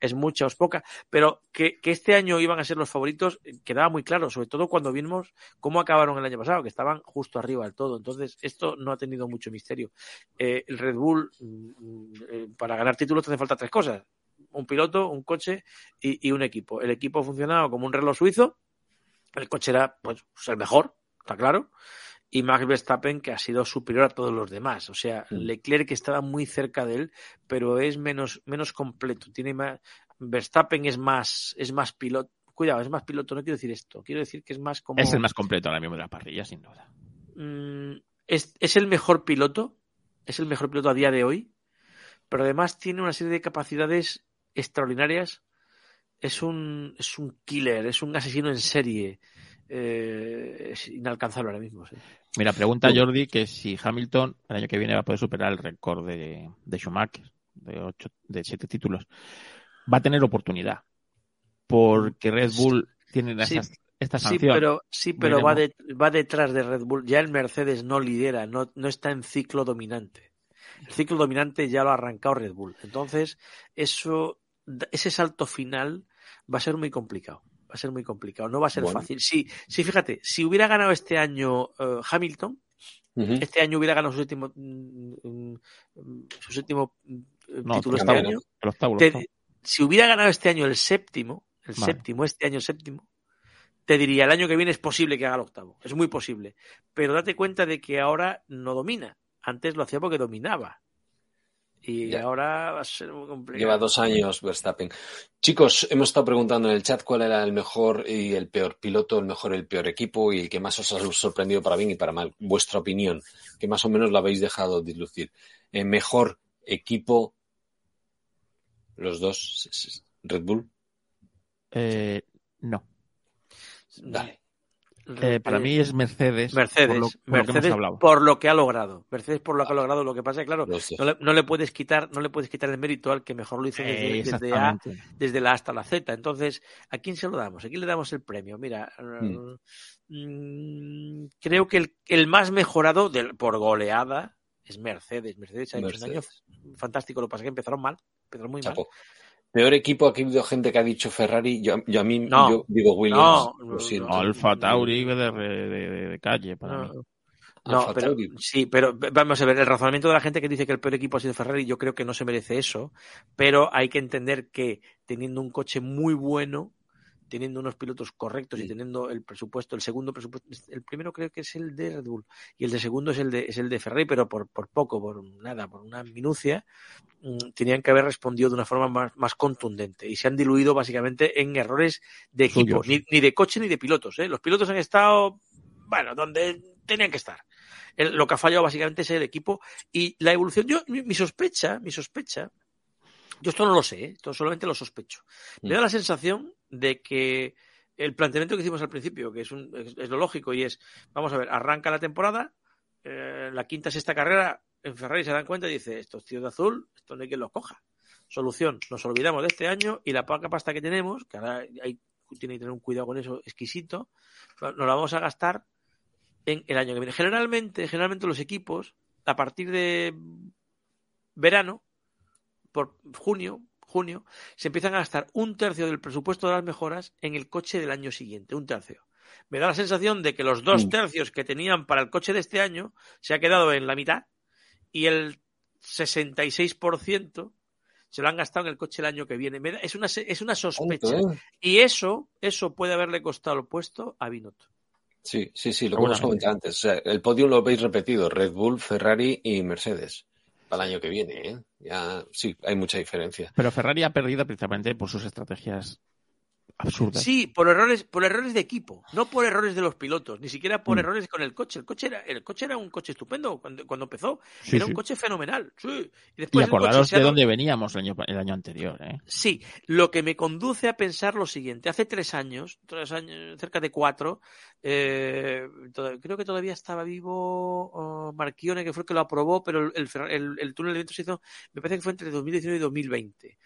es mucha o es poca, pero que, este año iban a ser los favoritos eh, quedaba muy claro, sobre todo cuando vimos cómo acabaron el año pasado, que estaban justo arriba del todo. Entonces, esto no ha tenido mucho misterio. Eh, el Red Bull, mm, eh, para ganar títulos te hace falta tres cosas. Un piloto, un coche y, y un equipo. El equipo ha funcionado como un reloj suizo, el coche era pues el mejor, está claro y Max Verstappen que ha sido superior a todos los demás. O sea, mm. Leclerc que estaba muy cerca de él, pero es menos, menos completo. Tiene más, Verstappen es más, es más piloto. Cuidado, es más piloto, no quiero decir esto. Quiero decir que es más como. Es el más completo ahora mismo de la parrilla, sin duda. Mm, es, es el mejor piloto. Es el mejor piloto a día de hoy. Pero además tiene una serie de capacidades extraordinarias. Es un, es un killer, es un asesino en serie. Eh, es inalcanzable ahora mismo. Mira, pregunta Jordi que si Hamilton el año que viene va a poder superar el récord de, de Schumacher de, ocho, de siete títulos. Va a tener oportunidad porque Red Bull tiene esta sanción. Sí, pero, sí, pero va, va detrás de Red Bull. Ya el Mercedes no lidera, no, no está en ciclo dominante. El ciclo dominante ya lo ha arrancado Red Bull. Entonces, eso, ese salto final va a ser muy complicado va a ser muy complicado, no va a ser fácil. Sí, sí, fíjate, si hubiera ganado este año uh, Hamilton, este año hubiera ganado su séptimo, mm, su séptimo mm, no, título este año. El octavo, el octavo. Te, si hubiera ganado este año el séptimo, el vale. séptimo, este año el séptimo, te diría, el año que viene es posible que haga el octavo, es muy posible. Pero date cuenta de que ahora no domina. Antes lo hacía porque dominaba. Y ya. ahora va a ser muy complicado. Lleva dos años Verstappen. Chicos, hemos estado preguntando en el chat cuál era el mejor y el peor piloto, el mejor y el peor equipo y el que más os ha sorprendido para bien y para mal. Vuestra opinión, que más o menos la habéis dejado dilucir. Eh, mejor equipo, los dos, Red Bull. Eh, no. Dale. Eh, para mí es Mercedes. Mercedes, por lo, por Mercedes lo por lo que ha logrado. Mercedes por lo que ha logrado. Lo que pasa es claro, no, le, no, le, puedes quitar, no le puedes quitar el mérito al que mejor lo hizo desde, eh, desde, A, desde la A hasta la Z. Entonces, ¿a quién se lo damos? ¿A quién le damos el premio? Mira, hmm. mmm, creo que el, el más mejorado del, por goleada es Mercedes. Mercedes ha hecho un año fantástico. Lo que pasa es que empezaron mal, empezaron muy Chapo. mal. Peor equipo, aquí ha habido gente que ha dicho Ferrari, yo, yo a mí no, yo digo Williams. No, lo siento. No, Alfa Tauri de, de, de, calle para no. mí. No, pero, sí, pero vamos a ver, el razonamiento de la gente que dice que el peor equipo ha sido Ferrari, yo creo que no se merece eso, pero hay que entender que teniendo un coche muy bueno, teniendo unos pilotos correctos y teniendo el presupuesto, el segundo presupuesto, el primero creo que es el de Red Bull y el de segundo es el de, es el de Ferrari, pero por, por poco, por nada, por una minucia, mmm, tenían que haber respondido de una forma más, más, contundente y se han diluido básicamente en errores de equipo, ni, ni, de coche ni de pilotos. ¿eh? Los pilotos han estado, bueno, donde tenían que estar. El, lo que ha fallado básicamente es el equipo y la evolución. Yo, mi, mi sospecha, mi sospecha yo esto no lo sé, ¿eh? esto solamente lo sospecho. Me da la sensación de que el planteamiento que hicimos al principio, que es, un, es, lo lógico y es, vamos a ver, arranca la temporada, eh, la quinta, sexta carrera, en Ferrari se dan cuenta y dice, estos tíos de azul, esto no hay quien los coja. Solución, nos olvidamos de este año y la poca pasta que tenemos, que ahora hay, tiene que tener un cuidado con eso exquisito, nos la vamos a gastar en el año que viene. Generalmente, generalmente los equipos, a partir de verano, por junio, junio, se empiezan a gastar un tercio del presupuesto de las mejoras en el coche del año siguiente, un tercio. me da la sensación de que los dos Mm. tercios que tenían para el coche de este año se ha quedado en la mitad y el 66% se lo han gastado en el coche el año que viene. Me da- es, una, es una sospecha. ¿eh? Y eso, eso puede haberle costado el puesto a Binotto. Sí, sí, sí, lo que hemos comentado antes. O sea, el podio lo veis repetido, Red Bull, Ferrari y Mercedes. Para el año que viene, ¿eh? Ya, sí, hay mucha diferencia. Pero Ferrari ha perdido precisamente por sus estrategias absurdas. Sí, por errores, por errores de equipo, no por errores de los pilotos, ni siquiera por Mm. errores con el coche. El coche era, el coche era un coche estupendo cuando, cuando empezó. Sí, era sí. un coche fenomenal. Sí. Y después acordaros de dónde veníamos el año, el año anterior. ¿eh? Sí, lo que me conduce a pensar lo siguiente. Hace tres años, tres años cerca de cuatro, eh, creo que todavía estaba vivo oh, Marchione, que fue el que lo aprobó, pero el, el- el túnel de viento se hizo, me parece que fue entre 2019 y 2020.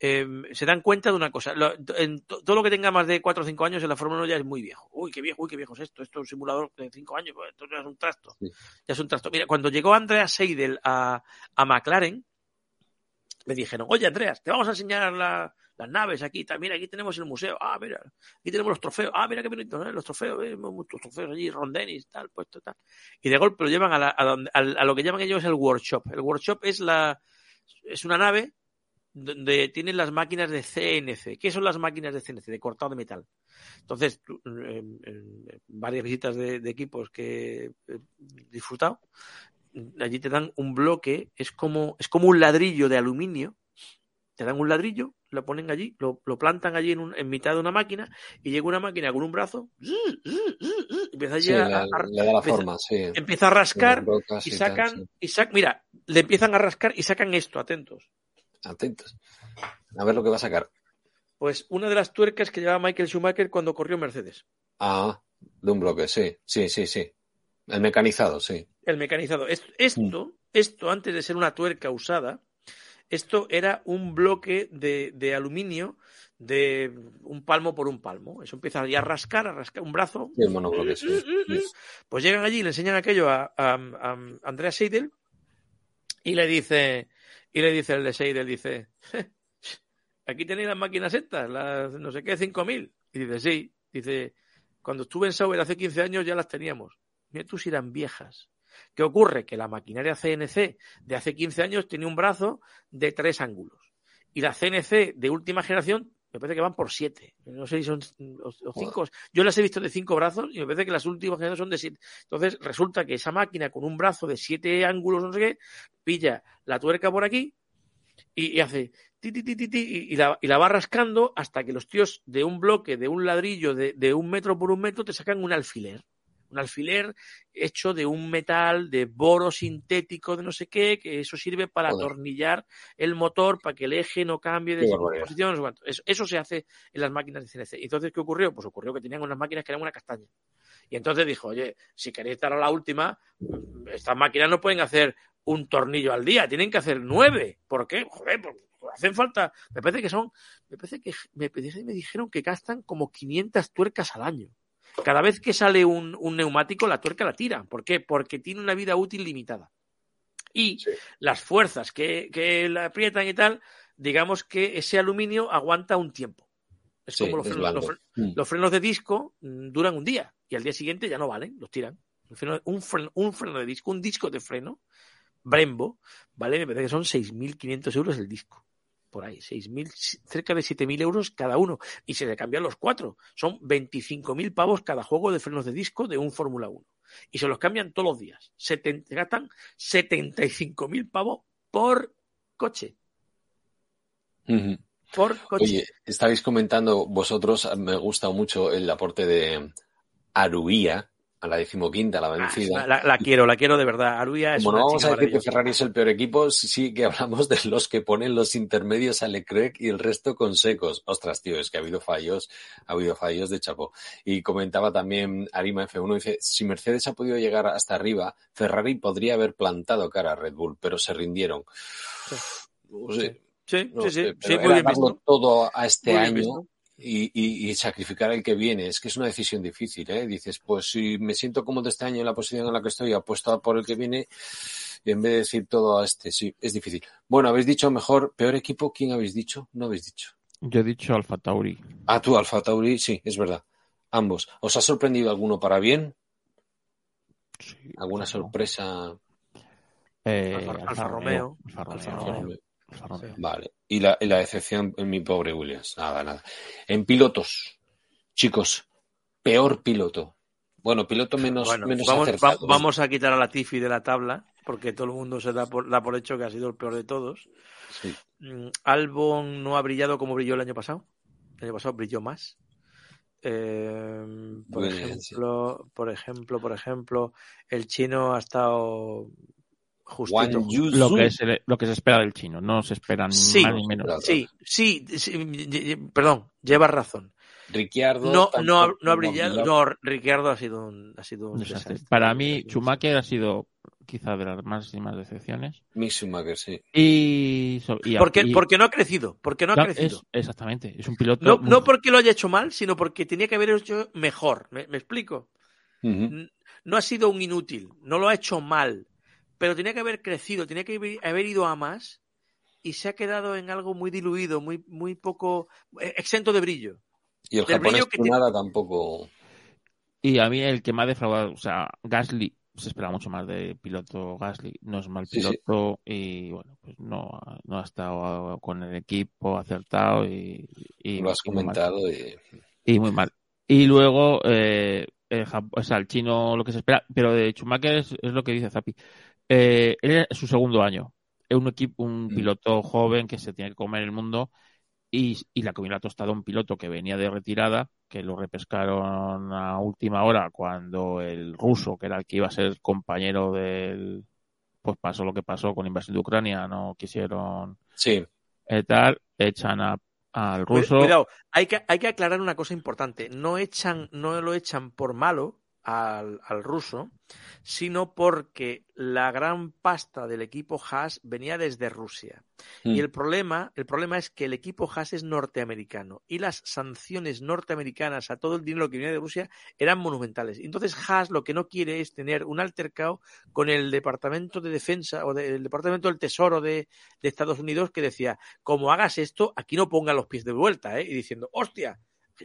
Eh, se dan cuenta de una cosa. lo- en to- todo lo que tenga más de cuatro o cinco años en la Fórmula 1 ya es muy viejo. Uy, qué viejo, uy, qué viejo es esto. Esto es un simulador de cinco años. pues, Esto ya es un trasto. Sí. Ya es un trasto. Mira, cuando llegó Andreas Seidel a, a McLaren, me dijeron, oye Andreas, te vamos a enseñar la- las naves aquí, mira, aquí tenemos el museo, ah, mira, aquí tenemos los trofeos, ah, mira qué bonito, ¿eh? los trofeos, eh, muchos trofeos allí, rondenis, tal, puesto, tal. Y de golpe lo llevan a, la- a, donde- a lo que llaman ellos el workshop. El workshop es la es una nave donde tienen las máquinas de CNC. ¿Qué son las máquinas de CNC? De cortado de metal. Entonces, tú, en, en varias visitas de, de equipos que he disfrutado, allí te dan un bloque, es como, es como un ladrillo de aluminio, te dan un ladrillo, lo ponen allí, lo, lo plantan allí en, un- en mitad de una máquina y llega una máquina con un brazo, empieza Sí, a, le, a- le da la empieza- forma, sí. empieza a rascar y tal, sacan, sí. y sac, mira, le empiezan a rascar y sacan esto, atentos. Atentos. A ver lo que va a sacar. Pues una de las tuercas que llevaba Michael Schumacher cuando corrió Mercedes. Ah, de un bloque, sí, sí, sí, sí. El mecanizado, sí. El mecanizado. Es- Esto, esto, antes de ser una tuerca usada, esto era un bloque de, de aluminio de un palmo por un palmo. Eso empieza ya a rascar, a rascar un brazo. Sí, el monobloque, sí. Sí. Pues llegan allí y le enseñan aquello a, a, a Andrea Seidel y le dice, y le dice el de Seidel, dice, aquí tenéis las máquinas estas, las no sé qué, 5000. Y dice, sí, dice, cuando estuve en Sauber hace 15 años ya las teníamos. Mira tú eran viejas. ¿Qué ocurre? Que la maquinaria CNC de hace 15 años tenía un brazo de tres ángulos. Y la CNC de última generación, me parece que van por siete. No sé si son o, o cinco. Yo las he visto de cinco brazos y me parece que las últimas generaciones son de siete. Entonces resulta que esa máquina con un brazo de siete ángulos, no sé qué, pilla la tuerca por aquí y, y hace ti, ti, ti, ti, ti, y, y la, y la va rascando hasta que los tíos de un bloque, de un ladrillo de, de un metro por un metro, te sacan un alfiler. Un alfiler hecho de un metal, de boro sintético, de no sé qué, que eso sirve para Joder. atornillar el motor para que el eje no cambie de posición. no sé cuánto. Eso, eso se hace en las máquinas de CNC. Entonces, ¿qué ocurrió? Pues ocurrió que tenían unas máquinas que eran una castaña. Y entonces dijo, oye, si queréis estar a la última, mm, estas máquinas no pueden hacer un tornillo al día, tienen que hacer nueve. ¿Por qué? Joder, porque hacen falta. Me parece que son, me parece que me, me dijeron que gastan como 500 tuercas al año. Cada vez que sale un, un neumático, la tuerca la tiran. ¿Por qué? Porque tiene una vida útil limitada. Y Sí. las fuerzas que, que la aprietan y tal, digamos que ese aluminio aguanta un tiempo. Es Sí, como los frenos, blando. los fre- Mm. los frenos de disco mm, duran un día y al día siguiente ya no valen, los tiran. Un freno, un freno, un freno de disco, un disco de freno, Brembo, ¿vale? Me parece que son 6.500 euros el disco. Por ahí, 6.000, cerca de 7.000 euros cada uno. Y se le cambian los cuatro. Son 25.000 pavos cada juego de frenos de disco de un Fórmula 1. Y se los cambian todos los días. Seten- gastan 75.000 pavos por coche. Por coche. Oye, estabais comentando vosotros, me gusta mucho el aporte de Aruía a la decimoquinta, la Ah, vencida. la, la quiero, la quiero de verdad. Aruya es Como no vamos a decir que. Ferrari es el peor equipo, sí que hablamos de los que ponen los intermedios a Leclerc y el resto con secos. Ostras, tío, es que ha habido fallos, ha habido fallos de chapo. Y comentaba también Arima F1, dice, si Mercedes ha podido llegar hasta arriba, Ferrari podría haber plantado cara a Red Bull, pero se rindieron. No sé, Sí, no sí, sé, sí, sí, muy bien visto. todo a este Muy año. Y, y- y sacrificar el que viene. Es que es una decisión difícil, ¿eh? Dices, pues si me siento cómodo este año en la posición en la que estoy, apuesto por el que viene, en vez de decir todo a este, sí, es difícil. Bueno, habéis dicho mejor, peor equipo, ¿quién habéis dicho? No habéis dicho. Yo he dicho Alfa Tauri. Ah, tú, Alfa Tauri, sí, es verdad. Ambos. ¿Os ha sorprendido alguno para bien? Sí, ¿Alguna claro. sorpresa? Eh, Alfa- Alfa Romeo. Alfa Alfa Romeo. Romeo. Alfa Romeo. Vale. Y la, y la decepción en mi pobre Williams. Nada, nada. En pilotos, chicos, peor piloto. Bueno, piloto menos, Bueno, menos vamos, acertado. va- vamos a quitar a la Tifi de la tabla, porque todo el mundo se da por, da por hecho que ha sido el peor de todos. Sí. Mm, Albon no ha brillado como brilló el año pasado. El año pasado brilló más. Eh, por sí. ejemplo, por ejemplo, por ejemplo, el chino ha estado justito. Lo que, se, lo que se espera del chino, no se espera ni Sí. más ni menos. Sí, sí, sí, perdón, llevas razón. Ricciardo. No, no, no ha brillado. No, Ricciardo ha sido un, ha sido un desastre. desastre. Para mí, Schumacher ha sido quizá de las máximas decepciones. Mick Schumacher, sí. Y, so- y- Porque, y- porque no ha crecido, porque no ha claro, crecido. es- exactamente, es un piloto. No, muy- no porque lo haya hecho mal, sino porque tenía que haber hecho mejor. ¿Me, me explico? No ha sido un inútil, no lo ha hecho mal, pero tenía que haber crecido, tenía que haber- ido a más y se ha quedado en algo muy diluido, muy, muy poco eh, exento de brillo. Y el del japonés brillo que tiene- nada tampoco. Y a mí el que me ha defraudado, o sea, Gasly, se espera mucho más de piloto Gasly, no es mal Sí, sí. piloto y bueno, pues no, ha- no ha estado con el equipo acertado y, y- lo has y muy mal. comentado. Y... Y muy mal. Y luego, eh, el, o sea, el chino lo que se espera, pero de Schumacher es, es lo que dice Zapi. Eh, él es su segundo año. Es un equipo, un Mm. piloto joven que se tiene que comer el mundo y, y la comió la tostada a un piloto que venía de retirada, que lo repescaron a última hora cuando el ruso, que era el que iba a ser compañero del, pues pasó lo que pasó con la invasión de Ucrania, no quisieron Sí, eh, tal, echan a- al ruso. Cuidado, hay que, hay que aclarar una cosa importante. No echan, no lo echan por malo al, al ruso, sino porque la gran pasta del equipo Haas venía desde Rusia. Mm. Y el problema, el problema es que el equipo Haas es norteamericano y las sanciones norteamericanas a todo el dinero que viene de Rusia eran monumentales. Entonces Haas lo que no quiere es tener un altercado con el Departamento de Defensa o del Departamento del Tesoro de, de Estados Unidos que decía, como hagas esto, aquí no ponga los pies de vuelta, ¿eh? Y diciendo, hostia,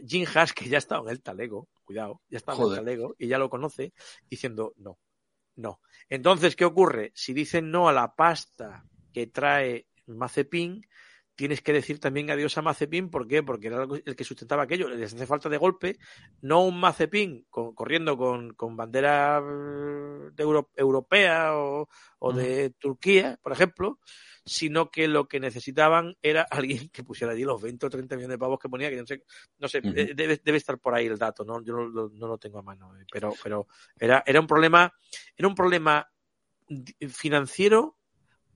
Jim Haas, que ya ha estado en el talego, cuidado, ya está en Joder. el talego y ya lo conoce, diciendo, no, no. Entonces, ¿qué ocurre? Si dicen no a la pasta que trae Mazepin, tienes que decir también adiós a Mazepin. ¿Por qué? Porque era el que sustentaba aquello. Les hace falta de golpe, no un Mazepin con- corriendo con, con bandera eh, de Euro- europea o, o de Turquía, por ejemplo, sino que lo que necesitaban era alguien que pusiera allí los 20 o 30 millones de pavos que ponía, que no sé, no sé, debe, debe estar por ahí el dato, ¿no? Yo no, lo- no lo tengo a mano, eh, pero, pero era, era un problema, era un problema financiero,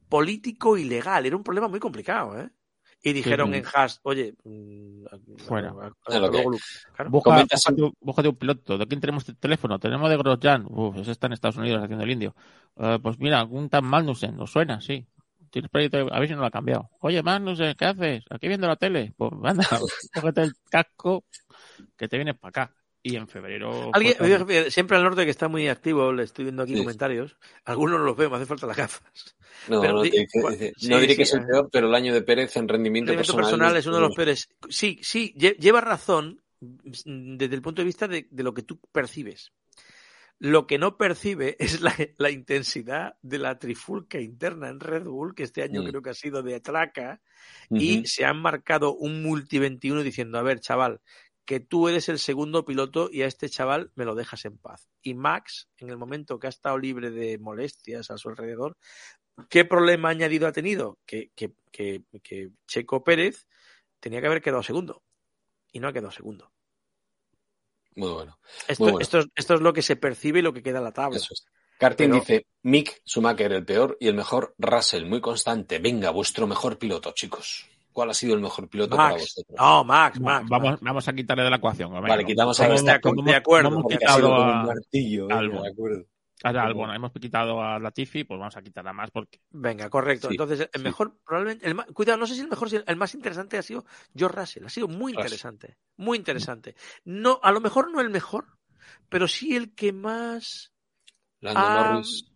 político y legal, era un problema muy complicado, ¿eh? Y dijeron en Haas, oye, mm, Fuera. búscate, un piloto. ¿De quién tenemos el teléfono? Tenemos de Grosjean. Uf, ese está en Estados Unidos haciendo el indio. Eh, pues mira, un tan Magnussen. ¿Nos suena? Sí. Tienes proyecto, a ver si no lo ha cambiado. Oye, Magnussen, ¿qué haces? Aquí viendo la tele. Pues anda, cógete el casco que te vienes para acá. Y en febrero. Alguien, pues, eh, siempre al norte que está muy activo, le estoy viendo aquí Sí. comentarios. Algunos no los veo, me hace falta las gafas. No, Pero no, di- te dice- cu- dice- sí, no diré que sí, es el eh. peor, pero el año de Pérez en rendimiento, rendimiento personal, personal es uno de los peores. Sí, sí, lle- lleva razón mm, desde el punto de vista de, de lo que tú percibes. Lo que no percibe es la, la intensidad de la trifulca interna en Red Bull, que este año Mm. creo que ha sido de atraca, y se han marcado un multi 21 diciendo, a ver, chaval, que tú eres el segundo piloto y a este chaval me lo dejas en paz. Y Max, en el momento que ha estado libre de molestias a su alrededor, ¿qué problema añadido ha tenido? Que, que, que, que Checo Pérez tenía que haber quedado segundo y no ha quedado segundo. Muy bueno. Esto, Muy bueno. esto, es, esto es lo que se percibe y lo que queda en la tabla. Eso es. Karting Pero- dice, Mick Schumacher el peor y el mejor Russell, muy constante. Venga, vuestro mejor piloto, chicos. ¿Cuál ha sido el mejor piloto para Max. vosotros? No, Max, Max. vamos, Max. vamos a quitarle de la ecuación. venga. Vale, quitamos a como De acuerdo, hemos quitado a- un martillo, venga, Albon. de acuerdo. A Albon, hemos quitado a Latifi, pues vamos a quitar a más porque Venga, correcto. Sí, Entonces, el sí. mejor, probablemente, el más, cuidado, no sé si el mejor, el más interesante ha sido George Russell. Ha sido muy Russell. interesante, muy interesante. No, a lo mejor no el mejor, pero sí el que más. Lando Ah, Norris.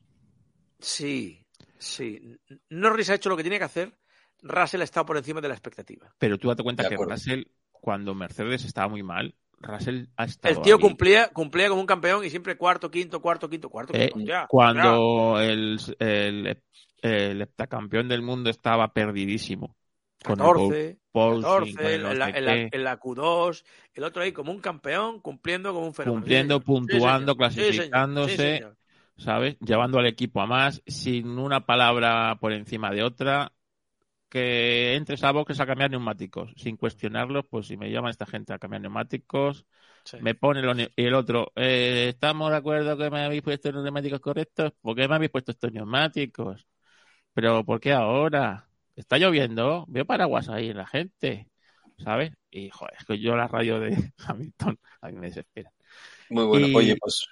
Sí, sí. Norris ha hecho lo que tiene que hacer. Russell ha estado por encima de la expectativa. Pero tú date cuenta De que acuerdo. Russell, cuando Mercedes estaba muy mal, Russell ha estado. El tío ahí. cumplía, cumplía como un campeón y siempre cuarto, quinto, cuarto, quinto, cuarto, Eh, quinto. ya, cuando el, el, el heptacampeón del mundo estaba perdidísimo. ya. Con el 14, Paul- 14, con el no la, sé en la- qué, en la Q2, el otro ahí como un campeón, cumpliendo como un fenómeno. Cumpliendo, Sí, señor. Sí, puntuando, señor. Clasificándose. Sí, señor. ¿sabes? Llevando al equipo a más, sin una palabra por encima de otra, que entres a boxes a cambiar neumáticos, sin cuestionarlos, pues si me llaman esta gente a cambiar neumáticos, Sí. me pone los ne- y el otro, eh, ¿estamos de acuerdo que me habéis puesto los neumáticos correctos? ¿Por qué me habéis puesto estos neumáticos? Pero ¿por qué ahora? Está lloviendo, veo paraguas ahí en la gente, ¿sabes? Y joder, es que yo la radio de Hamilton a mí me desespera. Muy bueno. Y- Oye, pues.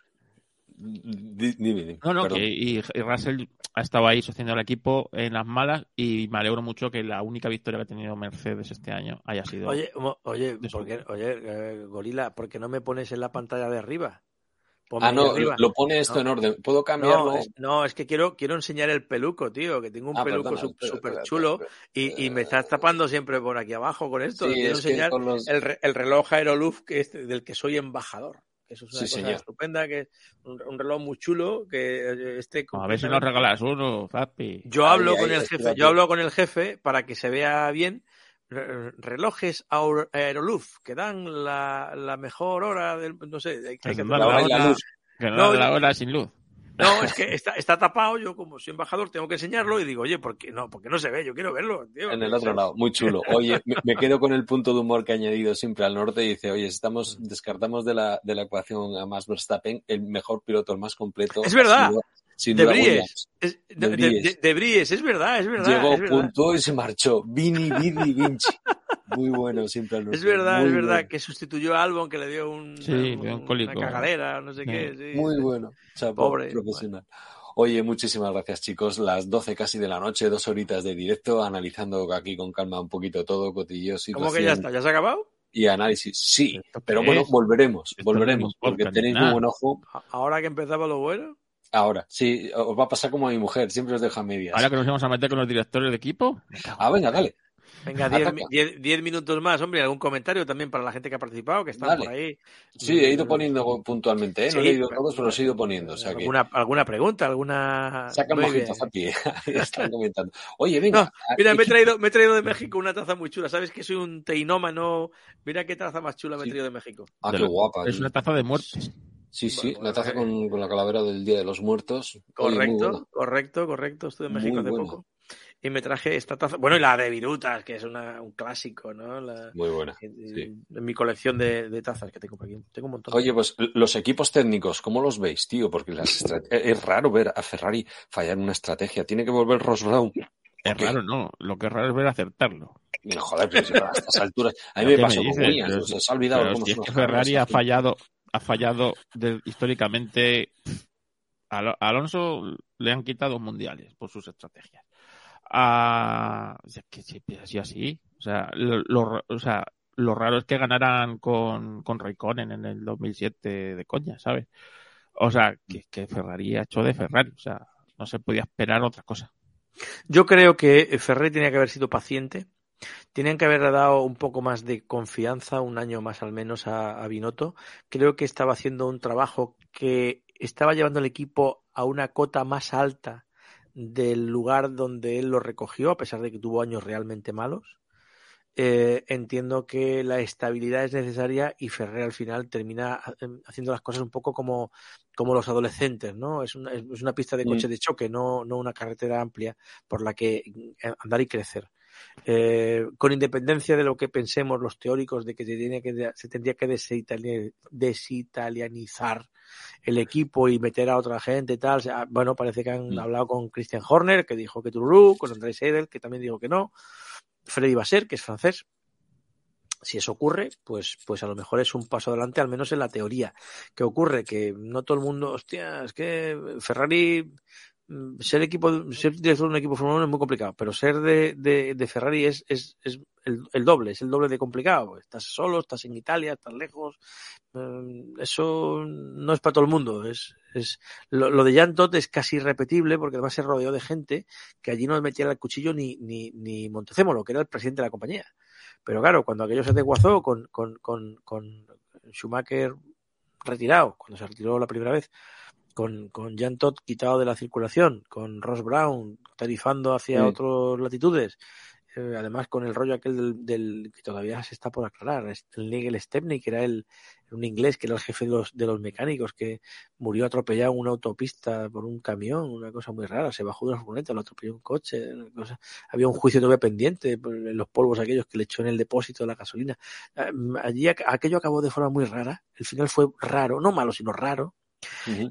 Di- Dime, dime. No, no, que y, y Russell ha estado ahí sosteniendo al equipo en las malas y me alegro mucho que la única victoria que ha tenido Mercedes este año haya sido. Oye, oye, de su- ¿por qué- oye, eh, Gorila, ¿por qué no me pones en la pantalla de arriba? Ponme Ah, no, arriba. lo pone esto No. en orden. ¿Puedo cambiarlo? No, es, no, es que quiero, quiero enseñar el peluco, tío, que tengo un Ah, peluco súper chulo y, y me estás tapando siempre por aquí abajo con esto. Sí, quiero es enseñar los- el, re- el reloj Aeroluf que es del que soy embajador. Que Eso es una Sí, cosa señor. estupenda, que es un, un reloj muy chulo, que este a ver si nos regalas uno, papi. Yo hablo ahí, con el jefe, yo hablo con el jefe para que se vea bien re- relojes Aeroluf que dan la, la mejor hora del no sé, hay, Que que la la luz. No, la hora sin luz. No, es que está, está tapado, yo como soy embajador tengo que enseñarlo y digo, oye, ¿por qué no? Porque no se ve, yo quiero verlo, tío. En el otro lado, muy chulo. Oye, me, me quedo con el punto de humor que ha añadido siempre al norte. Dice, oye, estamos, descartamos de la, de la ecuación a Max Verstappen, el mejor piloto, el más completo. Es verdad. Sin De duda, Bries, Williams. es, de, De de- Bries. de- de Bries, es verdad, es verdad. Llegó, es verdad. y se marchó. Vini, Vidi, Vinci. Muy bueno siempre al. Es verdad, muy es verdad bueno. que sustituyó a Albon que le dio un, Sí, un una cagadera, no sé Sí. qué. sí. Muy bueno. Chapo, Pobre. profesional. Oye, muchísimas gracias, chicos. Las 12 casi de la noche, dos horitas de directo, analizando aquí con calma un poquito todo, cotillos, ¿Cómo que ya está? ¿Ya se ha acabado? y análisis. Sí, ¿Esto pero bueno, volveremos, volveremos, porque tenéis muy buen ojo. Ahora que empezaba lo bueno. Ahora, sí, os va a pasar como a mi mujer, siempre os deja medias. Ahora que nos vamos a meter con los directores de equipo. Ah, venga, dale. Venga, 10 Ataca. mi- 10 10 minutos más, hombre. ¿Algún comentario también para la gente que ha participado, que Dale. por ahí? Sí, he ido poniendo puntualmente, ¿eh? No Sí, he leído pero- todos, pero los he ido poniendo. O sea que ¿Alguna, ¿Alguna pregunta? ¿Alguna...? saca Muy mojito, bien. Zapi. Están comentando. Oye, venga. No, Mira, me he, traído, me he traído de México una taza muy chula. ¿Sabes que soy un teinómano? Mira qué taza más chula me he traído de México. Ah, qué guapa. Es una taza de muertes. Sí, sí, Bueno, la taza bueno, con, con la calavera del Día de los Muertos. Correcto, correcto, correcto. Estuve en México Muy hace buena. poco. Y me traje esta taza. Bueno, y la de Virutas, que es una, un clásico, ¿no? La- Muy buena. en, sí. en mi colección de, de tazas que tengo por aquí. Tengo un montón. Oye, pues los equipos técnicos, ¿cómo los veis, tío? Porque las estra- es raro ver a Ferrari fallar una estrategia. Tiene que volver Ross Brown. Es raro, ¿no? Lo que es raro es ver acertarlo. Joder, pero si a estas alturas. A mí ¿Qué me pasó me con? Williams. Pero se ha olvidado Pero cómo si es que Ferrari ha aquí. fallado, ha fallado de- históricamente. A Lo- a Alonso le han quitado mundiales por sus estrategias. A, es que así. O sea, lo, raro es que ganaran con, con en el 2007 de coña, ¿sabes? O sea, que, que Ferrari ha hecho de Ferrari. O sea, no se podía esperar otra cosa. Yo creo que Ferrari tenía que haber sido paciente. Tenían que haberle dado un poco más de confianza, un año más al menos, a, a Binotto. Creo que estaba haciendo un trabajo que estaba llevando el equipo a una cota más alta del lugar donde él lo recogió, a pesar de que tuvo años realmente malos. Eh, entiendo que la estabilidad es necesaria y Ferrer al final termina eh, haciendo las cosas un poco como, como los adolescentes, ¿no? Es una, es una pista de coche Mm. de choque, no, no una carretera amplia por la que eh, andar y crecer. Eh, con independencia de lo que pensemos los teóricos de que se, tiene que, se tendría que desitali- desitalianizar el equipo y meter a otra gente y tal, o sea, bueno, parece que han Mm. hablado con Christian Horner, que dijo que Tururu, con Andrés Seidel, que también dijo que no, Freddy Basser, que es francés. Si eso ocurre, pues, pues a lo mejor es un paso adelante, al menos en la teoría. ¿Qué ocurre? Que no todo el mundo, hostia, es que Ferrari, ser equipo, ser director de un equipo Fórmula 1 es muy complicado, pero ser de, de, de Ferrari es, es, es el, doble, es el doble de complicado. Estás solo, estás en Italia, estás lejos. mm, Eso no es para todo el mundo. Es, es, lo, de Jan es casi irrepetible porque además se rodeó de gente que allí no metía el cuchillo ni, ni, ni Montezemolo, que era el presidente de la compañía. Pero claro, cuando aquello se desguazó con, con, con, con Schumacher retirado, cuando se retiró la primera vez, con, con Jan Todd quitado de la circulación, con Ross Brown tarifando hacia Sí. otras latitudes, eh, además con el rollo aquel del, del- que todavía se está por aclarar, el Nigel Stepney, que era el un inglés que era el jefe de los, de los mecánicos, que murió atropellado en una autopista por un camión, una cosa muy rara, se bajó de la furgoneta, lo atropelló un coche, una cosa. había un juicio todavía pendiente por los polvos aquellos que le echó en el depósito de la gasolina. Eh, Allí aquello acabó de forma muy rara, el final fue raro, no malo, sino raro,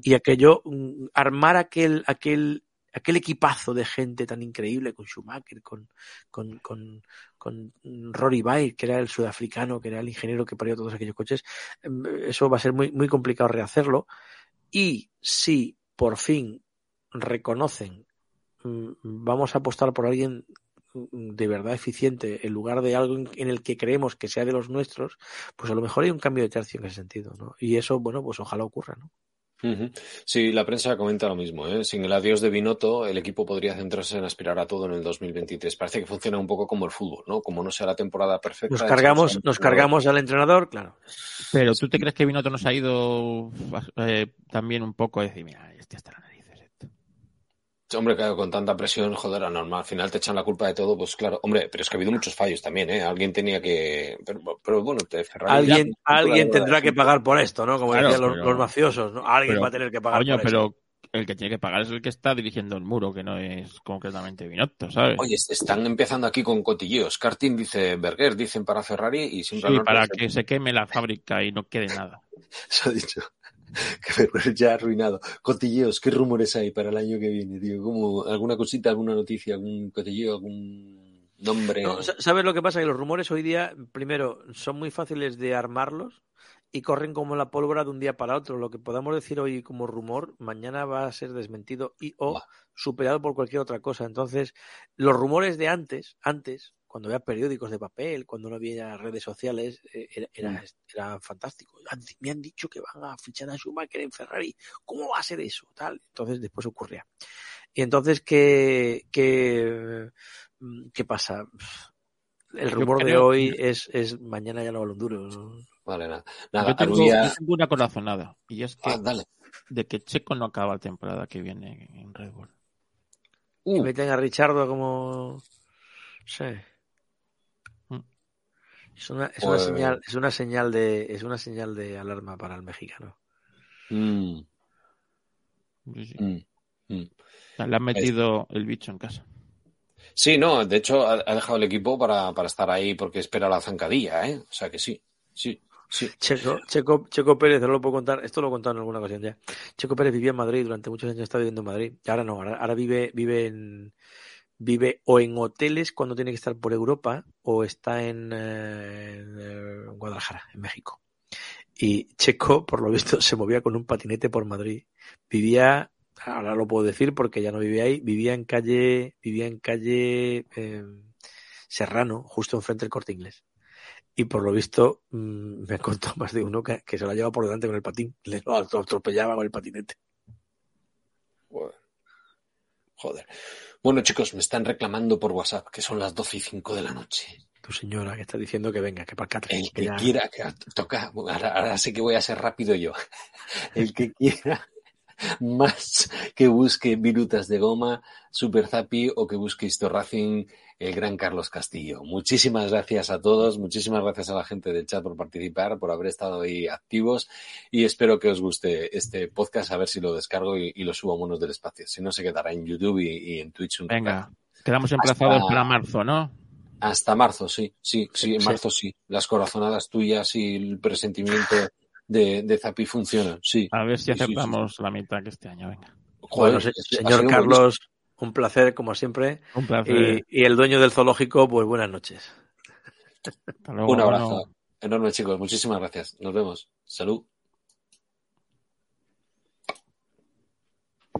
Y aquello, mm, armar aquel, aquel, aquel equipazo de gente tan increíble con Schumacher, con, con, con, con Rory Baird, que era el sudafricano, que era el ingeniero que parió todos aquellos coches, em, eso va a ser muy, muy complicado rehacerlo. Y si por fin reconocen, mm, vamos a apostar por alguien mm, de verdad eficiente en lugar de algo en el que creemos que sea de los nuestros, pues a lo mejor hay un cambio de tercio en ese sentido, ¿no? Y eso, bueno, pues ojalá ocurra, ¿no? Sí, la prensa comenta lo mismo. ¿eh? Sin el adiós de Binotto, el equipo podría centrarse en aspirar a todo en el 2023. Parece que funciona un poco como el fútbol, ¿no? Como no sea la temporada perfecta. Nos cargamos, al nos entrenador. cargamos al entrenador, claro. Pero ¿tú te crees que Binotto nos ha ido eh, también un poco a decir, mira, este esto? Hombre, claro, con tanta presión, joder, anormal. Al final te echan la culpa de todo, pues claro. Hombre, pero es que ha habido muchos fallos también, ¿eh? Alguien tenía que. Pero, pero bueno, te Ferrari Alguien, ya- alguien tendrá que pagar por esto, ¿no? Como Claro, decían los, pero- los mafiosos, ¿no? Alguien pero- va a tener que pagar Coño, por esto. pero el que tiene que pagar es el que está dirigiendo el muro, que no es concretamente Binotto, ¿sabes? Oye, están empezando aquí con cotilleos. Karting dice Berger, dicen para Ferrari y siempre Sí, para que se queme la fábrica y no quede nada. Se ha dicho que ya ha arruinado. Cotilleos, ¿qué rumores hay para el año que viene, tío? ¿Cómo, ¿Alguna cosita, alguna noticia, algún cotilleo, algún nombre? No, sa- ¿Sabes lo que pasa? Que los rumores hoy día, primero, son muy fáciles de armarlos y corren como la pólvora de un día para otro. Lo que podamos decir hoy como rumor, mañana va a ser desmentido y o superado por cualquier otra cosa. Entonces, los rumores de antes, antes, cuando había periódicos de papel, cuando no había redes sociales, eh, era, era, Mm. era fantástico. Me han dicho que van a fichar a Schumacher en Ferrari. ¿Cómo va a ser eso? Tal. Entonces, después ocurría. Y entonces, ¿qué, qué, mm, qué pasa? El rumor de hoy es, es mañana ya no vale un duro. ¿no? Vale, nada. Nada, yo, tengo, Arulla- yo tengo una corazonada, y es que Ah, dale. de que Checo no acaba la temporada que viene en Red Bull. Y Uh, meten a Richardo como... Sí. Es una, es, Pues- una señal, es una señal de es una señal de alarma para el mexicano. mm, Sí, sí. mm, mm. Le han metido el bicho en casa. Sí, no, de hecho ha, ha dejado el equipo para, para estar ahí porque espera la zancadilla, ¿eh? O sea que sí, sí, sí. Checo, Checo, Checo Pérez, no lo puedo contar, esto lo he contado en alguna ocasión ya. Checo Pérez vivía en Madrid, durante muchos años está viviendo en Madrid. Y ahora no, ahora, ahora vive, vive en vive o en hoteles cuando tiene que estar por Europa o está en, eh, en, Guadalajara, en México. Y Checo, por lo visto, se movía con un patinete por Madrid. Vivía, ahora lo puedo decir porque ya no vivía ahí, vivía en calle, vivía en calle eh, Serrano, justo enfrente del Corte Inglés. Y por lo visto, mm, me contado más de uno que, se lo ha llevado por delante con el patín. Le lo atropellaba con el patinete. Joder. Bueno, chicos, me están reclamando por WhatsApp que son las 12 y 5 de la noche. Tu señora que está diciendo que venga, que para acá. El que que ya- quiera, que toca, ahora, ahora sí que voy a ser rápido yo. El que quiera más que busque virutas de goma, Super Zapi o que busque Histo Racing, el gran Carlos Castillo. Muchísimas gracias a todos, muchísimas gracias a la gente del chat por participar, por haber estado ahí activos y espero que os guste este podcast, a ver si lo descargo y, y lo subo a monos del espacio. Si no, se quedará en YouTube y, y en Twitch un Venga, rato. quedamos emplazados Hasta- para marzo, ¿no? Hasta marzo, sí, sí, sí, en Sí. marzo sí. Las corazonadas tuyas y el presentimiento de, de Zapi funcionan, sí. A ver si Sí, sí, sí, aceptamos la mitad que este año, venga. Joder, Bueno, señor Carlos, un placer como siempre. Un placer. Y, y el dueño del zoológico, pues buenas noches. Hasta luego, Un abrazo bueno. enorme, chicos. Muchísimas gracias. Nos vemos. Salud.